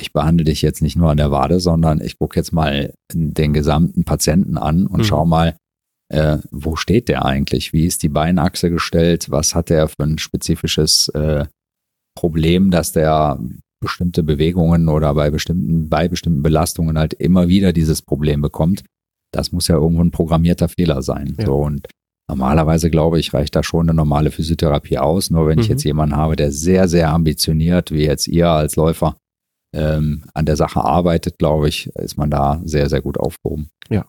ich behandle dich jetzt nicht nur an der Wade, sondern ich gucke jetzt mal den gesamten Patienten an und mhm. schau mal, äh, wo steht der eigentlich? Wie ist die Beinachse gestellt? Was hat er für ein spezifisches äh, Problem, dass der bestimmte Bewegungen oder bei bestimmten, bei bestimmten Belastungen halt immer wieder dieses Problem bekommt? Das muss ja irgendwo ein programmierter Fehler sein. Ja. So und normalerweise glaube ich, reicht da schon eine normale Physiotherapie aus. Nur wenn mhm. ich jetzt jemanden habe, der sehr, sehr ambitioniert, wie jetzt ihr als Läufer, ähm, an der Sache arbeitet, glaube ich, ist man da sehr, sehr gut aufgehoben. Ja,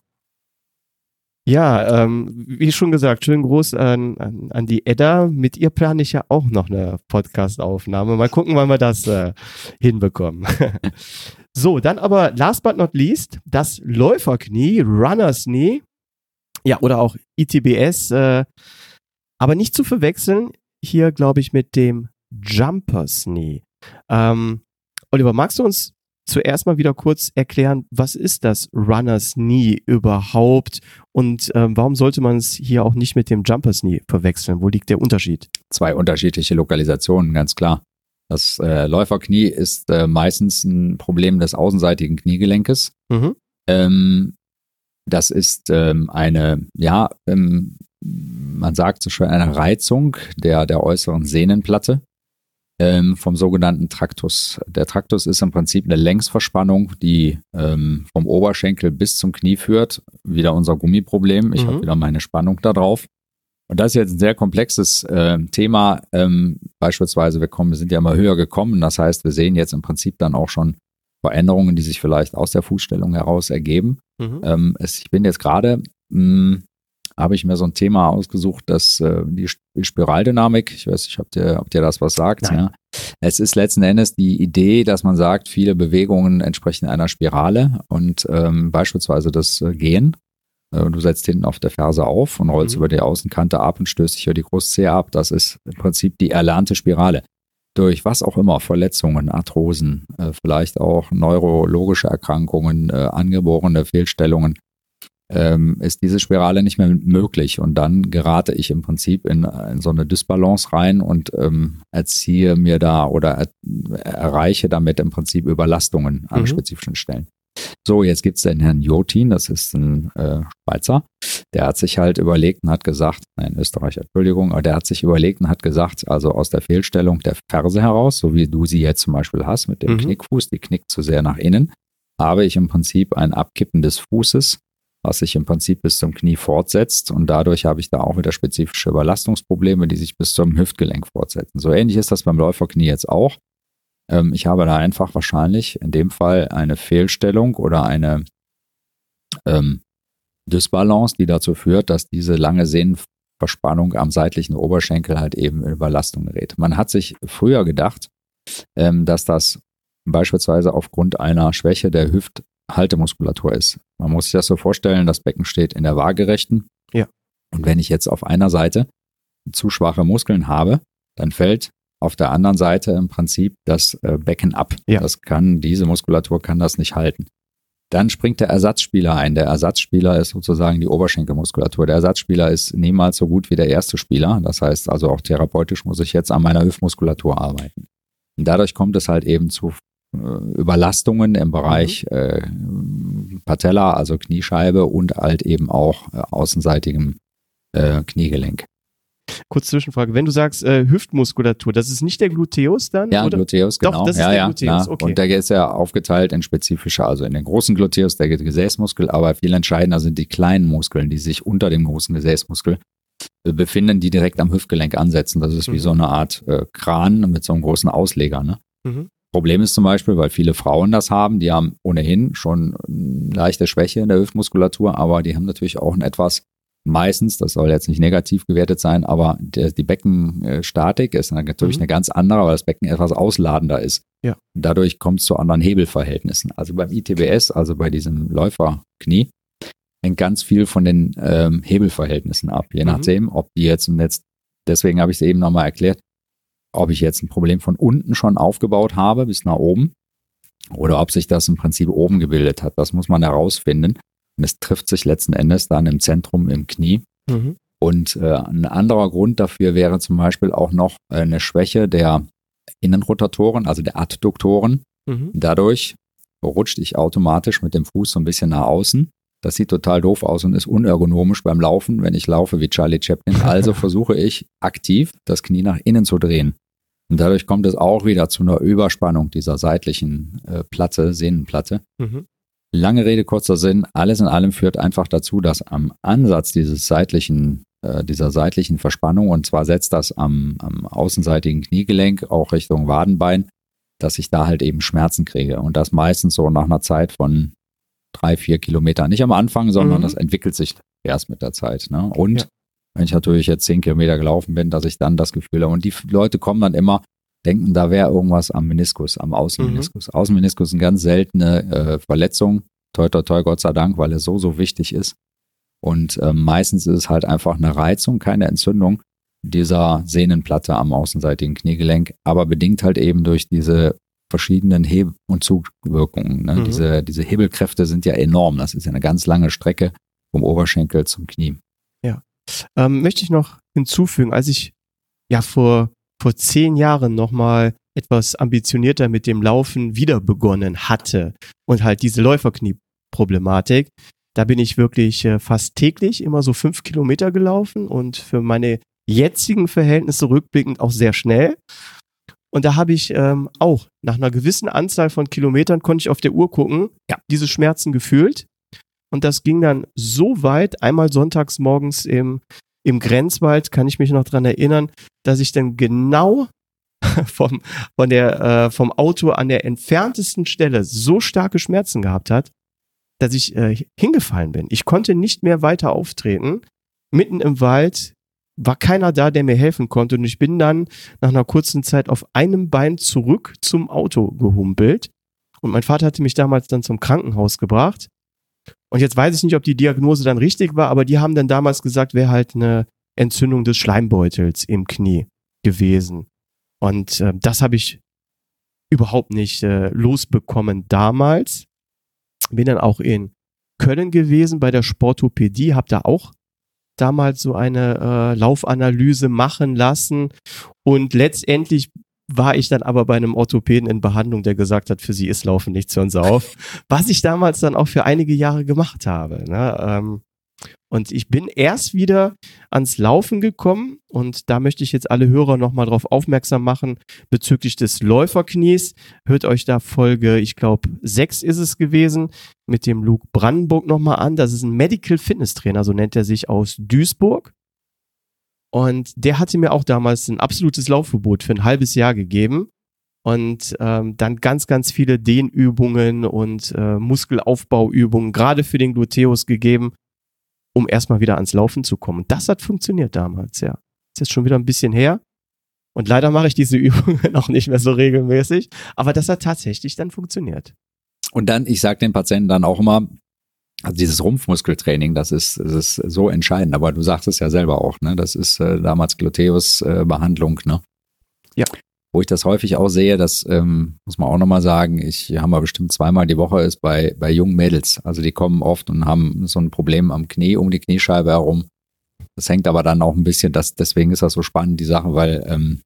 ja, ähm, wie schon gesagt, schönen Gruß an, an, an die Edda. Mit ihr plane ich ja auch noch eine Podcast-Aufnahme. Mal gucken, wann wir das äh, hinbekommen. (laughs) so, dann aber last but not least das Läuferknie, Runners Knee. Ja, oder auch ITBS. Äh, aber nicht zu verwechseln hier, glaube ich, mit dem Jumpers Knee. Ähm, Oliver, magst du uns zuerst mal wieder kurz erklären, was ist das Runners Knee überhaupt und ähm, warum sollte man es hier auch nicht mit dem Jumpers Knee verwechseln? Wo liegt der Unterschied? Zwei unterschiedliche Lokalisationen, ganz klar. Das äh, Läuferknie ist äh, meistens ein Problem des außenseitigen Kniegelenkes. Mhm. Ähm, das ist ähm, eine, ja, ähm, man sagt so schön, eine Reizung der, der äußeren Sehnenplatte ähm, vom sogenannten Traktus. Der Traktus ist im Prinzip eine Längsverspannung, die ähm, vom Oberschenkel bis zum Knie führt. Wieder unser Gummiproblem. Ich mhm. habe wieder meine Spannung da drauf. Und das ist jetzt ein sehr komplexes äh, Thema. Ähm, beispielsweise, wir, kommen, wir sind ja immer höher gekommen. Das heißt, wir sehen jetzt im Prinzip dann auch schon Veränderungen, die sich vielleicht aus der Fußstellung heraus ergeben. Mhm. Ähm, es, ich bin jetzt gerade hm, habe ich mir so ein Thema ausgesucht, dass äh, die, Spiraldynamik, ich weiß nicht, ob dir, ob dir das was sagt. Ja. Es ist letzten Endes die Idee, dass man sagt, viele Bewegungen entsprechen einer Spirale und ähm, beispielsweise das äh, Gehen. Äh, du setzt hinten auf der Ferse auf und rollst mhm. über die Außenkante ab und stößt dich über die Großzehe ab. Das ist im Prinzip die erlernte Spirale durch was auch immer, Verletzungen, Arthrosen, äh, vielleicht auch neurologische Erkrankungen, äh, angeborene Fehlstellungen, ähm, ist diese Spirale nicht mehr möglich. Und dann gerate ich im Prinzip in, in so eine Dysbalance rein und ähm, erziehe mir da oder er, erreiche damit im Prinzip Überlastungen an mhm. spezifischen Stellen. So, jetzt gibt es den Herrn Jotin, das ist ein äh, Schweizer, der hat sich halt überlegt und hat gesagt, nein, Österreicher, Entschuldigung, aber der hat sich überlegt und hat gesagt, also aus der Fehlstellung der Ferse heraus, so wie du sie jetzt zum Beispiel hast mit dem mhm. Knickfuß, die knickt zu sehr nach innen, habe ich im Prinzip ein Abkippen des Fußes was sich im Prinzip bis zum Knie fortsetzt. Und dadurch habe ich da auch wieder spezifische Überlastungsprobleme, die sich bis zum Hüftgelenk fortsetzen. So ähnlich ist das beim Läuferknie jetzt auch. Ähm, ich habe da einfach wahrscheinlich in dem Fall eine Fehlstellung oder eine ähm, Dysbalance, die dazu führt, dass diese lange Sehnenverspannung am seitlichen Oberschenkel halt eben in Überlastung gerät. Man hat sich früher gedacht, ähm, dass das beispielsweise aufgrund einer Schwäche der Hüft Haltemuskulatur ist. Man muss sich das so vorstellen, das Becken steht in der waagerechten. Ja. Und wenn ich jetzt auf einer Seite zu schwache Muskeln habe, dann fällt auf der anderen Seite im Prinzip das äh, Becken ab. Ja. Das kann, diese Muskulatur kann das nicht halten. Dann springt der Ersatzspieler ein. Der Ersatzspieler ist sozusagen die Oberschenkelmuskulatur. Der Ersatzspieler ist niemals so gut wie der erste Spieler. Das heißt also auch therapeutisch muss ich jetzt an meiner Hüftmuskulatur arbeiten. Und dadurch kommt es halt eben zu Überlastungen im Bereich mhm. äh, Patella, also Kniescheibe und halt eben auch äh, außenseitigem äh, Kniegelenk. Kurz Zwischenfrage, wenn du sagst äh, Hüftmuskulatur, das ist nicht der Gluteus dann? Ja, oder? Gluteus, genau. Doch, das ja, ist der ja, Gluteus, okay. Und der ist ja aufgeteilt in spezifische, also in den großen Gluteus, der Gesäßmuskel, aber viel entscheidender sind die kleinen Muskeln, die sich unter dem großen Gesäßmuskel äh, befinden, die direkt am Hüftgelenk ansetzen. Das ist mhm. wie so eine Art äh, Kran mit so einem großen Ausleger. Ne? Mhm. Problem ist zum Beispiel, weil viele Frauen das haben, die haben ohnehin schon eine leichte Schwäche in der Hüftmuskulatur, aber die haben natürlich auch ein etwas, meistens, das soll jetzt nicht negativ gewertet sein, aber der, die Beckenstatik ist natürlich mhm. eine ganz andere, weil das Becken etwas ausladender ist. Ja. Dadurch kommt es zu anderen Hebelverhältnissen. Also beim ITBS, also bei diesem Läuferknie, hängt ganz viel von den ähm, Hebelverhältnissen ab, je mhm. nachdem, ob die jetzt, und jetzt deswegen habe ich es eben nochmal erklärt, ob ich jetzt ein Problem von unten schon aufgebaut habe bis nach oben oder ob sich das im Prinzip oben gebildet hat. Das muss man herausfinden. Und es trifft sich letzten Endes dann im Zentrum im Knie. Mhm. Und äh, ein anderer Grund dafür wäre zum Beispiel auch noch eine Schwäche der Innenrotatoren, also der Adduktoren. Mhm. Dadurch rutscht ich automatisch mit dem Fuß so ein bisschen nach außen. Das sieht total doof aus und ist unergonomisch beim Laufen, wenn ich laufe wie Charlie Chaplin. (laughs) Also versuche ich aktiv das Knie nach innen zu drehen. Und dadurch kommt es auch wieder zu einer Überspannung dieser seitlichen äh, Platte, Sehnenplatte. Mhm. Lange Rede, kurzer Sinn. Alles in allem führt einfach dazu, dass am Ansatz dieses seitlichen, äh, dieser seitlichen Verspannung, und zwar setzt das am, am außenseitigen Kniegelenk auch Richtung Wadenbein, dass ich da halt eben Schmerzen kriege. Und das meistens so nach einer Zeit von drei, vier Kilometern. Nicht am Anfang, sondern mhm. das entwickelt sich erst mit der Zeit. Ne? Und ja. Wenn ich natürlich jetzt zehn Kilometer gelaufen bin, dass ich dann das Gefühl habe. Und die Leute kommen dann immer, denken, da wäre irgendwas am Meniskus, am Außenmeniskus. Mhm. Außenmeniskus ist eine ganz seltene äh, Verletzung. Toi, toi, toi, Gott sei Dank, weil es so, so wichtig ist. Und äh, meistens ist es halt einfach eine Reizung, keine Entzündung dieser Sehnenplatte am außenseitigen Kniegelenk, aber bedingt halt eben durch diese verschiedenen Heb- und Zugwirkungen. Ne? Mhm. Diese, diese Hebelkräfte sind ja enorm. Das ist ja eine ganz lange Strecke vom Oberschenkel zum Knie. Ähm, möchte ich noch hinzufügen, als ich ja vor, vor zehn Jahren nochmal etwas ambitionierter mit dem Laufen wieder begonnen hatte und halt diese Läuferknie-Problematik, da bin ich wirklich äh, fast täglich immer so fünf Kilometer gelaufen und für meine jetzigen Verhältnisse rückblickend auch sehr schnell. Und da habe ich ähm, auch nach einer gewissen Anzahl von Kilometern konnte ich auf der Uhr gucken, ja, diese Schmerzen gefühlt. Und das ging dann so weit, einmal sonntags morgens im, im Grenzwald, kann ich mich noch dran erinnern, dass ich dann genau (laughs) vom, von der, äh, vom Auto an der entferntesten Stelle so starke Schmerzen gehabt hat, dass ich äh, hingefallen bin. Ich konnte nicht mehr weiter auftreten. Mitten im Wald war keiner da, der mir helfen konnte. Und ich bin dann nach einer kurzen Zeit auf einem Bein zurück zum Auto gehumpelt. Und mein Vater hatte mich damals dann zum Krankenhaus gebracht. Und jetzt weiß ich nicht, ob die Diagnose dann richtig war, aber die haben dann damals gesagt, wäre halt eine Entzündung des Schleimbeutels im Knie gewesen. Und äh, das habe ich überhaupt nicht äh, losbekommen damals. Bin dann auch in Köln gewesen bei der Sportopädie, habe da auch damals so eine äh, Laufanalyse machen lassen und letztendlich war ich dann aber bei einem Orthopäden in Behandlung, der gesagt hat, für sie ist Laufen nichts, hören sie auf. (laughs) Was ich damals dann auch für einige Jahre gemacht habe. Ne? Ähm, und ich bin erst wieder ans Laufen gekommen und da möchte ich jetzt alle Hörer nochmal drauf aufmerksam machen bezüglich des Läuferknies. Hört euch da Folge, ich glaube, sechs ist es gewesen, mit dem Luke Brandenburg nochmal an. Das ist ein Medical Fitness Trainer, so nennt er sich aus Duisburg. Und der hatte mir auch damals ein absolutes Laufverbot für ein halbes Jahr gegeben und ähm, dann ganz, ganz viele Dehnübungen und äh, Muskelaufbauübungen, gerade für den Gluteus gegeben, um erstmal wieder ans Laufen zu kommen. das hat funktioniert damals, ja. Ist jetzt schon wieder ein bisschen her. Und leider mache ich diese (laughs) Übungen auch nicht mehr so regelmäßig. Aber das hat tatsächlich dann funktioniert. Und dann, ich sage den Patienten dann auch immer, also dieses Rumpfmuskeltraining, das ist, das ist so entscheidend. Aber du sagst es ja selber auch, ne? Das ist äh, damals Gluteus-Behandlung, äh, ne? Ja wo ich das häufig auch sehe, das ähm, muss man auch nochmal sagen, ich haben wir bestimmt zweimal die Woche, ist bei, bei jungen Mädels. Also die kommen oft und haben so ein Problem am Knie, um die Kniescheibe herum. Das hängt aber dann auch ein bisschen, das, deswegen ist das so spannend, die Sache, weil ähm,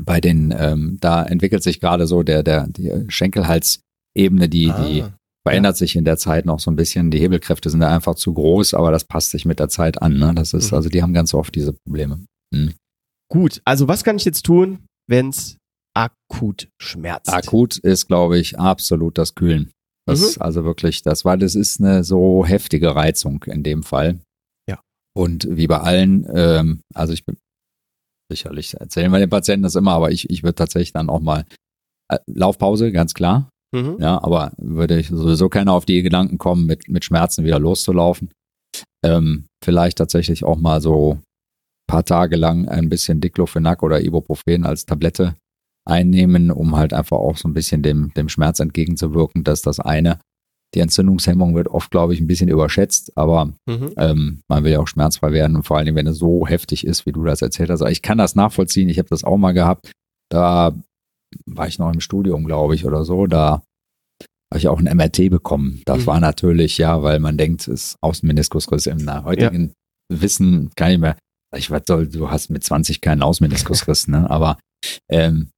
bei den, ähm, da entwickelt sich gerade so der, der, die Schenkelhalsebene, die, ah, die verändert sich in der Zeit noch so ein bisschen. Die Hebelkräfte sind da einfach zu groß, aber das passt sich mit der Zeit an. Ne? Das ist, mhm. also die haben ganz oft diese Probleme. Mhm. Gut, also was kann ich jetzt tun? wenn es akut schmerzt. Akut ist, glaube ich, absolut das Kühlen. Das mhm. ist also wirklich das, weil das ist eine so heftige Reizung in dem Fall. Ja. Und wie bei allen, ähm, also ich bin sicherlich erzählen wir den Patienten das immer, aber ich, ich würde tatsächlich dann auch mal äh, Laufpause, ganz klar. Mhm. Ja, aber würde ich sowieso keiner auf die Gedanken kommen, mit, mit Schmerzen wieder loszulaufen. Ähm, vielleicht tatsächlich auch mal so paar Tage lang ein bisschen Diclofenac oder Ibuprofen als Tablette einnehmen, um halt einfach auch so ein bisschen dem, dem Schmerz entgegenzuwirken. dass das eine. Die Entzündungshemmung wird oft, glaube ich, ein bisschen überschätzt, aber mhm. ähm, man will ja auch schmerzfrei werden und vor allem, wenn es so heftig ist, wie du das erzählt hast. Also ich kann das nachvollziehen, ich habe das auch mal gehabt. Da war ich noch im Studium, glaube ich, oder so. Da habe ich auch ein MRT bekommen. Das mhm. war natürlich, ja, weil man denkt, es ist Außenmeniskusriss im heutigen ja. Wissen, kann ich mehr, ich was soll, du hast mit 20 keinen Außenmeniskusriss, ne? Aber ähm,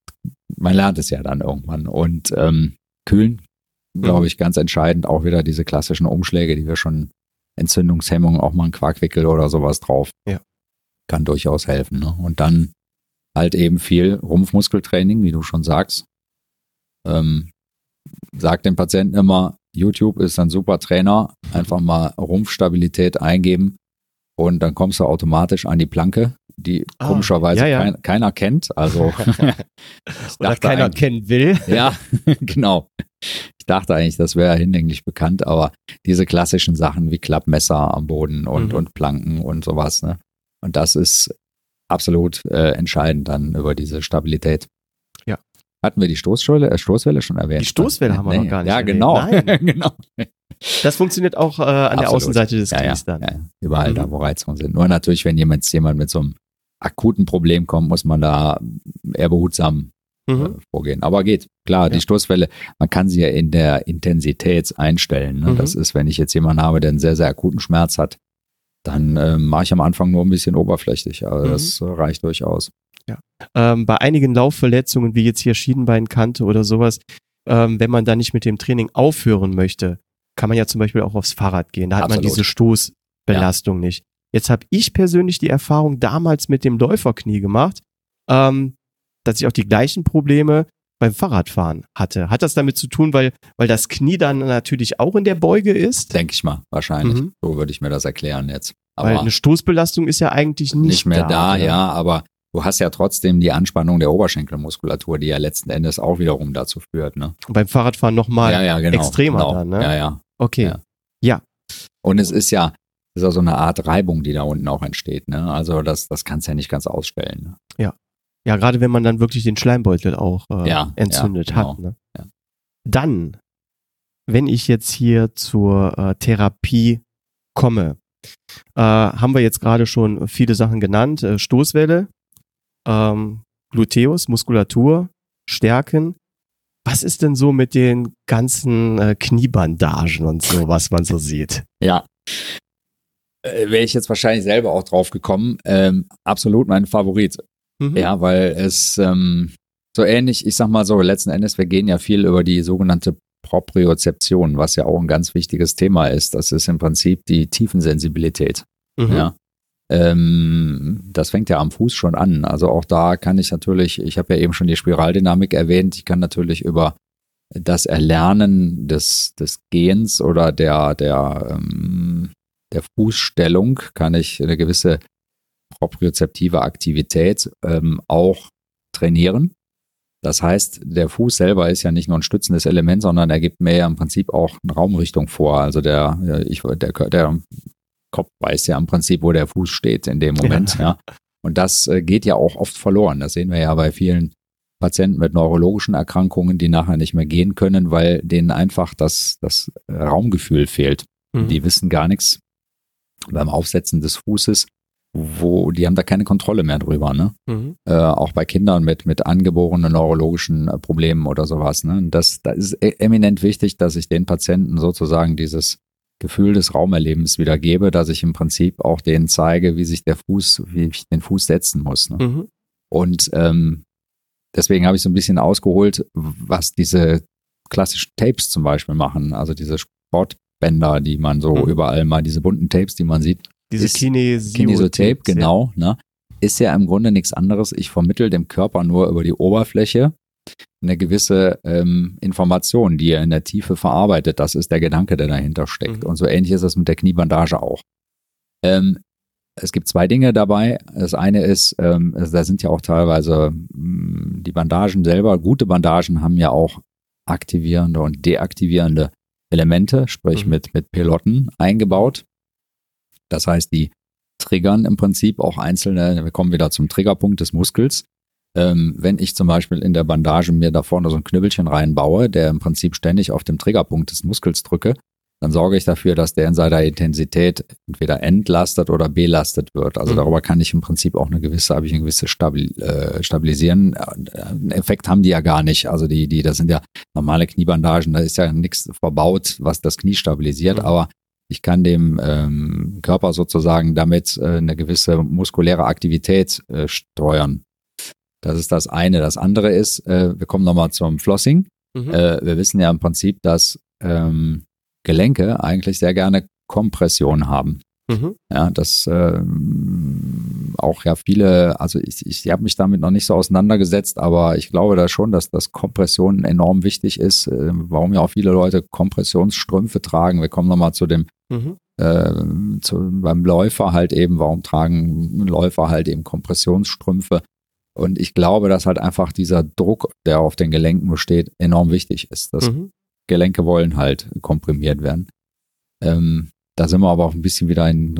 man lernt es ja dann irgendwann. Und ähm, kühlen, glaube Mhm. ich, ganz entscheidend. Auch wieder diese klassischen Umschläge, die wir schon Entzündungshemmung, auch mal ein Quarkwickel oder sowas drauf. Ja. Kann durchaus helfen. Ne? Und dann halt eben viel Rumpfmuskeltraining, wie du schon sagst. Ähm, sag dem Patienten immer, YouTube ist ein super Trainer, einfach mal Rumpfstabilität eingeben und dann kommst du automatisch an die Planke, die Ah, komischerweise ja, ja. Kein, keiner kennt. Also (laughs) (laughs) Oder keiner kennen will. ja, (laughs) genau. Ich dachte eigentlich, das wäre hinlänglich bekannt, aber diese klassischen Sachen wie Klappmesser am Boden und, Mhm. und Planken und sowas, ne? Und das ist absolut äh, entscheidend dann über diese Stabilität. Ja. Hatten wir die Stoßschwelle, äh, Stoßwelle schon erwähnt? Die Stoßwelle haben wir noch gar nicht Ja, erwähnt. genau. (laughs) Genau. Das funktioniert auch äh, an der Absolut. Außenseite des Ja, ja, Knies dann. ja, ja. Überall Mhm. da, wo Reizungen sind. Nur natürlich, wenn jemand, jemand mit so einem akuten Problem kommt, muss man da eher behutsam Mhm. äh, vorgehen. Aber geht, klar, Ja. die Stoßwelle, man kann sie ja in der Intensität einstellen. Ne? Mhm. Das ist, wenn ich jetzt jemanden habe, der einen sehr, sehr akuten Schmerz hat, dann ähm, mache ich am Anfang nur ein bisschen oberflächlich. Aber Mhm. das äh, reicht durchaus. Ähm, bei einigen Laufverletzungen, wie jetzt hier Schienbeinkante oder sowas, ähm, wenn man da nicht mit dem Training aufhören möchte, kann man ja zum Beispiel auch aufs Fahrrad gehen. Da hat man Absolut. diese Stoßbelastung nicht. Jetzt habe ich persönlich die Erfahrung damals mit dem Läuferknie gemacht, ähm, dass ich auch die gleichen Probleme beim Fahrradfahren hatte. Hat das damit zu tun, weil, weil das Knie dann natürlich auch in der Beuge ist? Denke ich mal, wahrscheinlich. Mhm. So würde ich mir das erklären jetzt. weil Aber eine Stoßbelastung ist ja eigentlich nicht, nicht mehr da, ne? ja, aber du hast ja trotzdem die Anspannung der Oberschenkelmuskulatur, die ja letzten Endes auch wiederum dazu führt. Ne? Und beim Fahrradfahren nochmal ja, ja, genau. extremer genau. dann, ne? Ja, ja. Okay. Ja. Und es ist ja, es ist ja so eine Art Reibung, die da unten auch entsteht. Ne? Also das, das kannst du ja nicht ganz ausstellen. Ne? Ja, gerade wenn man dann wirklich den Schleimbeutel auch äh, Ja, entzündet ja, hat. genau. Ne? Ja. Dann, wenn ich jetzt hier zur äh, Therapie komme, äh, haben wir jetzt gerade schon viele Sachen genannt. Äh, Stoßwelle, ähm, Gluteus, Muskulatur, Stärken. Was ist denn so mit den ganzen äh, Kniebandagen und so, was man so sieht? (laughs) Ja. Äh, Wäre ich jetzt wahrscheinlich selber auch drauf gekommen. Ähm, absolut mein Favorit. Mhm. Ja, weil es ähm, so ähnlich, ich sag mal so, letzten Endes, wir gehen ja viel über die sogenannte Propriozeption, was ja auch ein ganz wichtiges Thema ist. Das ist im Prinzip die Tiefensensibilität. Mhm. Ja. Ähm, das fängt ja am Fuß schon an. Also auch da kann ich natürlich, ich habe ja eben schon die Spiraldynamik erwähnt, ich kann natürlich über das Erlernen des, des Gehens oder der, der, ähm, der Fußstellung kann ich eine gewisse propriozeptive Aktivität ähm, auch trainieren. Das heißt, der Fuß selber ist ja nicht nur ein stützendes Element, sondern er gibt mir ja im Prinzip auch eine Raumrichtung vor. Also der, ich, der, der Kopf weiß ja im Prinzip, wo der Fuß steht in dem Moment. Ja. Und das äh, geht ja auch oft verloren. Das sehen wir ja bei vielen Patienten mit neurologischen Erkrankungen, die nachher nicht mehr gehen können, weil denen einfach das, das Raumgefühl fehlt. Mhm. Die wissen gar nichts beim Aufsetzen des Fußes, wo die haben da keine Kontrolle mehr drüber. Ne? Mhm. äh, auch bei Kindern mit, mit angeborenen neurologischen äh, Problemen oder sowas. Ne? Und Das, das ist e- eminent wichtig, dass ich den Patienten sozusagen dieses Gefühl des Raumerlebens wieder gebe, dass ich im Prinzip auch denen zeige, wie sich der Fuß, wie ich den Fuß setzen muss. Ne? Mhm. Und ähm, deswegen habe ich so ein bisschen ausgeholt, was diese klassischen Tapes zum Beispiel machen, also diese Sportbänder, die man so Mhm. überall mal, diese bunten Tapes, die man sieht, Diese Ist Kinesio Kinesiotape, genau, ne? Ist ja im Grunde nichts anderes. Ich vermittel dem Körper nur über die Oberfläche eine gewisse ähm, Information, die er in der Tiefe verarbeitet. Das ist der Gedanke, der dahinter steckt. Mhm. Und so ähnlich ist es mit der Kniebandage auch. Ähm, es gibt zwei Dinge dabei. Das eine ist, ähm, also da sind ja auch teilweise mh, die Bandagen selber, gute Bandagen haben ja auch aktivierende und deaktivierende Elemente, sprich Mhm. mit, mit Piloten eingebaut. Das heißt, die triggern im Prinzip auch einzelne, wir kommen wieder zum Triggerpunkt des Muskels. Ähm, wenn ich zum Beispiel in der Bandage mir da vorne so ein Knüppelchen reinbaue, der im Prinzip ständig auf dem Triggerpunkt des Muskels drücke, dann sorge ich dafür, dass der in seiner Intensität entweder entlastet oder belastet wird. Also Mhm. darüber kann ich im Prinzip auch eine gewisse, habe ich eine gewisse Stabil, äh, Stabilisieren. Äh, Einen Effekt haben die ja gar nicht. Also die, die, das sind ja normale Kniebandagen, da ist ja nichts verbaut, was das Knie stabilisiert, Mhm. aber ich kann dem ähm, Körper sozusagen damit äh, eine gewisse muskuläre Aktivität äh, steuern. Das ist das eine. Das andere ist, äh, wir kommen nochmal zum Flossing. Mhm. Äh, wir wissen ja im Prinzip, dass ähm, Gelenke eigentlich sehr gerne Kompression haben. Mhm. Ja, dass ähm, auch ja viele, also ich, ich habe mich damit noch nicht so auseinandergesetzt, aber ich glaube da schon, dass das Kompression enorm wichtig ist, äh, warum ja auch viele Leute Kompressionsstrümpfe tragen. Wir kommen nochmal zu dem Mhm. äh, zu, beim Läufer halt eben, warum tragen Läufer halt eben Kompressionsstrümpfe? Und ich glaube, dass halt einfach dieser Druck, der auf den Gelenken besteht, enorm wichtig ist. Das Mhm. Gelenke wollen halt komprimiert werden. Ähm, da sind wir aber auch ein bisschen wieder in,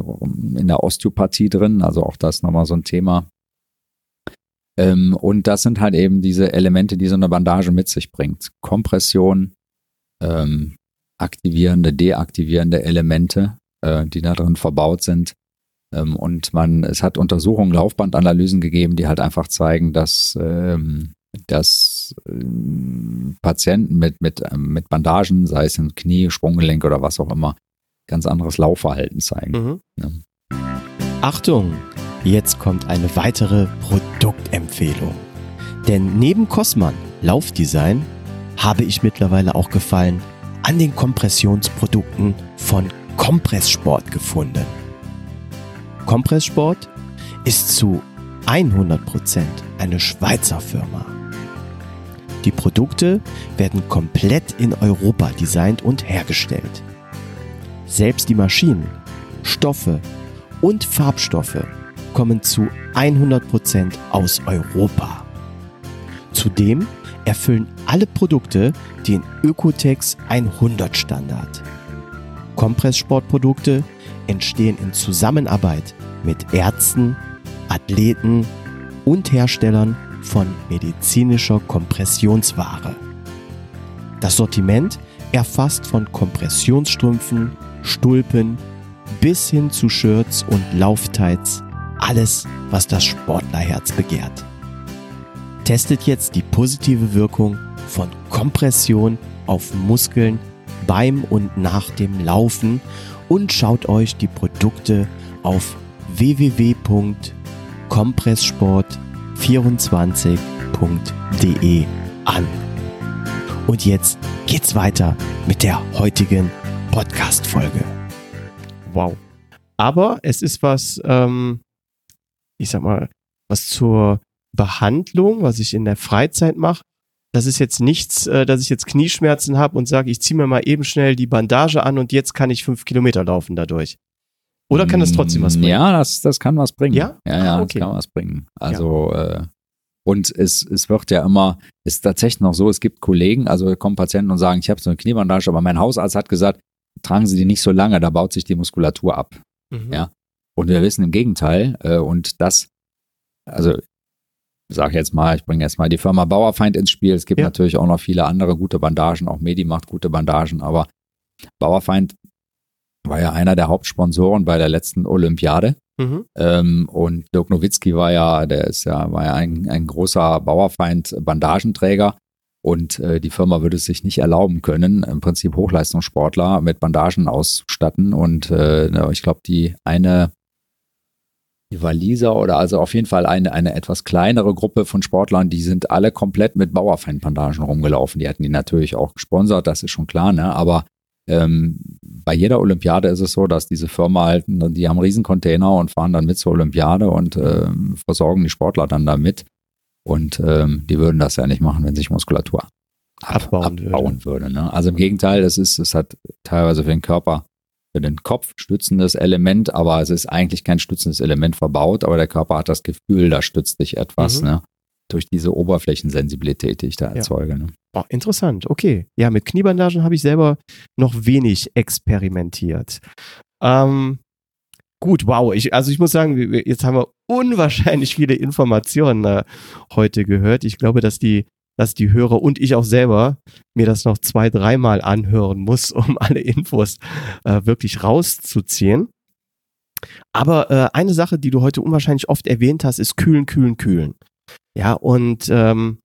in der Osteopathie drin, also auch das nochmal so ein Thema. Ähm, und das sind halt eben diese Elemente, die so eine Bandage mit sich bringt. Kompression, ähm, aktivierende, deaktivierende Elemente, äh, die da drin verbaut sind. Ähm, und man, es hat Untersuchungen, Laufbandanalysen gegeben, die halt einfach zeigen, dass, ähm, dass ähm, Patienten mit, mit, mit Bandagen, sei es im Knie, Sprunggelenk oder was auch immer, ganz anderes Laufverhalten zeigen. Mhm. Ja. Achtung, jetzt kommt eine weitere Produktempfehlung. Denn neben Cosman Laufdesign habe ich mittlerweile auch Gefallen an den Kompressionsprodukten von Kompresssport gefunden. Kompresssport ist zu 100% eine Schweizer Firma. Die Produkte werden komplett in Europa designt und hergestellt. Selbst die Maschinen, Stoffe und Farbstoffe kommen zu 100% aus Europa. Zudem erfüllen alle Produkte den Ökotex 100 Standard. Kompresssportprodukte entstehen in Zusammenarbeit mit Ärzten, Athleten und Herstellern von medizinischer Kompressionsware. Das Sortiment erfasst von Kompressionsstrümpfen, Stulpen bis hin zu Shirts und Lauftights alles, was das Sportlerherz begehrt. Testet jetzt die positive Wirkung von Kompression auf Muskeln beim und nach dem Laufen und schaut euch die Produkte auf www.kompresssport24.de an. Und jetzt geht's weiter mit der heutigen Podcast-Folge. Wow. Aber es ist was, ähm, ich sag mal, was zur Behandlung, was ich in der Freizeit mache. Das ist jetzt nichts, äh, dass ich jetzt Knieschmerzen habe und sage, ich ziehe mir mal eben schnell die Bandage an und jetzt kann ich fünf Kilometer laufen dadurch. Oder kann das trotzdem was bringen? Ja, das, das kann was bringen. Ja? Ja, ja, Ah, okay. das kann was bringen. Also, äh, und es, es wird ja immer, ist tatsächlich noch so, es gibt Kollegen, also kommen Patienten und sagen, ich habe so eine Kniebandage, aber mein Hausarzt hat gesagt, tragen Sie die nicht so lange, da baut sich die Muskulatur ab. Mhm. Ja. Und wir wissen im Gegenteil, äh, und das, also ich sage jetzt mal, ich bringe jetzt mal die Firma Bauerfeind ins Spiel. Es gibt Ja. natürlich auch noch viele andere gute Bandagen, auch Medi macht gute Bandagen, aber Bauerfeind war ja einer der Hauptsponsoren bei der letzten Olympiade. Mhm. Ähm, und Dirk Nowitzki war ja, der ist ja, war ja ein, ein großer Bauerfeind-Bandagenträger. Und äh, die Firma würde es sich nicht erlauben können, im Prinzip Hochleistungssportler mit Bandagen auszustatten. Und äh, ich glaube, die eine, die Waliser oder also auf jeden Fall eine, eine etwas kleinere Gruppe von Sportlern, die sind alle komplett mit Bauerfeind-Bandagen rumgelaufen. Die hatten die natürlich auch gesponsert, das ist schon klar, ne? Aber ähm, bei jeder Olympiade ist es so, dass diese Firma halt, die haben Riesencontainer und fahren dann mit zur Olympiade und ähm, versorgen die Sportler dann damit. Und ähm, die würden das ja nicht machen, wenn sich Muskulatur ab, Abbauen würde. abbauen würde. ne? Also im Gegenteil, es ist, es hat teilweise für den Körper, für den Kopf stützendes Element, aber es ist eigentlich kein stützendes Element verbaut, aber der Körper hat das Gefühl, da stützt dich etwas, Mhm. ne? Durch diese Oberflächensensibilität, die ich da erzeuge. Ne? Oh, interessant, okay. Ja, mit Kniebandagen habe ich selber noch wenig experimentiert. Ähm, gut, wow. Ich, also ich muss sagen, jetzt haben wir unwahrscheinlich viele Informationen äh, heute gehört. Ich glaube, dass die, dass die Hörer und ich auch selber mir das noch zwei, dreimal anhören muss, (laughs) um alle Infos äh, wirklich rauszuziehen. Aber äh, eine Sache, die du heute unwahrscheinlich oft erwähnt hast, ist kühlen, kühlen, kühlen. Ja, und ähm,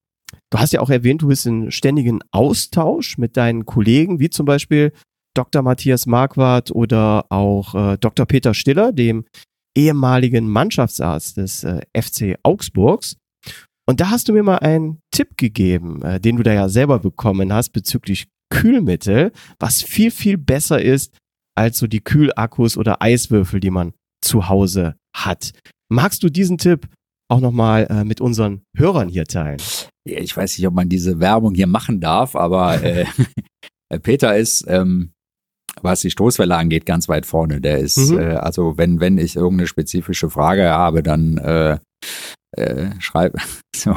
du hast ja auch erwähnt, du bist in ständigen Austausch mit deinen Kollegen, wie zum Beispiel Dr. Matthias Marquardt oder auch äh, Dr. Peter Stiller, dem ehemaligen Mannschaftsarzt des äh, FC Augsburgs. Und da hast du mir mal einen Tipp gegeben, äh, den du da ja selber bekommen hast bezüglich Kühlmittel, was viel, viel besser ist als so die Kühlakkus oder Eiswürfel, die man zu Hause hat. Magst du diesen Tipp auch nochmal äh, mit unseren Hörern hier teilen? Ja, ich weiß nicht, ob man diese Werbung hier machen darf, aber äh, (laughs) Peter ist, ähm, was die Stoßwelle angeht, ganz weit vorne. Der ist, mhm. äh, also wenn, wenn ich irgendeine spezifische Frage habe, dann äh, äh, schreibe, (laughs) so,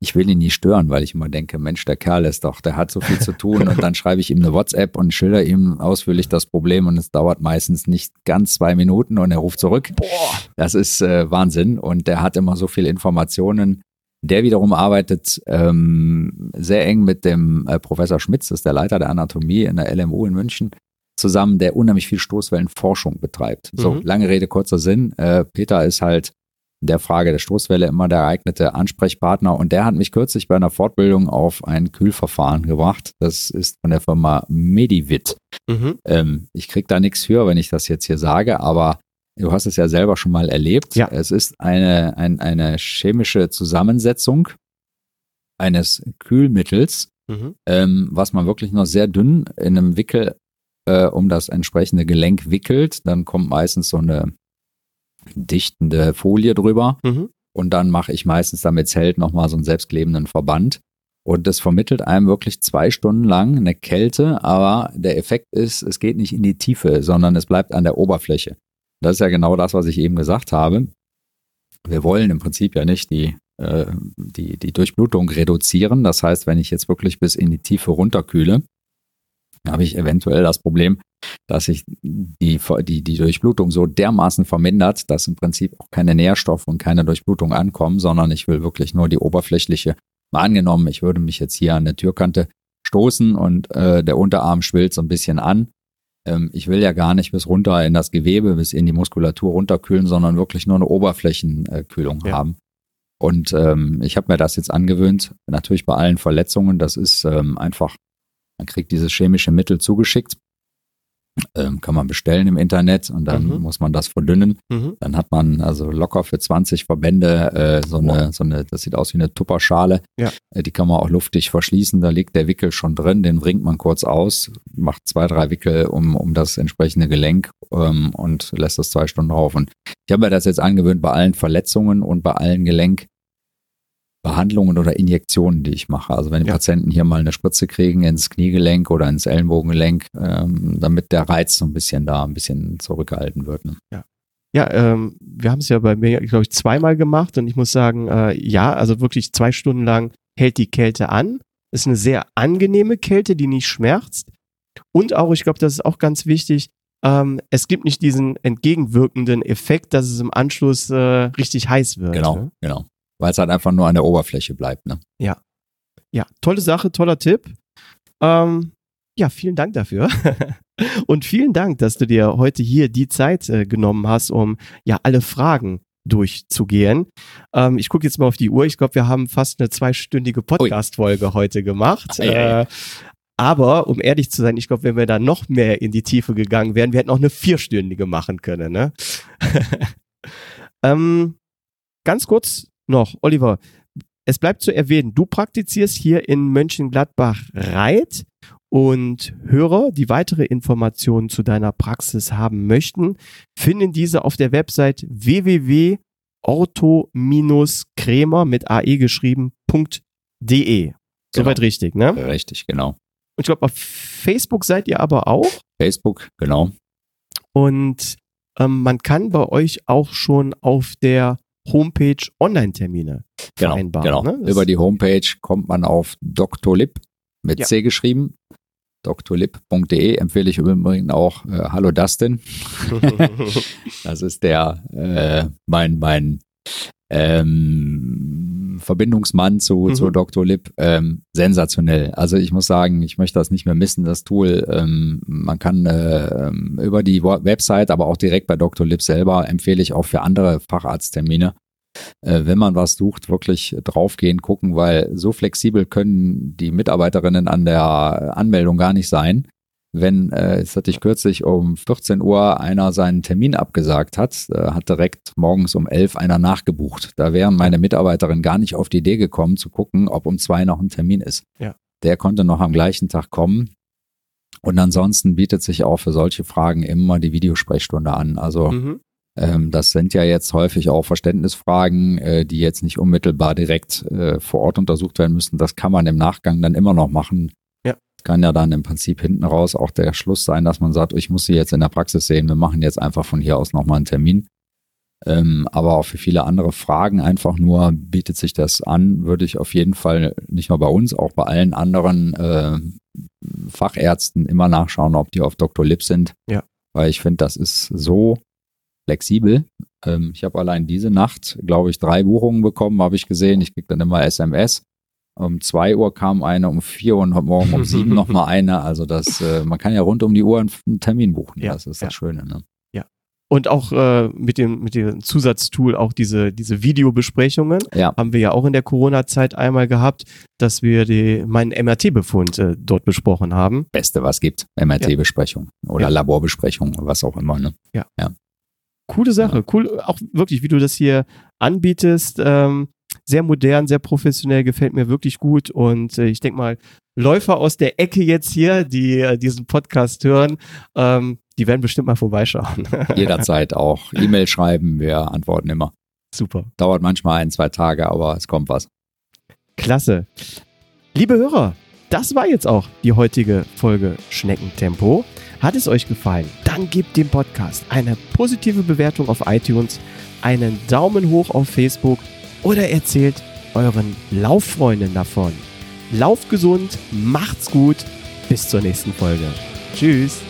ich will ihn nie stören, weil ich immer denke, Mensch, der Kerl ist doch, der hat so viel zu tun und dann schreibe ich ihm eine WhatsApp und schilder ihm ausführlich das Problem und es dauert meistens nicht ganz zwei Minuten und er ruft zurück. Boah. Das ist äh, Wahnsinn und der hat immer so viele Informationen. Der wiederum arbeitet ähm, sehr eng mit dem äh, Professor Schmitz, das ist der Leiter der Anatomie in der LMU in München, zusammen, der unheimlich viel Stoßwellenforschung betreibt. Mhm. So, lange Rede, kurzer Sinn. Äh, Peter ist halt der Frage der Stoßwelle immer der geeignete Ansprechpartner. Und der hat mich kürzlich bei einer Fortbildung auf ein Kühlverfahren gebracht. Das ist von der Firma Medivit. Mhm. Ähm, ich krieg da nichts für, wenn ich das jetzt hier sage, aber du hast es ja selber schon mal erlebt. Ja. Es ist eine, ein, eine chemische Zusammensetzung eines Kühlmittels, mhm. ähm, was man wirklich noch sehr dünn in einem Wickel äh, um das entsprechende Gelenk wickelt. Dann kommt meistens so eine dichtende Folie drüber. Mhm. Und dann mache ich meistens damit Zelt nochmal so einen selbstklebenden Verband. Und das vermittelt einem wirklich zwei Stunden lang eine Kälte, aber der Effekt ist, es geht nicht in die Tiefe, sondern es bleibt an der Oberfläche. Das ist ja genau das, was ich eben gesagt habe. Wir wollen im Prinzip ja nicht die, äh, die, die Durchblutung reduzieren. Das heißt, wenn ich jetzt wirklich bis in die Tiefe runterkühle, habe ich eventuell das Problem, dass sich die, die, die Durchblutung so dermaßen vermindert, dass im Prinzip auch keine Nährstoffe und keine Durchblutung ankommen, sondern ich will wirklich nur die oberflächliche. Mal angenommen, ich würde mich jetzt hier an der Türkante stoßen und äh, der Unterarm schwillt so ein bisschen an. Ähm, ich will ja gar nicht bis runter in das Gewebe, bis in die Muskulatur runterkühlen, sondern wirklich nur eine Oberflächenkühlung ja. haben. Und ähm, ich habe mir das jetzt angewöhnt, natürlich bei allen Verletzungen. Das ist ähm, einfach man kriegt dieses chemische Mittel zugeschickt. Ähm, kann man bestellen im Internet und dann mhm. muss man das verdünnen. Mhm. Dann hat man also locker für 20 Verbände äh, so, eine, so eine, das sieht aus wie eine Tupperschale. Ja. Äh, die kann man auch luftig verschließen. Da liegt der Wickel schon drin, den bringt man kurz aus, macht zwei, drei Wickel um, um das entsprechende Gelenk ähm, und lässt das zwei Stunden drauf. Und ich habe mir das jetzt angewöhnt bei allen Verletzungen und bei allen Gelenk, Behandlungen oder Injektionen, die ich mache. Also wenn die ja. Patienten hier mal eine Spritze kriegen ins Kniegelenk oder ins Ellenbogengelenk, ähm, damit der Reiz so ein bisschen da ein bisschen zurückgehalten wird. Ne? Ja. Ja, ähm, wir haben es ja bei mir, glaube ich, zweimal gemacht und ich muss sagen, äh, ja, also wirklich zwei Stunden lang hält die Kälte an. Ist eine sehr angenehme Kälte, die nicht schmerzt. Und auch, ich glaube, das ist auch ganz wichtig, ähm, es gibt nicht diesen entgegenwirkenden Effekt, dass es im Anschluss äh, richtig heiß wird. Genau, ne? genau weil es halt einfach nur an der Oberfläche bleibt. Ne? Ja. Ja, tolle Sache, toller Tipp. Ähm, ja, vielen Dank dafür. (laughs) Und vielen Dank, dass du dir heute hier die Zeit äh, genommen hast, um ja alle Fragen durchzugehen. Ähm, ich gucke jetzt mal auf die Uhr. Ich glaube, wir haben fast eine zweistündige Podcast-Folge heute gemacht. Äh, aber um ehrlich zu sein, ich glaube, wenn wir da noch mehr in die Tiefe gegangen wären, wir hätten auch eine vierstündige machen können. Ne? (laughs) ähm, ganz kurz noch, Oliver, es bleibt zu erwähnen, du praktizierst hier in Mönchengladbach-Reit und Hörer, die weitere Informationen zu deiner Praxis haben möchten, finden diese auf der Website www.ortho-kremer mit ae geschrieben.de. Genau. Soweit richtig, ne? Richtig, genau. Und ich glaube, auf Facebook seid ihr aber auch. Facebook, genau. Und ähm, man kann bei euch auch schon auf der Homepage Online-Termine genau, vereinbaren. Genau. Ne? Über die Homepage kommt man auf Dr. mit ja. C geschrieben. drlip.de empfehle ich übrigens auch äh, Hallo Dustin. (laughs) das ist der äh, mein mein ähm, Verbindungsmann zu, mhm. zu Dr. Lip. Ähm, sensationell. Also ich muss sagen, ich möchte das nicht mehr missen, das Tool. Ähm, man kann äh, ähm, über die Website, aber auch direkt bei Dr. Lip selber empfehle ich auch für andere Facharzttermine, äh, wenn man was sucht, wirklich draufgehen, gucken, weil so flexibel können die Mitarbeiterinnen an der Anmeldung gar nicht sein. Wenn, äh, es hatte ich kürzlich um 14 Uhr einer seinen Termin abgesagt hat, äh, hat direkt morgens um 11 einer nachgebucht. Da wären meine Mitarbeiterinnen gar nicht auf die Idee gekommen, zu gucken, ob um zwei noch ein Termin ist. Ja. Der konnte noch am gleichen Tag kommen. Und ansonsten bietet sich auch für solche Fragen immer die Videosprechstunde an. Also Mhm. ähm, das sind ja jetzt häufig auch Verständnisfragen, äh, die jetzt nicht unmittelbar direkt äh, vor Ort untersucht werden müssen. Das kann man im Nachgang dann immer noch machen. Kann ja dann im Prinzip hinten raus auch der Schluss sein, dass man sagt, ich muss sie jetzt in der Praxis sehen. Wir machen jetzt einfach von hier aus nochmal einen Termin. Ähm, aber auch für viele andere Fragen einfach nur bietet sich das an, würde ich auf jeden Fall nicht nur bei uns, auch bei allen anderen äh, Fachärzten immer nachschauen, ob die auf Dr. Lip sind. Ja. Weil ich finde, das ist so flexibel. Ähm, ich habe allein diese Nacht, glaube ich, drei Buchungen bekommen, habe ich gesehen. Ich kriege dann immer SMS. Um zwei Uhr kam eine, um vier Uhr und Morgen um sieben (laughs) nochmal eine. Also das, äh, man kann ja rund um die Uhr einen Termin buchen. Ja, das ist ja. das Schöne. Ne? Und auch äh, mit dem mit dem Zusatztool auch diese diese Videobesprechungen Ja. haben wir ja auch in der Corona-Zeit einmal gehabt, dass wir die meinen MRT-Befund äh, dort besprochen haben. Beste, was gibt. MRT-Besprechung oder Ja. Laborbesprechung, was auch immer. Ne? Coole Sache, cool, auch wirklich, wie du das hier anbietest. Ähm, sehr modern, sehr professionell, gefällt mir wirklich gut. Und äh, ich denke mal, Läufer aus der Ecke jetzt hier, die äh, diesen Podcast hören, ähm, die werden bestimmt mal vorbeischauen. (laughs) Jederzeit auch E-Mail schreiben, wir antworten immer. Super. Dauert manchmal ein, zwei Tage, aber es kommt was. Klasse. Liebe Hörer, das war jetzt auch die heutige Folge Schneckentempo. Hat es euch gefallen? Dann gebt dem Podcast eine positive Bewertung auf iTunes, einen Daumen hoch auf Facebook oder erzählt euren Lauffreunden davon. Lauft gesund, macht's gut, bis zur nächsten Folge. Tschüss.